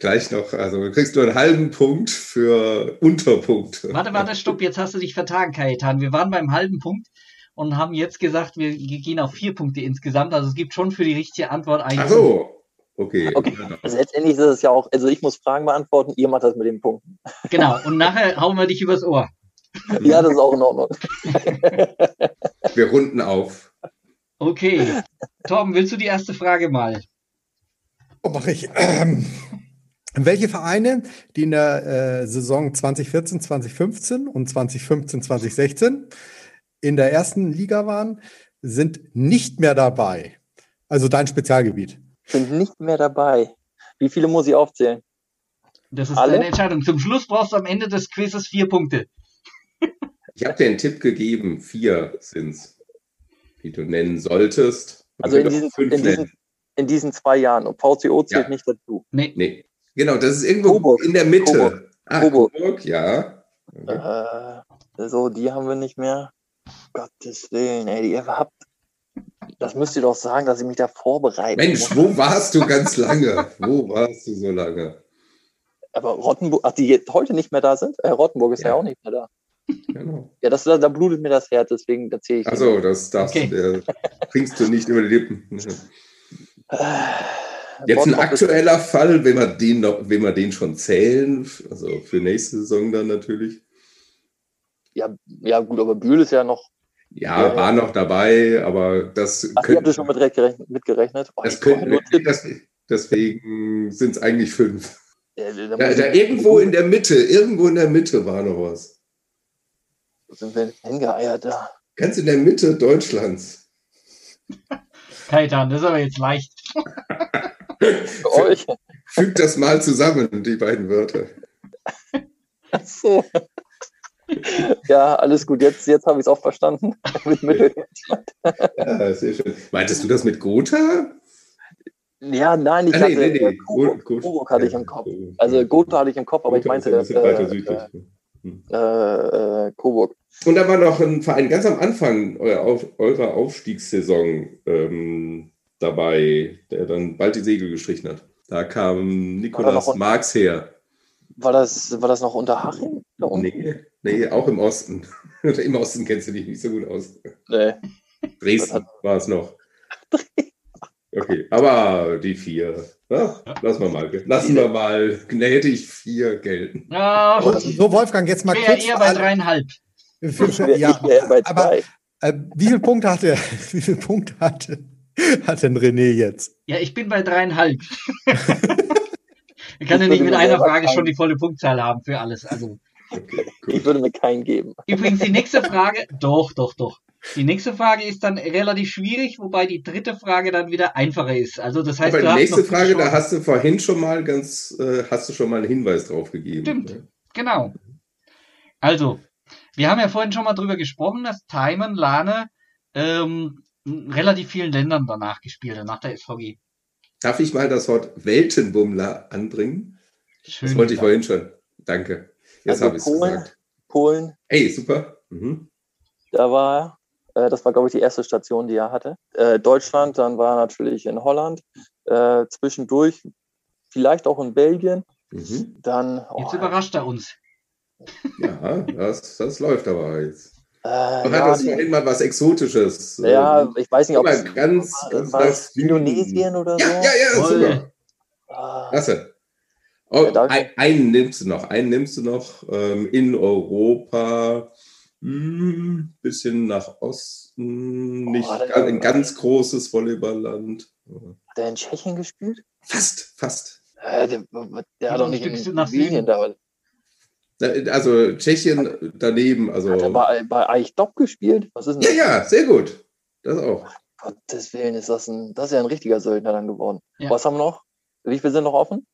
Gleich noch, also du kriegst nur einen halben Punkt für Unterpunkte. Warte, warte, [LAUGHS] stopp, jetzt hast du dich vertagen, Kajetan. Wir waren beim halben Punkt und haben jetzt gesagt, wir gehen auf vier Punkte insgesamt. Also es gibt schon für die richtige Antwort einen Ach so, Okay. okay. Also letztendlich ist es ja auch, also ich muss Fragen beantworten, ihr macht das mit den Punkten. Genau, und nachher hauen wir dich übers Ohr. [LAUGHS] Ja, das ist auch in Ordnung. [LAUGHS] Wir runden auf. Okay. Torben, willst du die erste Frage mal? Oh, mache ich. Ähm, welche Vereine, die in der äh, Saison 2014, 2015 und 2015, 2016 in der ersten Liga waren, sind nicht mehr dabei? Also dein Spezialgebiet sind nicht mehr dabei. Wie viele muss ich aufzählen? Das ist Alle? deine Entscheidung. Zum Schluss brauchst du am Ende des Quizzes vier Punkte. Ich habe dir einen Tipp gegeben. Vier sind es, die du nennen solltest. Also in diesen, in, diesen, in diesen, zwei Jahren. Und VCO zählt ja. nicht dazu. Nee. nee. Genau, das ist irgendwo Coburg. in der Mitte. Coburg. Ah, Coburg. Coburg, ja. Okay. Äh, so, die haben wir nicht mehr. Gottes Willen, ey, ihr habt das müsst ihr doch sagen, dass ich mich da vorbereite. Mensch, wo warst du ganz lange? wo warst du so lange? Aber Rottenburg, ach, die jetzt heute nicht mehr da sind? Äh, Rottenburg ist ja. ja auch nicht mehr da. Genau. Ja, das, da blutet mir das Herz, deswegen erzähle ich. Achso, das darfst okay. du, bringst du nicht über die Lippen. [LAUGHS] Jetzt ein aktueller Fall, wenn wir den noch, wenn wir den schon zählen, also für nächste Saison dann natürlich. Ja, ja gut, aber Bühl ist ja noch Ja, Ja, war noch dabei, aber das Ach, ihr habt ihr schon mit gerechnet, mitgerechnet? Oh, das Tipp. das, deswegen sind es eigentlich fünf. Äh, da Da, da irgendwo in der Mitte, irgendwo in der Mitte war noch was. Wo sind wir hingeeiert da? Ganz in der Mitte Deutschlands. Kaitan, das ist aber jetzt leicht. Für euch? Fügt das mal zusammen, die beiden Wörter. Ach so. Ja, alles gut. Jetzt, jetzt habe ich es auch verstanden. [LAUGHS] mit. Ja, sehr schön. Meintest du das mit Gotha? Ja, nein, ich Ah, hatte nee, nee, nee. äh, Coburg. Coburg hatte ich im Kopf. Also Gotha hatte ich im Kopf, aber ich Gotha meinte ist ja ein bisschen äh, weiter südlich. äh, äh, Coburg. Und da war noch ein Verein ganz am Anfang eurer, Auf, eurer Aufstiegssaison ähm, dabei, der dann bald die Segel gestrichen hat. Da kam Nikolaus noch- Marx her. War das, war das noch unter Haching? Da? Nee, nee, auch im Osten. [LAUGHS] Im Osten kennst du dich nicht so gut aus. Nee. Dresden war es noch. Okay, aber die vier. Ja, lassen wir mal. Lassen wir mal. Ich vier gelten. Ja, So, so, Wolfgang, jetzt mal kurz. eher bei dreieinhalb. Ich ja, aber äh, wie viele Punkte hatte, [LAUGHS] wie viele Punkte hatte, hat denn René jetzt? Ja, ich bin bei dreieinhalb. [LAUGHS] ich kann ja Ich nicht mit einer Frage schon die volle Punktzahl haben für alles. Also Okay, Ich würde mir keinen geben. übrigens die nächste [LAUGHS] Frage, doch, doch, doch. Die nächste Frage ist dann relativ schwierig, wobei die dritte Frage dann wieder einfacher ist. Also das heißt, Aber du die nächste Frage, da hast du vorhin schon mal ganz, äh, hast du schon mal einen Hinweis drauf gegeben. Stimmt. Genau. Also, wir haben ja vorhin schon mal drüber gesprochen, dass Timon Lane ähm, in relativ vielen Ländern danach gespielt hat, nach der SVG. Darf ich mal das Wort Weltenbummler anbringen? Schön. Das wollte ich vorhin schon. Danke. Jetzt Also habe ich es Polen. gesagt. Polen, Hey, super. Mhm. da war er. Äh, das war, glaube ich, die erste Station, die er hatte. Äh, Deutschland, dann war er natürlich in Holland. Äh, zwischendurch vielleicht auch in Belgien. Mhm. Dann, oh, Jetzt überrascht er uns. Ja, das, das läuft aber jetzt. äh, Man ja, hat das vorhin mal was Exotisches. ja, Ähm, ich weiß nicht, ob es mal, ganz, ganz war Süden. Indonesien oder so. Ja, ja, ja, Voll. super. Ah, Klasse. Oh, Ja, ein, einen nimmst du noch, einen nimmst du noch ähm, in Europa, hm, bisschen nach Osten, nicht ganz, ein ganz großes Volleyballland. Hat er in Tschechien gespielt? Fast, fast. Äh, der, der hat doch nicht in nach Slowenien Süden. da. Also Tschechien daneben, also. Hat er bei, bei Eichdopp gespielt? Was ist denn Ja, das? ja, sehr gut. Das auch. Gottes Willen, ist das ein, das ist ja ein richtiger Söldner dann geworden. Ja. Was haben wir noch? Wie viele sind noch offen?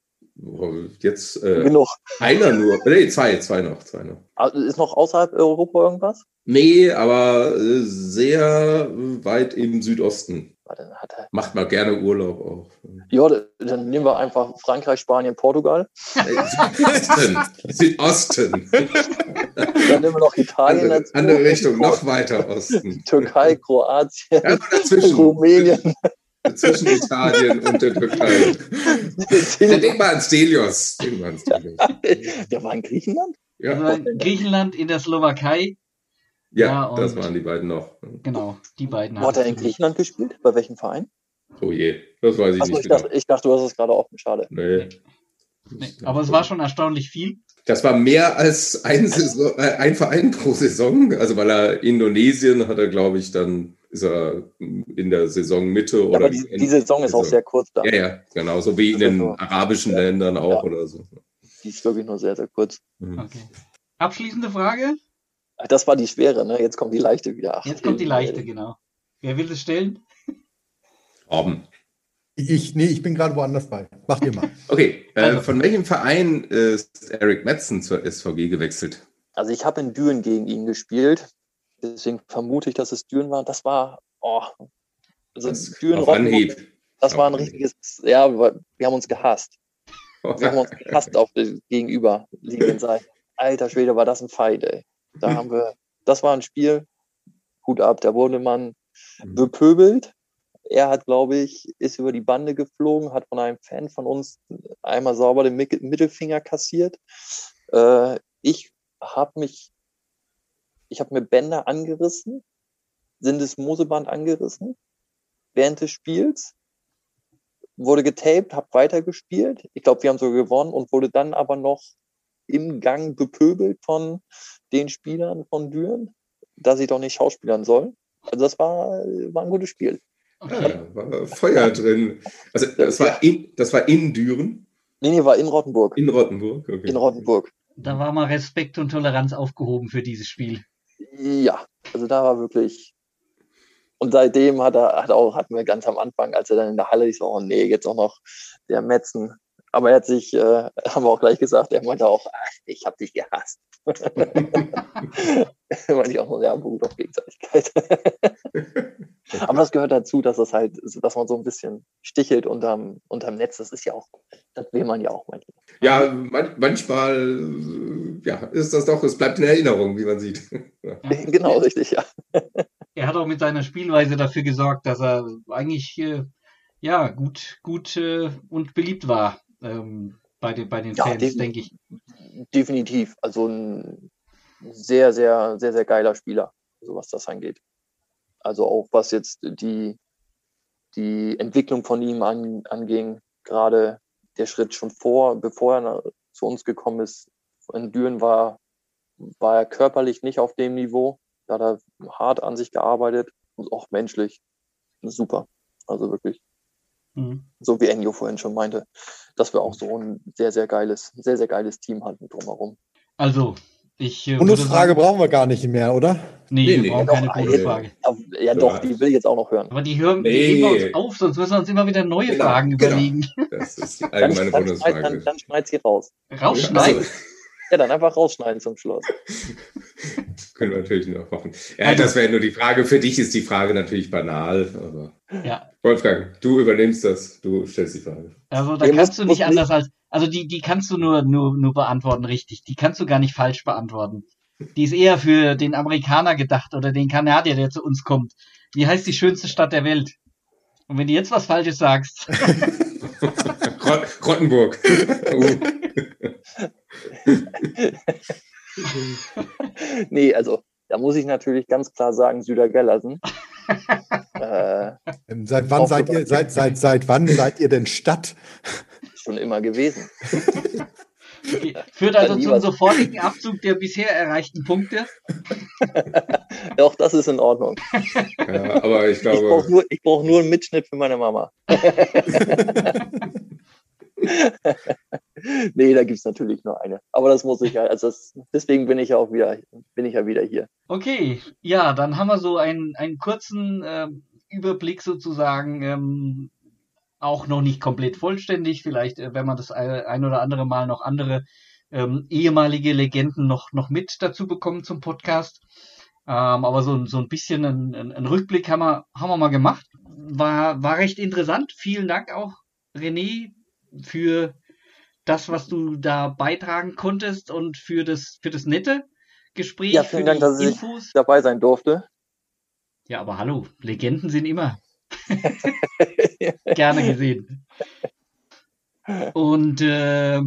Jetzt äh, Genug. einer nur, nee, zwei, zwei noch, zwei noch. Also Ist noch außerhalb Europa irgendwas? Nee, aber sehr weit im Südosten. Warte, hat er. Macht mal gerne Urlaub auch. Ja, dann nehmen wir einfach Frankreich, Spanien, Portugal. Südosten. Südosten. Dann nehmen wir noch Italien Andere, dazu. andere Richtung, noch weiter Osten. Türkei, Kroatien, Ja. Rumänien. Zwischen Italien und der Türkei. Ja, denk mal an Stelios. Denk mal an Stelios. Der war in Griechenland? Ja, Also Griechenland in der Slowakei. Ja, ja das waren die beiden noch. Genau, die beiden Wo hat er in. Griechenland gespielt? Bei welchem Verein? Oh je, das weiß ich Achso, nicht ich, genau. dachte, ich dachte, du hast es gerade offen. Schade. Nee. Nee, aber es war schon erstaunlich viel. Das war mehr als ein, Saison, äh, ein Verein pro Saison. Also weil er Indonesien hat er, glaube ich, dann ist er in der Saisonmitte Ja, oder aber die, die Saison ist auch sehr kurz da. Ja, ja, genau, so wie in den arabischen Ländern auch oder so. Die ist wirklich nur sehr, sehr kurz. Mhm. Okay. Abschließende Frage. Das war die schwere, ne? Jetzt kommt die leichte wieder. Ach, Jetzt kommt die leichte, genau. Wer will es stellen? Robben. Ich, nee, ich bin gerade woanders bei. Macht ihr mal. [LAUGHS] Okay, äh, Also- von welchem Verein ist Eric Metzen zur SVG gewechselt? Also ich habe in Düren gegen ihn gespielt. Deswegen vermute ich, dass es Düren war. Das war, oh, also Das Düren auf Anhieb. das war ein richtiges, ja, wir wir haben uns gehasst. Wir haben uns [LAUGHS] gehasst auf der gegenüberliegenden Seite. Alter Schwede, war das ein Fight, ey. Da haben wir, das war ein Spiel, Hut ab, da wurde man Mhm. bepöbelt. Er hat, glaube ich, ist über die Bande geflogen, hat von einem Fan von uns einmal sauber den Mittelfinger kassiert. Äh, ich habe mich, ich habe mir Bänder angerissen, sind das Moseband angerissen während des Spiels, wurde getaped, habe weitergespielt. Ich glaube, wir haben sogar gewonnen und wurde dann aber noch im Gang bepöbelt von den Spielern von Düren. dass ich doch nicht schauspielern soll. Also das war, war ein gutes Spiel. Ja, war Feuer drin. Also das war in, das war in Düren. Nee, nee, war in Rottenburg. In Rottenburg, okay. In Rottenburg. Da war mal Respekt und Toleranz aufgehoben für dieses Spiel. Ja, also da war wirklich. Und seitdem hat er, hat auch, hatten wir ganz am Anfang, als er dann in der Halle ist, so, oh nee, jetzt auch noch der Metzen. Aber er hat sich, äh, [LAUGHS] haben wir auch gleich gesagt, er meinte auch, ach, ich habe dich gehasst. [LAUGHS] meinte ich auch so, ja, beruht auf Gegenseitigkeit. [LAUGHS] Aber das gehört dazu, dass das halt, dass man so ein bisschen stichelt unterm, unterm Netz. Das ist ja auch, das will man ja auch manchmal. Ja, man, manchmal ja, ist das doch, es bleibt in Erinnerung, wie man sieht. [LAUGHS] Ja. Genau, richtig, ja. Er hat auch mit seiner Spielweise dafür gesorgt, dass er eigentlich äh, ja, gut, gut äh, und beliebt war ähm, bei, den, bei den Ja, Fans, denke ich. Definitiv. Also ein sehr, sehr, sehr, sehr geiler Spieler, so was das angeht. Also auch was jetzt die, die Entwicklung von ihm an, anging, gerade der Schritt schon vor, bevor er zu uns gekommen ist, in Düren war, war er körperlich nicht auf dem Niveau. Da hat er hart an sich gearbeitet und auch menschlich. Super. Also wirklich, Mhm. so wie Enjo vorhin schon meinte, dass wir auch so ein sehr, sehr geiles, sehr, sehr geiles Team hatten drumherum. Also, ich äh, Bonusfrage sagen, brauchen wir gar nicht mehr, oder? nee, Nee, wir nee. brauchen Doch, keine ah, Bonusfrage. Ja, ja, doch, die will ich jetzt auch noch hören. Aber die hören, die Nee. wir uns auf, sonst müssen wir uns immer wieder neue Genau, Fragen genau. überlegen. Das ist die Dann, allgemeine dann, schneid, dann, Bundesfrage. dann schneid sie raus. Rausschneiden. Also, Ja, dann einfach rausschneiden zum Schluss. [LAUGHS] können wir natürlich noch machen. Ja, Also- das wäre nur die Frage. Für dich ist die Frage natürlich banal, aber Ja, Wolfgang, du übernimmst das, du stellst die Frage. also da Ihr kannst du nicht anders als, also die, die kannst du nur, nur, nur beantworten richtig. Die kannst du gar nicht falsch beantworten. Die ist eher für den Amerikaner gedacht oder den Kanadier, der zu uns kommt. Wie heißt die schönste Stadt der Welt? Und wenn du jetzt was Falsches sagst, [LAUGHS] Rot Rottenburg. [LAUGHS] [LAUGHS] [LAUGHS] Nee, also da muss ich natürlich ganz klar sagen, Südergellersen. [LAUGHS] äh, Ähm, Seit wann seid ihr, seit, seit, [LAUGHS] seit wann seid ihr denn Stadt? schon immer gewesen. okay, führt also zum sofortigen Abzug der bisher erreichten Punkte. Doch, das ist in Ordnung. ja, aber ich Ich brauche glaube, nur, ich brauch nur einen Mitschnitt für meine Mama. [LAUGHS] nee, da gibt's natürlich nur eine. Aber das muss ich ja, also das, deswegen bin ich ja auch wieder, bin ich ja wieder hier. Okay, ja, dann haben wir so einen, einen kurzen ähm, Überblick sozusagen, ähm, auch noch nicht komplett vollständig. Vielleicht, äh, wenn man das ein, oder andere Mal noch andere ähm, ehemalige Legenden noch, noch mit dazu bekommen zum Podcast. Ähm, aber so, ein- so ein bisschen ein, ein, ein Rückblick haben wir, haben wir mal gemacht. War, war recht interessant. Vielen Dank auch, René, für das, was du da beitragen konntest und für das, für das nette Gespräch, Ja, für vielen Dank, die dass ich Infos. dabei sein durfte. Ja, aber hallo, Legenden sind immer [LAUGHS] gerne gesehen. Und äh,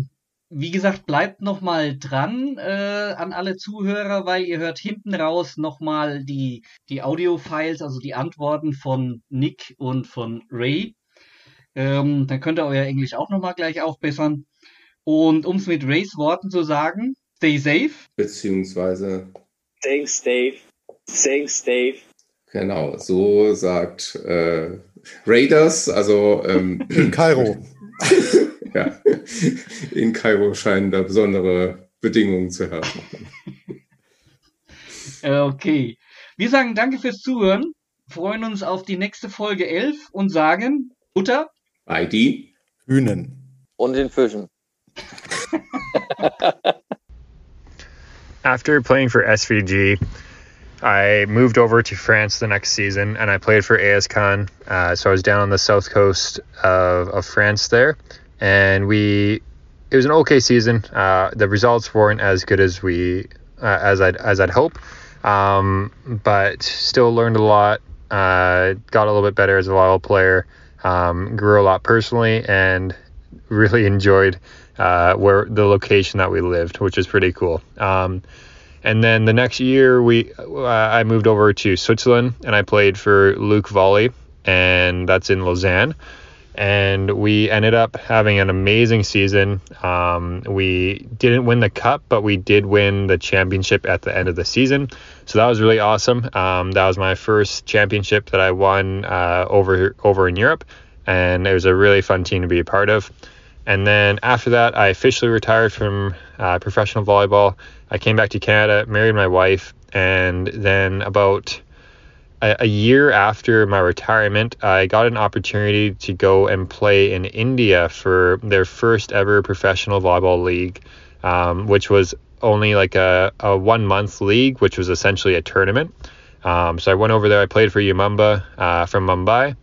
wie gesagt, bleibt noch mal dran äh, an alle Zuhörer, weil ihr hört hinten raus noch mal die die Audio-Files, also die Antworten von Nick und von Ray. Ähm, dann könnt ihr euer Englisch auch noch mal gleich aufbessern. Und um es mit Rays Worten zu sagen, stay safe. beziehungsweise, Thanks, Dave. Thanks, Dave. genau, so sagt äh, Raiders, also ähm, In Kairo. [LAUGHS] ja, in Kairo scheinen da besondere Bedingungen zu herrschen. [LAUGHS] Äh, Okay. Wir sagen danke fürs Zuhören, freuen uns auf die nächste Folge 11 und sagen Butter. ID, Hühnen. Und den Fischen. [LAUGHS] after playing for SVG, I moved over to France the next season and I played for ASCON. Uh, so I was down on the south coast of, of France there. And we, it was an okay season. Uh, the results weren't as good as we, uh, as I'd, as I'd hope. Um, but still learned a lot. Uh, got a little bit better as a volleyball player. Um, grew a lot personally and really [LAUGHS] enjoyed uh, where the location that we lived, which is pretty cool. Um, and then the next year, we uh, I moved over to Switzerland and I played for Luke Volley, and that's in Lausanne. And we ended up having an amazing season. Um, we didn't win the cup, but we did win the championship at the end of the season. So that was really awesome. Um, that was my first championship that I won uh, over over in Europe, and it was a really fun team to be a part of. And then after that, I officially retired from uh, professional volleyball. I came back to Canada, married my wife, and then about a, year after my retirement, I got an opportunity to go and play in India for their first ever professional volleyball league, um, which was only like a, a one month league, which was essentially a tournament. Um, so I went over there. I played for Yumamba uh, from Mumbai,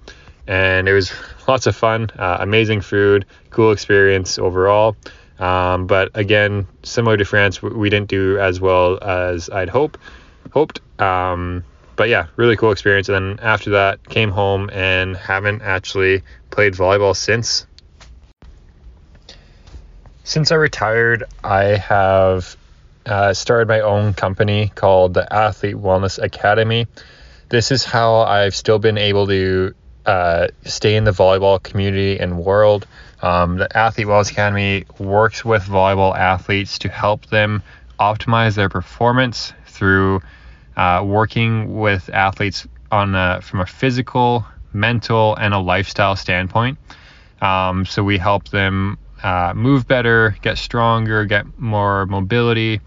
and it was [LAUGHS] lots of fun, uh, amazing food, cool experience overall. Um, but again, similar to France, we didn't do as well as I'd hope hoped. Um, but yeah, really cool experience. And then after that, came home and haven't actually played volleyball since. Since I retired, I have uh, started my own company called the Athlete Wellness Academy. This is how I've still been able to uh, stay in the volleyball community and world. Um, the Athlete Wellness Academy works with volleyball athletes to help them optimize their performance through uh, working with athletes on a, from a physical, mental, and a lifestyle standpoint. Um, so we help them uh, move better, get stronger, get more mobility,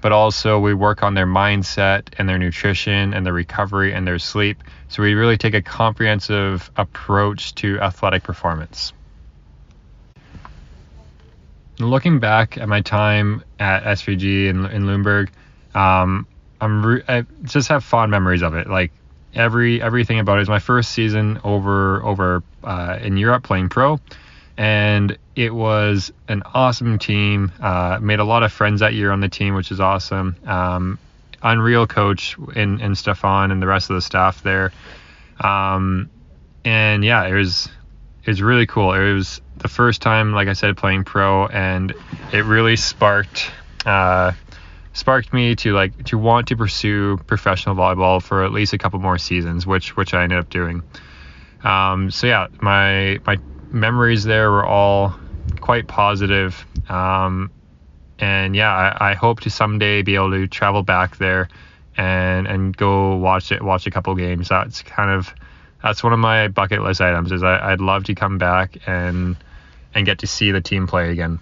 but also we work on their mindset and their nutrition and their recovery and their sleep. So we really take a comprehensive approach to athletic performance. Looking back at my time at SVG in, in Lüneburg, um, I'm re- I just have fond memories of it. Like every everything about it is my first season over over uh, in Europe playing pro, and it was an awesome team. Uh, made a lot of friends that year on the team, which is awesome. Um, unreal coach and and Stefan and the rest of the staff there. Um, and yeah, it was it was really cool. It was the first time, like I said, playing pro, and it really sparked. Uh, sparked me to like to want to pursue professional volleyball for at least a couple more seasons, which which I ended up doing. Um, so yeah, my my memories there were all quite positive. Um, and yeah, I, I, hope to someday be able to travel back there and and go watch it watch a couple games. That's kind of that's one of my bucket list items. Is I, I'd love to come back and and get to see the team play again.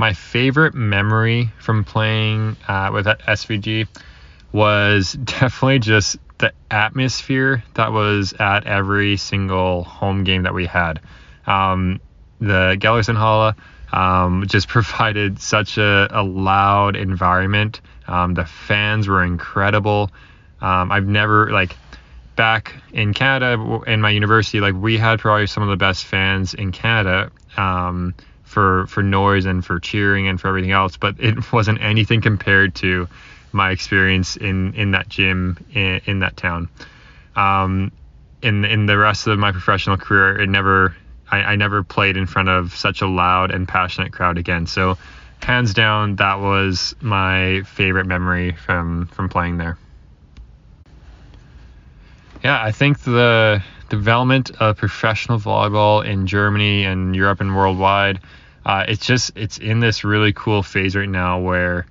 My favorite memory from playing uh, with SVG was [LAUGHS] definitely just the atmosphere that was at every single home game that we had. Um, the Gellersenhalle um, [LAUGHS] just provided such a, a loud environment. Um, the fans were incredible. Um, I've never like back in Canada in my university, like we had probably some of the best fans in Canada. Um, for for noise and for cheering and for everything else, but it [LAUGHS] wasn't anything compared to my experience in in that gym in, in that town. Um, in in the rest of my professional career, it never I, I never played in front of such a loud and passionate crowd again. So hands down, that was my favorite memory from from playing there. Yeah, I think the development of professional volleyball in Germany and Europe and worldwide uh, it's just it's in this really cool phase right now where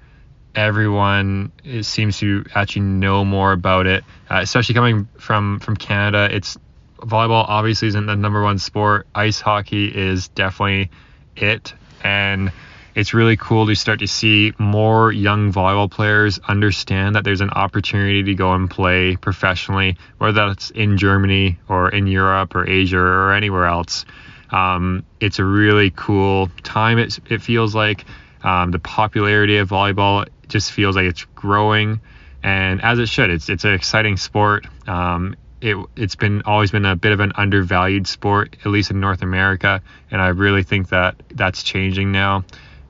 everyone seems to actually know more about it, uh, especially coming from from Canada. It's volleyball obviously isn't the number one sport. Ice hockey is definitely it, and it's really cool to start to see more young volleyball players understand that there's an opportunity to go and play professionally, whether that's in Germany or in Europe or Asia or anywhere else. Um, it's a really cool time. It, it feels like um, the popularity of volleyball just feels like it's growing, and as it should. It's it's an exciting sport. Um, it it's been always been a bit of an undervalued sport, at least in North America, and I really think that that's changing now,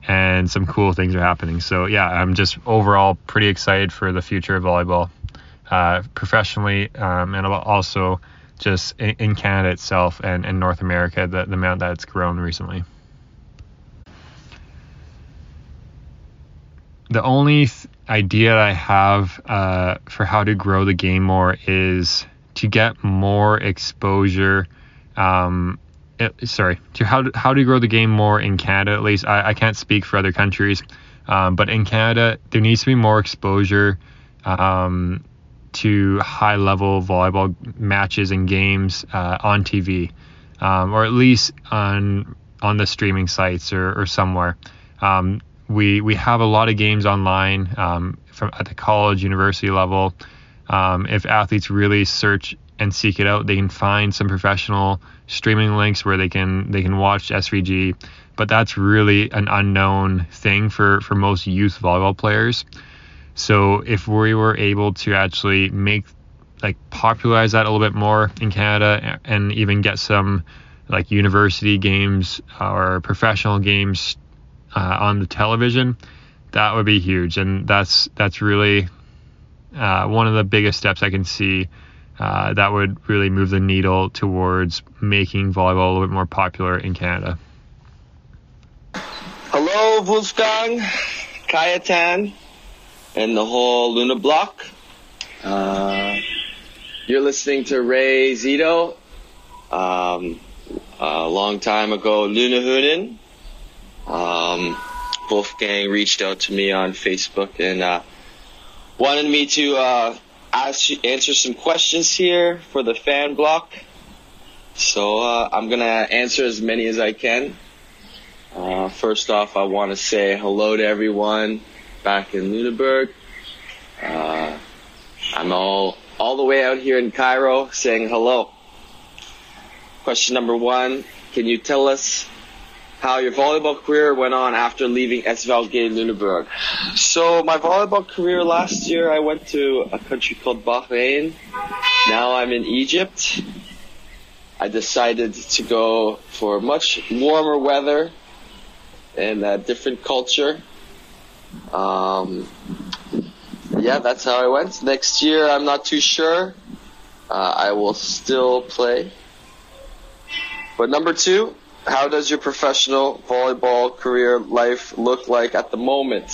and some cool things are happening. So yeah, I'm just overall pretty excited for the future of volleyball, uh, professionally, um, and also just in, in Canada itself and in North America, the, the amount that it's grown recently. The only th- idea I have uh, for how to grow the game more is to get more exposure. Um, sorry, to how how to grow the game more in Canada. At least I, I can't speak for other countries, um, but in Canada there needs to be more exposure um, to high level volleyball matches and games uh, on TV, um, or at least on on the streaming sites or, or somewhere. Um, we we have a lot of games online um, from at the college university level. Um, if athletes really search and seek it out, they can find some professional streaming links where they can they can watch SVG. But that's really an unknown thing for for most youth volleyball players. So if we were able to actually make like popularize that a little bit more in Canada and even get some like university games or professional games uh, on the television, that would be huge, and that's that's really uh, one of the biggest steps I can see. Uh, that would really move the needle towards making volleyball a little bit more popular in Canada. Hello, Wolfgang, Kayatan, and the whole Luna block. Uh, you're listening to Ray Zito. Um, a long time ago, Luna Hunin. Um, Wolfgang reached out to me on Facebook and uh, wanted me to uh, ask, answer some questions here for the fan block. So uh, I'm gonna answer as many as I can. Uh, first off, I want to say hello to everyone back in Lüneburg. Uh, I'm all all the way out here in Cairo saying hello. Question number one: Can you tell us how your volleyball career went on after leaving SVLG Lüneburg. So my volleyball career last year, I went to a country called Bahrain. Now I'm in Egypt. I decided to go for much warmer weather and a different culture. Um, yeah, that's how I went. Next year, I'm not too sure. Uh, I will still play. But number two, how does your professional volleyball career life look like at the moment?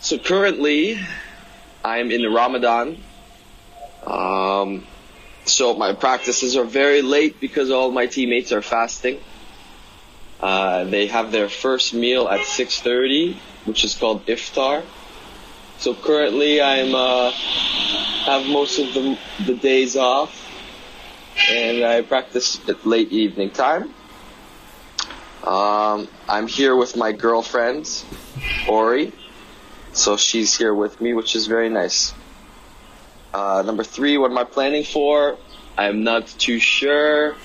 So currently, I'm in Ramadan. Um, so my practices are very late because all my teammates are fasting. Uh, they have their first meal at 6:30, which is called iftar. So currently, I'm uh, have most of the the days off, and I practice at late evening time. Um, I'm here with my girlfriend, Ori. So she's here with me, which is very nice. Uh, number three, what am I planning for? I'm not too sure.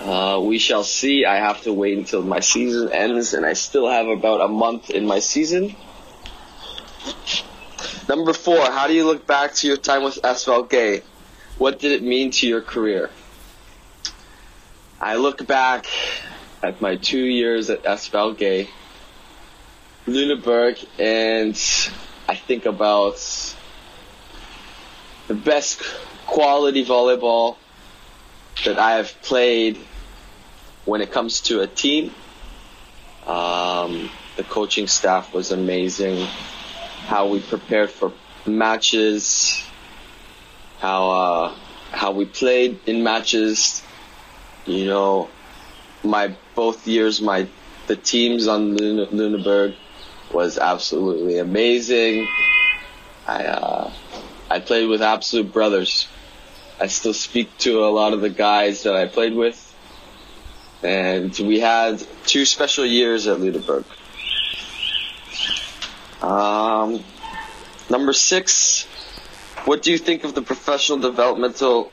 Uh, we shall see. I have to wait until my season ends, and I still have about a month in my season. Number four, how do you look back to your time with SVL Gay? What did it mean to your career? I look back at my two years at Gay, Lüneburg, and I think about the best quality volleyball that I have played when it comes to a team. Um, the coaching staff was amazing. How we prepared for matches, how uh, how we played in matches. You know, my both years, my the teams on Lune, Lüneburg was absolutely amazing. I uh, I played with absolute brothers. I still speak to a lot of the guys that I played with, and we had two special years at Lüneburg. Um, number six, what do you think of the professional developmental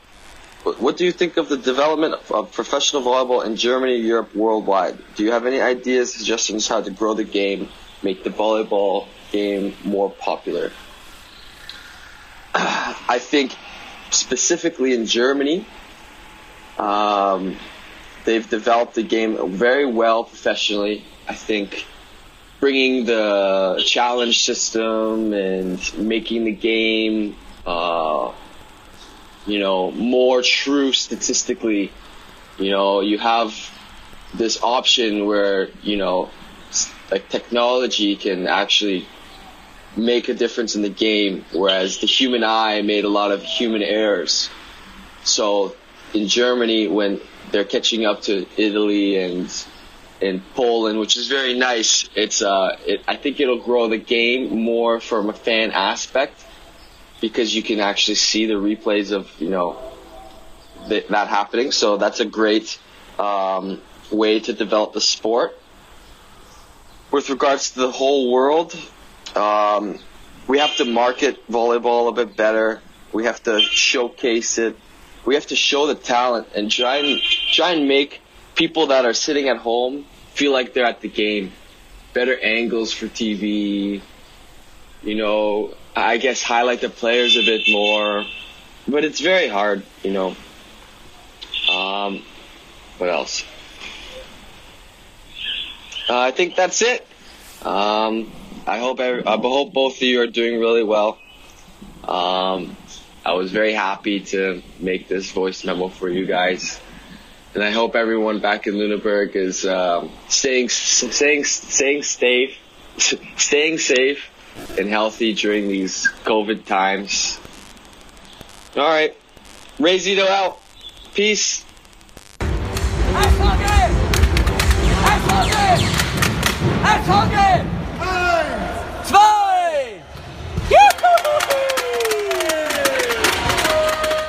what do you think of the development of professional volleyball in Germany, Europe, worldwide? Do you have any ideas, suggestions how to grow the game, make the volleyball game more popular? [SIGHS] I think specifically in Germany, um, they've developed the game very well professionally. I think bringing the challenge system and making the game uh, you know, more true statistically. You know, you have this option where, you know, like technology can actually make a difference in the game, whereas the human eye made a lot of human errors. so in Germany, when they're catching up to Italy and in Poland, which is very nice, it's uh, it, I think it'll grow the game more from a fan aspect because you can actually see the replays of you know th- that happening. So that's a great um, way to develop the sport. With regards to the whole world, um, we have to market volleyball a bit better. We have to showcase it. We have to show the talent and try and try and make people that are sitting at home feel like they're at the game. Better angles for TV. You know, I guess highlight the players a bit more. But it's very hard, you know. Um, what else? Uh, I think that's it. Um, I hope every, I hope both of you are doing really well. Um, I was very happy to make this voice memo for you guys, and I hope everyone back in Lunenburg is um, staying staying staying safe, [LAUGHS] staying safe and healthy during these COVID times. All right. Rayzito out. Peace. I'm! I'm! I'm!